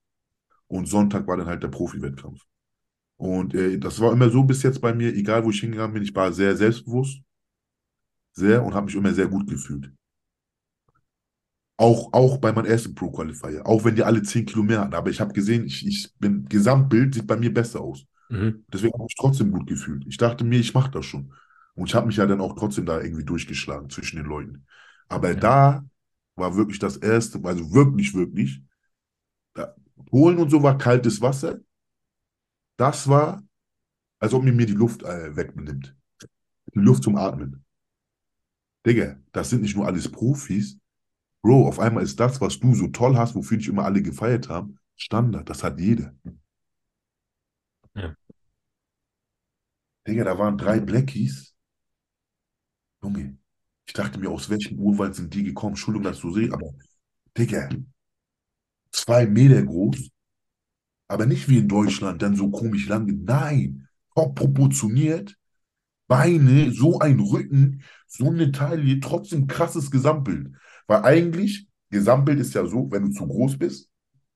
Und Sonntag war dann halt der Profi-Wettkampf. Und äh, das war immer so bis jetzt bei mir, egal wo ich hingegangen bin, ich war sehr selbstbewusst, sehr und habe mich immer sehr gut gefühlt. Auch, auch bei meinem ersten Pro-Qualifier, auch wenn die alle 10 Kilo mehr hatten. Aber ich habe gesehen, ich, ich bin, Gesamtbild sieht bei mir besser aus. Mhm. Deswegen habe ich mich trotzdem gut gefühlt. Ich dachte mir, ich mache das schon. Und ich habe mich ja dann auch trotzdem da irgendwie durchgeschlagen zwischen den Leuten. Aber Ja. da war wirklich das erste, also wirklich, wirklich, Polen und so war kaltes Wasser. Das war, als ob mir mir die Luft äh, wegnimmt. Die Luft zum Atmen. Digga, das sind nicht nur alles Profis. Bro, auf einmal ist das, was du so toll hast, wofür dich immer alle gefeiert haben, Standard. Das hat jeder. Ja. Digga, da waren drei Blackies. Junge, ich dachte mir, aus welchem Urwald sind die gekommen? Entschuldigung, dass so sehe, aber Digga, zwei Meter groß, aber nicht wie in Deutschland, dann so komisch lang. Nein, top proportioniert, Beine, so ein Rücken, so eine Taille, trotzdem krasses Gesamtbild. Weil eigentlich, Gesamtbild ist ja so, wenn du zu groß bist,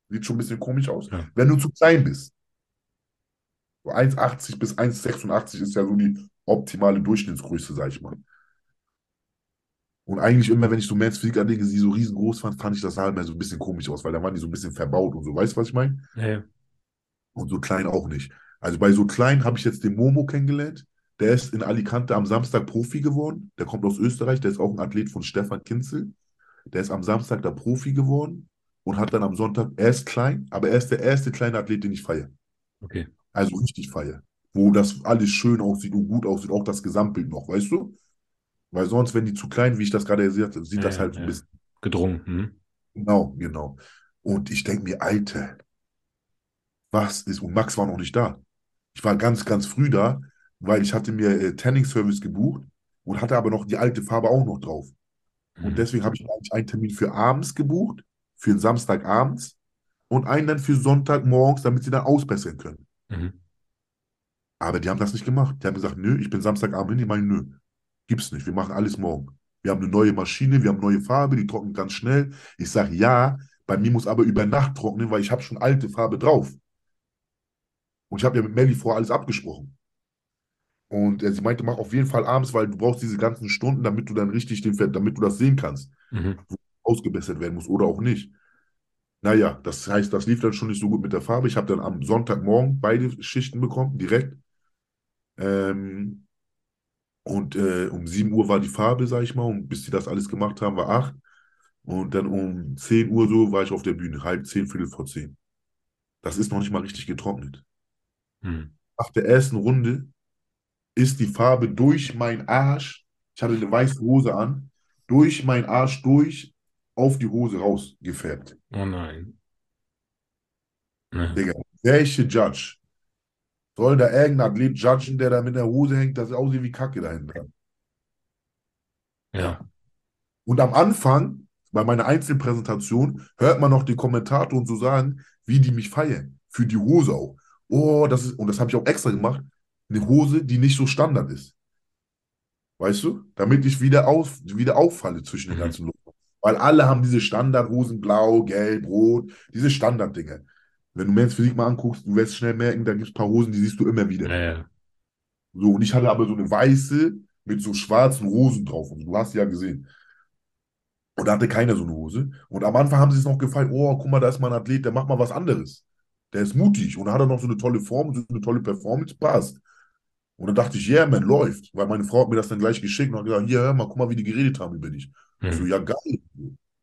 sieht schon ein bisschen komisch aus, Ja. wenn du zu klein bist. So 1,80 bis 1,86 ist ja so die optimale Durchschnittsgröße, sag ich mal. Und eigentlich immer, wenn ich so Men's Physik anlege, die so riesengroß fand, fand ich das halt mal so ein bisschen komisch aus, weil da waren die so ein bisschen verbaut und so. Weißt du, was ich meine? Ja, ja. Und so klein auch nicht. Also bei so klein habe ich jetzt den Momo kennengelernt. Der ist in Alicante am Samstag Profi geworden. Der kommt aus Österreich. Der ist auch ein Athlet von Stefan Kinzel. Der ist am Samstag da Profi geworden und hat dann am Sonntag, er ist klein, aber er ist der erste kleine Athlet, den ich feiere. Okay. Also richtig feiere. Wo das alles schön aussieht und gut aussieht, auch das Gesamtbild noch, weißt du? Weil sonst, wenn die zu klein, wie ich das gerade gesagt habe, sieht Ja, das ja, halt so ein ja. bisschen. Gedrungen. Mhm. Genau, genau. Und ich denke mir, Alter, was ist? Und Max war noch nicht da. Ich war ganz, ganz früh da, weil ich hatte mir äh, Tanning-Service gebucht und hatte aber noch die alte Farbe auch noch drauf. Und Mhm. deswegen habe ich eigentlich einen Termin für abends gebucht, für den Samstagabends und einen dann für Sonntagmorgens, damit sie dann ausbessern können. Mhm. Aber die haben das nicht gemacht. Die haben gesagt, nö, ich bin Samstagabend hin. Die meinen, nö, gibt's nicht. Wir machen alles morgen. Wir haben eine neue Maschine, wir haben neue Farbe, die trocknet ganz schnell. Ich sage, ja, bei mir muss aber über Nacht trocknen, weil ich habe schon alte Farbe drauf. Und ich habe ja mit Melly vorher alles abgesprochen. Und äh, sie meinte, mach auf jeden Fall abends, weil du brauchst diese ganzen Stunden, damit du dann richtig den, Ver- damit du das sehen kannst, Mhm. ausgebessert werden muss oder auch nicht. Naja, das heißt, das lief dann schon nicht so gut mit der Farbe. Ich habe dann am Sonntagmorgen beide Schichten bekommen, direkt. Ähm, und äh, um 7 Uhr war die Farbe, sag ich mal, und bis sie das alles gemacht haben, war 8. Und dann um 10 Uhr so war ich auf der Bühne, halb 10, Viertel vor 10. Das ist noch nicht mal richtig getrocknet. Mhm. nach der ersten Runde ist die Farbe durch meinen Arsch, ich hatte eine weiße Hose an, durch meinen Arsch durch auf die Hose raus gefärbt. Oh nein. Ja. Digga, welche Judge soll da irgendein Athlet judgen, der da mit der Hose hängt, das aussieht wie Kacke dahinter? Ja. Und am Anfang, bei meiner Einzelpräsentation, hört man noch die Kommentatoren so sagen, wie die mich feiern. Für die Hose auch. Oh, das ist, und das habe ich auch extra gemacht, eine Hose, die nicht so Standard ist. Weißt du? Damit ich wieder, auf, wieder auffalle zwischen den Mhm. ganzen Leuten. Weil alle haben diese Standardhosen, blau, gelb, rot, diese Standarddinge. Wenn du Men's Physik mal anguckst, du wirst schnell merken, da gibt es ein paar Hosen, die siehst du immer wieder. Ja, ja. So, und ich hatte aber so eine weiße mit so schwarzen Rosen drauf. Und du hast sie ja gesehen. Und da hatte keiner so eine Hose. Und am Anfang haben sie es noch gefallen. Oh, guck mal, da ist mal ein Athlet, der macht mal was anderes. Der ist mutig. Und da hat er noch so eine tolle Form, so eine tolle Performance. Passt. Und dann dachte ich, yeah, man, läuft. Weil meine Frau hat mir das dann gleich geschickt und hat gesagt, hier, hör mal, guck mal, wie die geredet haben über dich. Ich so, Mhm. ja, geil.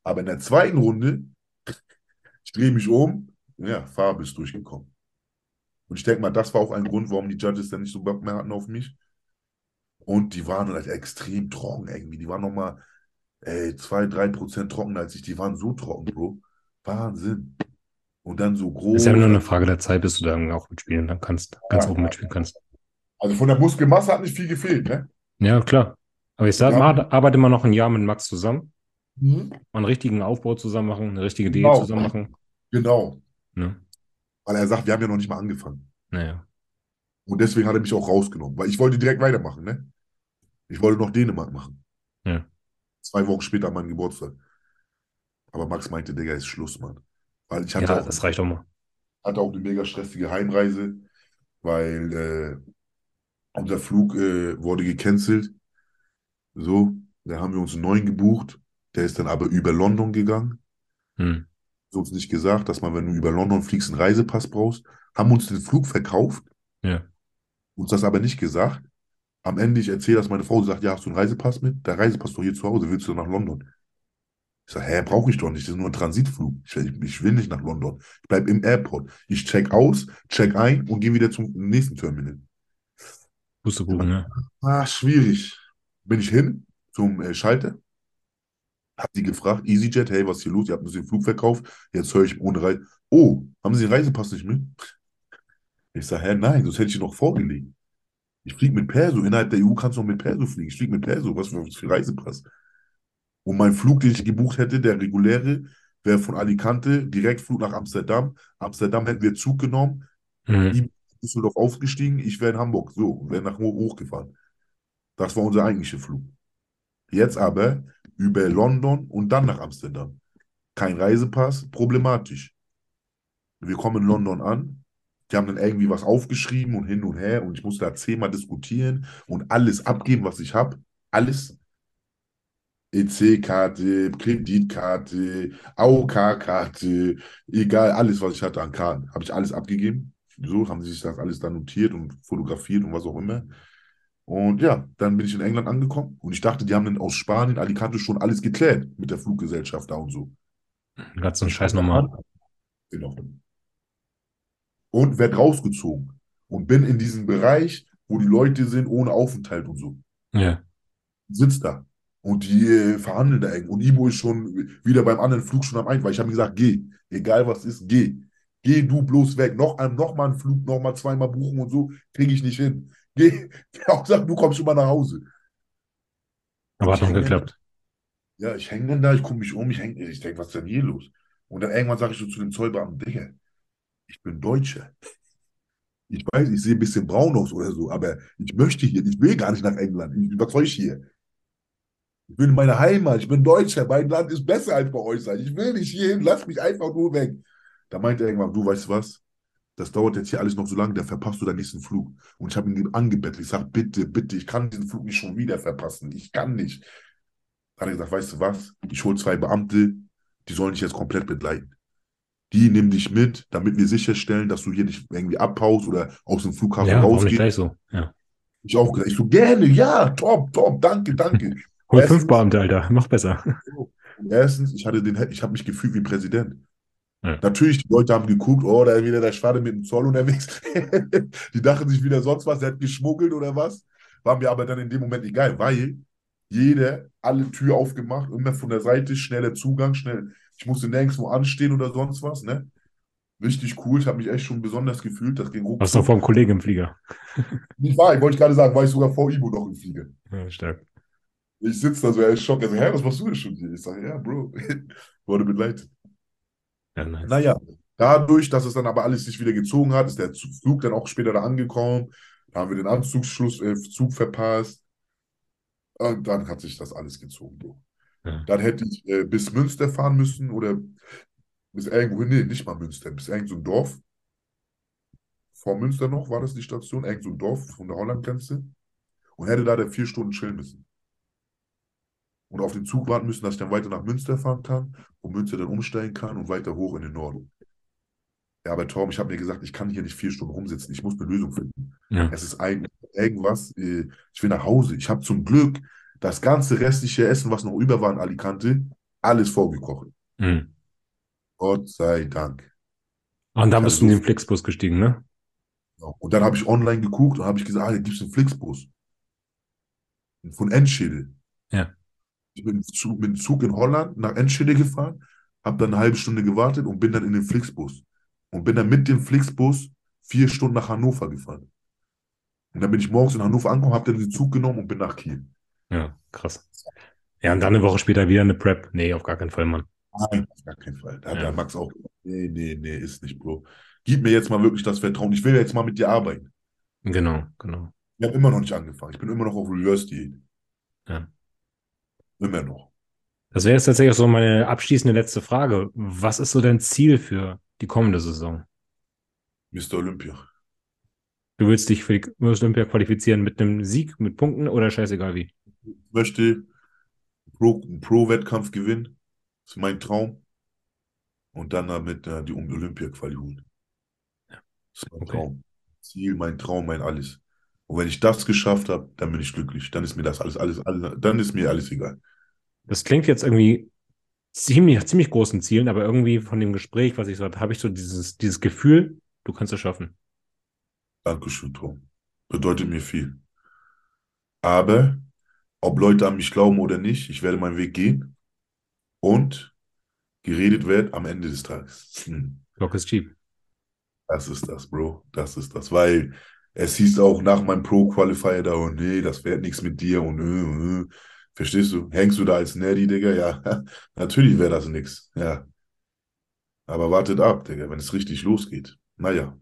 Aber in der zweiten Runde, ich drehe mich um, ja, Farbe ist durchgekommen. Und ich denke mal, das war auch ein Grund, warum die Judges dann nicht so Bock mehr hatten auf mich. Und die waren halt extrem trocken irgendwie. Die waren nochmal, ey, 2, 3 Prozent trockener als ich. Die waren so trocken, Bro. Wahnsinn. Und dann so groß. Ist ja nur eine Frage der Zeit, bis du dann auch mitspielen dann kannst, ganz Ja. oben mitspielen kannst. Also von der Muskelmasse hat nicht viel gefehlt, ne? Ja, klar. Aber ich sag Ja. mal, arbeite mal noch ein Jahr mit Max zusammen, Mhm. mal einen richtigen Aufbau zusammen machen, eine richtige Genau. Diät zusammen machen. Genau. Ne? Weil er sagt, wir haben ja noch nicht mal angefangen. Naja. Und deswegen hat er mich auch rausgenommen. Weil ich wollte direkt weitermachen, ne? Ich wollte noch Dänemark machen. Ja. Zwei Wochen später an meinem Geburtstag. Aber Max meinte, Digga, ist Schluss, Mann. Weil ich hatte, Ja, auch, das reicht auch mal. hatte auch eine mega stressige Heimreise, weil äh, unser Flug äh, wurde gecancelt. So, da haben wir uns einen neuen gebucht. Der ist dann aber über London gegangen. Hm. Uns nicht gesagt, dass man, wenn du über London fliegst, einen Reisepass brauchst. Haben uns den Flug verkauft, Ja. uns das aber nicht gesagt. Am Ende, ich erzähle das, meine Frau sagt, ja, hast du einen Reisepass mit? Der Reisepass doch hier zu Hause, willst du nach London? Ich sage, hä, brauche ich doch nicht, das ist nur ein Transitflug. Ich, will- ich will nicht nach London. Ich bleibe im Airport. Ich check aus, check ein und gehe wieder zum nächsten Terminal. Pustekuchen, ne? Ah, schwierig. Bin ich hin zum äh, Schalter, hab die gefragt, EasyJet, hey, was ist hier los? Ihr habt uns den Flug verkauft, jetzt höre ich ohne Reise. Oh, haben Sie den Reisepass nicht mit? Ich sage, hä, nein, sonst hätte ich ihn noch vorgelegt. Ich fliege mit Perso. Innerhalb der EU kannst du noch mit Perso fliegen. Ich fliege mit Perso. Was für, was für Reisepass? Und mein Flug, den ich gebucht hätte, der reguläre, wäre von Alicante, Direktflug nach Amsterdam. Amsterdam hätten wir Zug genommen, Mhm. ihm Düsseldorf aufgestiegen, ich wäre in Hamburg, so, wäre nach hoch hochgefahren. Das war unser eigentlicher Flug. Jetzt aber über London und dann nach Amsterdam. Kein Reisepass, problematisch. Wir kommen in London an, die haben dann irgendwie was aufgeschrieben und hin und her und ich musste da zehnmal diskutieren und alles abgeben, was ich habe. Alles. EC-Karte, Kreditkarte, AOK-Karte, egal, alles, was ich hatte an Karten, habe ich alles abgegeben. So haben sie sich das alles dann notiert und fotografiert und was auch immer. Und ja, dann bin ich in England angekommen und ich dachte, die haben dann aus Spanien, Alicante schon alles geklärt mit der Fluggesellschaft da und so. Gerade so ein Scheiß nochmal. Genau. Und werd rausgezogen und bin in diesem Bereich, wo die Leute sind, ohne Aufenthalt und so. Ja. Sitzt da. Und die äh, verhandeln da eng. Und Ibo ist schon wieder beim anderen Flug schon am Ein, weil ich habe ihm gesagt, geh. Egal was ist, geh. Geh du bloß weg. Noch, ein, noch mal einen Flug, noch mal zweimal buchen und so, kriege ich nicht hin. Geh. Der hat auch gesagt, du kommst schon mal nach Hause. Aber hat noch geklappt. Ja, ich hänge dann da, ich gucke mich um, ich häng, ich denke, was ist denn hier los? Und dann irgendwann sage ich so zu dem Zollbeamten, Digga, ich bin Deutscher. Ich weiß, ich sehe ein bisschen braun aus oder so, aber ich möchte hier, ich will gar nicht nach England. Ich, was soll ich hier? Ich will in meine Heimat, ich bin Deutscher, mein Land ist besser als bei euch sein. Ich will nicht hierhin, lass mich einfach nur weg. Da meinte er irgendwann, du weißt was? Das dauert jetzt hier alles noch so lange, da verpasst du deinen nächsten Flug. Und ich habe ihn angebettelt. Ich sage, bitte, bitte, ich kann diesen Flug nicht schon wieder verpassen. Ich kann nicht. Dann hat er gesagt, weißt du was? Ich hole zwei Beamte, die sollen dich jetzt komplett begleiten. Die nehmen dich mit, damit wir sicherstellen, dass du hier nicht irgendwie abhaust oder aus dem Flughafen Ja, warum nicht rausgehst. gleich so? Ja. Ich auch gesagt, ich so, gerne, ja, top, top, danke, danke. Hol fünf Beamte, Alter. Mach besser. Erstens, ich hatte den, ich habe mich gefühlt wie Präsident. Ja. Natürlich, die Leute haben geguckt, oh, da ist wieder der Schwade mit dem Zoll unterwegs. die dachten sich wieder sonst was, der hat geschmuggelt oder was. War mir aber dann in dem Moment egal, weil jeder alle Tür aufgemacht, immer von der Seite, schneller Zugang, schnell. Ich musste nirgendwo anstehen oder sonst was, ne? Richtig cool. Ich habe mich echt schon besonders gefühlt. Das ging Warst du vor einem Kollegen im Flieger? Nicht wahr, ich wollte gerade sagen, war ich sogar vor Ibo noch im Flieger. Ja, stark. Ich sitze da so, er ist schockt. Er sagt, hä, was machst du denn schon hier? Ich sage, ja, Bro, wurde begleitet. Ja, nice. Naja, dadurch, dass es dann aber alles sich wieder gezogen hat, ist der Flug dann auch später da angekommen. Da haben wir den Anzugsschluss, äh, Zug verpasst. Und dann hat sich das alles gezogen, Bro. Ja. Dann hätte ich äh, bis Münster fahren müssen oder bis irgendwo, nee, nicht mal Münster, bis irgend so ein Dorf. Vor Münster noch war das die Station, irgend so ein Dorf von der Hollandgrenze. Und hätte da dann vier Stunden chillen müssen. Und auf den Zug warten müssen, dass ich dann weiter nach Münster fahren kann und Münster dann umsteigen kann und weiter hoch in den Norden. Ja, aber Tom, ich habe mir gesagt, ich kann hier nicht vier Stunden rumsitzen. Ich muss eine Lösung finden. Ja. Es ist eigentlich irgendwas. äh, Ich will nach Hause. Ich habe zum Glück das ganze restliche Essen, was noch über war in Alicante, alles vorgekocht. Mhm. Gott sei Dank. Und dann bist du in den Flixbus gestiegen, ne? so- Und dann habe ich online geguckt und habe ich gesagt, ah, hier gibt es einen Flixbus. Von Enschede. Ja. Ich bin zu- mit dem Zug in Holland nach Enschede gefahren, habe dann eine halbe Stunde gewartet und bin dann in den Flixbus. Und bin dann mit dem Flixbus vier Stunden nach Hannover gefahren. Und dann bin ich morgens in Hannover angekommen, habe dann den Zug genommen und bin nach Kiel. Ja, krass. Ja, und dann eine Woche später wieder eine Prep. Nee, auf gar keinen Fall, Mann. Nein, auf gar keinen Fall. Da hat Ja. der Max auch gesagt, nee, nee, nee, ist nicht, Bro. Gib mir jetzt mal wirklich das Vertrauen. Ich will jetzt mal mit dir arbeiten. Genau, genau. Ich habe immer noch nicht angefangen. Ich bin immer noch auf Reverse-Diät. Ja. Immer noch. Das wäre jetzt tatsächlich auch so meine abschließende letzte Frage. Was ist so dein Ziel für die kommende Saison? Mr. Olympia. Du willst dich für die Olympia qualifizieren mit einem Sieg, mit Punkten oder scheißegal wie? Ich möchte Pro- einen Pro-Wettkampf gewinnen. Das ist mein Traum. Und dann damit äh, die Olympia-Quali holen. Das ist mein Okay. Traum. Ziel, mein Traum, mein alles. Und wenn ich das geschafft habe, dann bin ich glücklich. Dann ist mir das alles, alles, alles, dann ist mir alles egal. Das klingt jetzt irgendwie ziemlich, nach ziemlich großen Zielen, aber irgendwie von dem Gespräch, was ich so hatte, habe ich so dieses, dieses Gefühl, du kannst es schaffen. Dankeschön, Tom. Bedeutet mir viel. Aber ob Leute an mich glauben oder nicht, ich werde meinen Weg gehen und geredet wird am Ende des Tages. Hm. Clock is cheap. Das ist das, Bro. Das ist das. Weil es hieß auch nach meinem Pro-Qualifier da, oh nee, das wird nichts mit dir und äh, äh. Verstehst du? Hängst du da als Nerdy, Digga? Ja, natürlich wäre das nix. Ja. Aber wartet ab, Digga, wenn es richtig losgeht. Naja.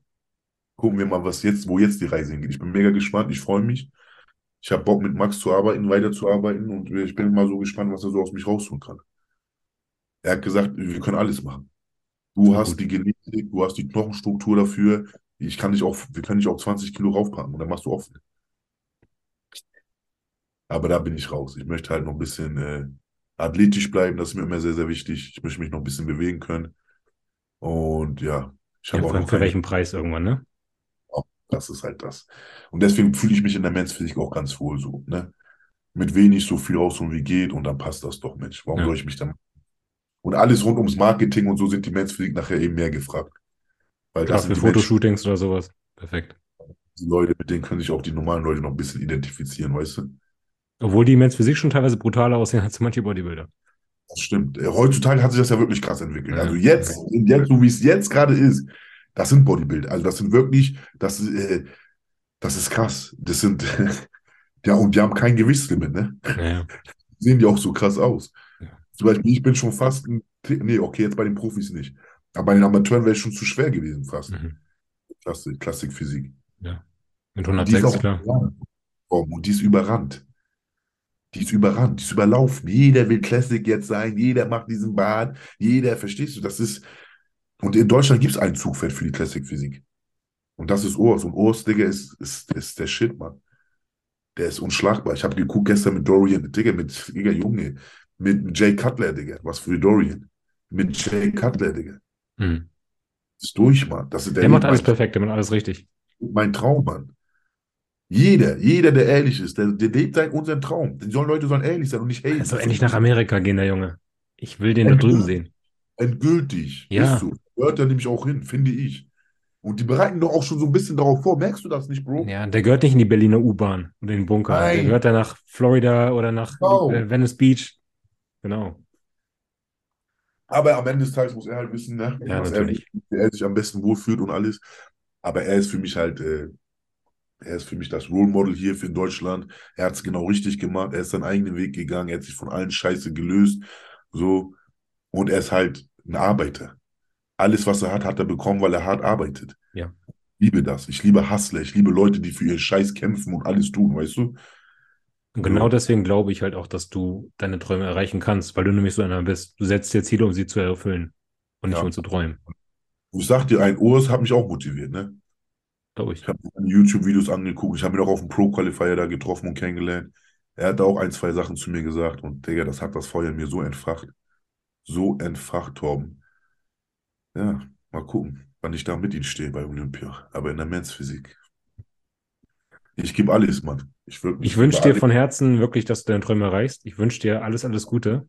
Gucken wir mal, was jetzt, wo jetzt die Reise hingeht. Ich bin mega gespannt, ich freue mich. Ich habe Bock, mit Max zu arbeiten, weiterzuarbeiten und ich bin mal so gespannt, was er so aus mich rausholen kann. Er hat gesagt, wir können alles machen. Du hast die Genetik, du hast die Knochenstruktur dafür. Ich kann dich auch, wir können dich auch 20 Kilo raufpacken und dann machst du offen. Aber da bin ich raus. Ich möchte halt noch ein bisschen äh, athletisch bleiben, das ist mir immer sehr, sehr wichtig. Ich möchte mich noch ein bisschen bewegen können. Und ja, ich Ja, habe auch vor allem noch für welchen Preis irgendwann, ne? das ist halt das. Und deswegen fühle ich mich in der Men's Physik auch ganz wohl so, ne? Mit wenig so viel rausholen wie geht und dann passt das doch, Mensch. Warum Ja. soll ich mich dann. Und alles rund ums Marketing und so sind die Men's Physik nachher eben mehr gefragt. Weil Klar, das für die Menschen, Fotoshootings oder sowas. Perfekt. die Leute, mit denen können sich auch die normalen Leute noch ein bisschen identifizieren, weißt du? Obwohl die Men's Physik schon teilweise brutaler aussehen als manche Bodybuilder. Das stimmt. Äh, Heutzutage hat sich das ja wirklich krass entwickelt. Ja. Also jetzt, jetzt so wie es jetzt gerade ist, das sind Bodybuilder. Also das sind wirklich, das, äh, das ist krass. Das sind, ja, und die haben kein Gewichtslimit, ne? Naja. Sehen die auch so krass aus. Ja. Zum Beispiel, ich bin schon fast, ein, nee, okay, jetzt bei den Profis nicht. Aber bei den Amateuren wäre ich schon zu schwer gewesen fast. Mhm. Klassik, Klassikphysik. Mit Und die ist 106, auch klar. und die ist überrannt. Die ist überrannt, die ist überlaufen. Jeder will Classic jetzt sein, jeder macht diesen Bad, jeder, verstehst du? Das ist. Und in Deutschland gibt es ein Zugpferd für die Classic-Physik. Und das ist Urs. Und Urs, Digga, ist, ist, ist der Shit, Mann. Der ist unschlagbar. Ich habe geguckt gestern mit Dorian, Digga, mit, Digga, Junge, mit Jay Cutler, Digga. Was für Dorian. Mit Jay Cutler, Digga. Mhm. Das ist durch, Mann. Das ist der Der macht alles perfekt, der macht alles richtig. mein Traum, Mann. Jeder, jeder, der ehrlich ist, der, der lebt sein unseren Traum. Die sollen, Leute sollen ehrlich sein und nicht haten. Er soll endlich nach Amerika gehen, der Junge. Ich will den da drüben sehen. Endgültig. Ja. Ist so. gehört er nämlich auch hin, finde ich. Und die bereiten doch auch schon so ein bisschen darauf vor. Merkst du das nicht, Bro? Ja, der gehört nicht in die Berliner U-Bahn oder in den Bunker. Der Nein. gehört dann nach Florida oder nach Genau. Venice Beach. Genau. Aber am Ende des Tages muss er halt wissen, ne, Ja, was natürlich. Er, wie er sich am besten wohlfühlt und alles. Aber er ist für mich halt, äh, er ist für mich das Role Model hier für Deutschland. Er hat es genau richtig gemacht. Er ist seinen eigenen Weg gegangen. Er hat sich von allen Scheiße gelöst. So. Und er ist halt ein Arbeiter. Alles, was er hat, hat er bekommen, weil er hart arbeitet. Ja. Ich liebe das. Ich liebe Hustler. Ich liebe Leute, die für ihren Scheiß kämpfen und alles tun, weißt du? Und genau So. deswegen glaube ich halt auch, dass du deine Träume erreichen kannst, weil du nämlich so einer bist. Du setzt dir Ziele, um sie zu erfüllen und nicht Ja. nur zu träumen. Ich sag dir, ein Urs hat mich auch motiviert, ne? Glaube ich. Ich habe mir YouTube-Videos angeguckt. Ich habe ihn auch auf dem Pro-Qualifier da getroffen und kennengelernt. Er hat auch ein, zwei Sachen zu mir gesagt. Und Digga, das hat das Feuer in mir so entfacht. So entfacht, Torben. Ja, mal gucken, wann ich da mit ihm stehe bei Olympia. Aber in der Men's-Physik. Ich gebe alles, Mann. Ich, Ich wünsche dir von Herzen wirklich, dass du deine Träume erreichst. Ich wünsche dir alles, alles Gute.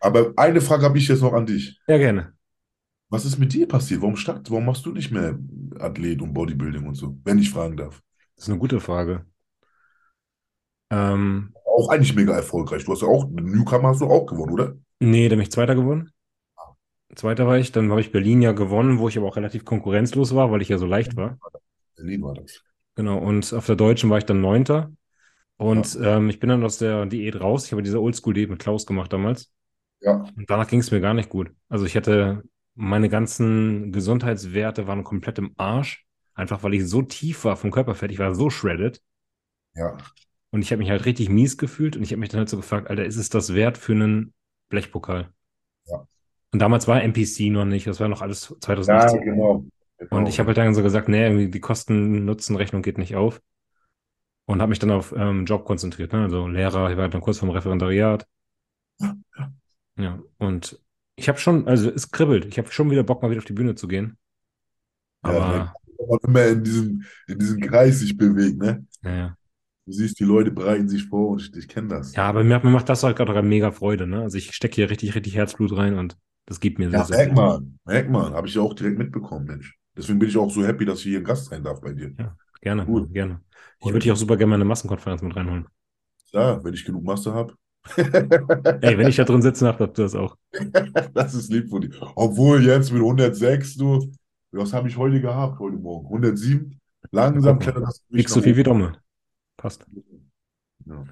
Aber eine Frage habe ich jetzt noch an dich. Ja, gerne. Was ist mit dir passiert? Warum statt, warum machst du nicht mehr Athlet und Bodybuilding und so? Wenn ich fragen darf. Das ist eine gute Frage. Ähm, Auch eigentlich mega erfolgreich. Du hast ja auch, Newcomer hast du auch gewonnen, oder? nee, da bin ich Zweiter geworden. Zweiter war ich. Dann habe ich Berlin ja gewonnen, wo ich aber auch relativ konkurrenzlos war, weil ich ja so leicht war. Berlin war das. Genau. Und auf der Deutschen war ich dann Neunter. Und ähm, ich bin dann aus der Diät raus. Ich habe diese Oldschool-Diät mit Klaus gemacht damals. Ja, Und danach ging es mir gar nicht gut. Also ich hatte, meine ganzen Gesundheitswerte waren komplett im Arsch. Einfach weil ich so tief war vom Körperfett. Ich war so shredded. ja. Und ich habe mich halt richtig mies gefühlt. Und ich habe mich dann halt so gefragt, Alter, ist es das wert für einen Blechpokal? Ja. Und damals war NPC noch nicht. Das war noch alles 2018. genau. Und ich habe halt dann so gesagt, nee, irgendwie die Kosten-Nutzen-Rechnung geht nicht auf. Und habe mich dann auf ähm, Job konzentriert. Ne? Also Lehrer, ich war dann kurz vorm Referendariat. Ja, und ich habe schon, also es kribbelt. Ich habe schon wieder Bock, mal wieder auf die Bühne zu gehen. Ja, Aber, wenn man immer in diesem, in diesem Kreis sich bewegt, ne? ja, ja. Du siehst, die Leute bereiten sich vor und ich, ich kenne das. Ja, aber mir, mir macht das halt gerade mega Freude. Ne? Also ich stecke hier richtig, richtig Herzblut rein und das gibt mir sehr, Ja, sehr merk viel. mal, merk mal, habe ich ja auch direkt mitbekommen, Mensch. Deswegen bin ich auch so happy, dass ich hier Gast sein darf bei dir. Ja, gerne, Cool. gerne. Ich würde dich auch super gerne mal in eine Massenkonferenz mit reinholen. Ja, wenn ich genug Masse habe. Ey, wenn ich da drin sitzen darf, darfst du das auch. Das ist lieb von dir. Obwohl jetzt mit 106, du, was habe ich heute gehabt, heute Morgen? 107? Langsam mal. klettert das Kriegst so viel wie. Domme. Passt. Ja.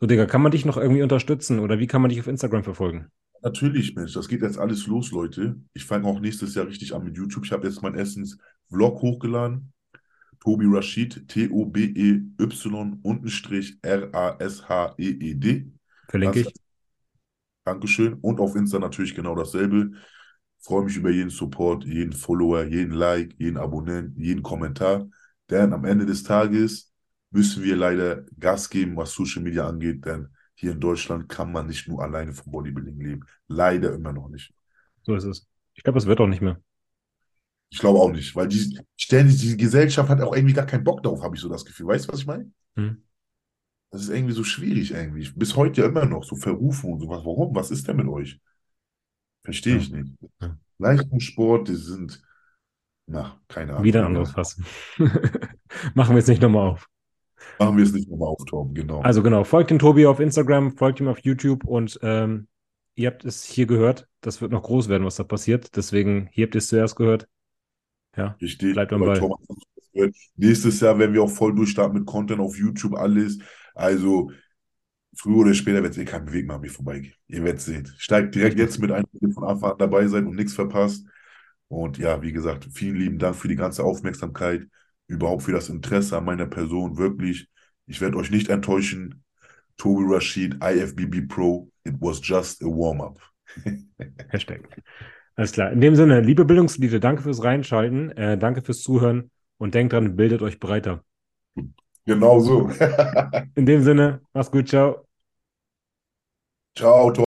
So, Digga, kann man dich noch irgendwie unterstützen oder wie kann man dich auf Instagram verfolgen? Natürlich, Mensch, das geht jetzt alles los, Leute. Ich fange auch nächstes Jahr richtig an mit YouTube. Ich habe jetzt meinen Essens-Vlog hochgeladen. Tobi Rashid, T-O-B-E-Y untenstrich R-A-S-H-E-E-D. Verlinke ich. Dankeschön. Und auf Insta natürlich genau dasselbe. Freue mich über jeden Support, jeden Follower, jeden Like, jeden Abonnent, jeden Kommentar. Denn am Ende des Tages müssen wir leider Gas geben, was Social Media angeht, denn hier in Deutschland kann man nicht nur alleine vom Bodybuilding leben. Leider immer noch nicht. So ist es. Ich glaube, es wird auch nicht mehr. Ich glaube auch nicht, weil die stellen die Gesellschaft hat auch irgendwie gar keinen Bock darauf, habe ich so das Gefühl. Weißt du, was ich meine? Hm. Das ist irgendwie so schwierig irgendwie. Bis heute ja immer noch so verrufen und sowas. Warum? Was ist denn mit euch? Verstehe ich nicht. Ja. Leistungssport, die sind, na, keine Ahnung. Wieder ein anderes Fass. Machen wir jetzt nicht nochmal auf. Machen wir es nicht nochmal auftauchen, genau. Also genau, folgt dem Tobi auf Instagram, folgt ihm auf YouTube und ähm, ihr habt es hier gehört. Das wird noch groß werden, was da passiert. Deswegen, hier habt ihr es zuerst gehört. Ja, Richtig. bleibt am Ball. Thomas. Nächstes Jahr werden wir auch voll durchstarten mit Content auf YouTube, alles. Also, früher oder später wird es eh kein Weg mehr an mir vorbeigehen. Ihr werdet sehen. Steigt direkt jetzt mit ein, von Anfang an dabei seid und nichts verpasst. Und ja, wie gesagt, vielen lieben Dank für die ganze Aufmerksamkeit, überhaupt für das Interesse an meiner Person. Wirklich, ich werde euch nicht enttäuschen. Tobi Rashid, IFBB Pro, it was just a warm-up. Hashtag. Alles klar. In dem Sinne, liebe Bildungsliebe, danke fürs Reinschalten, äh, danke fürs Zuhören und denkt dran, bildet euch breiter. Genau so. In dem Sinne, mach's gut, ciao. Ciao.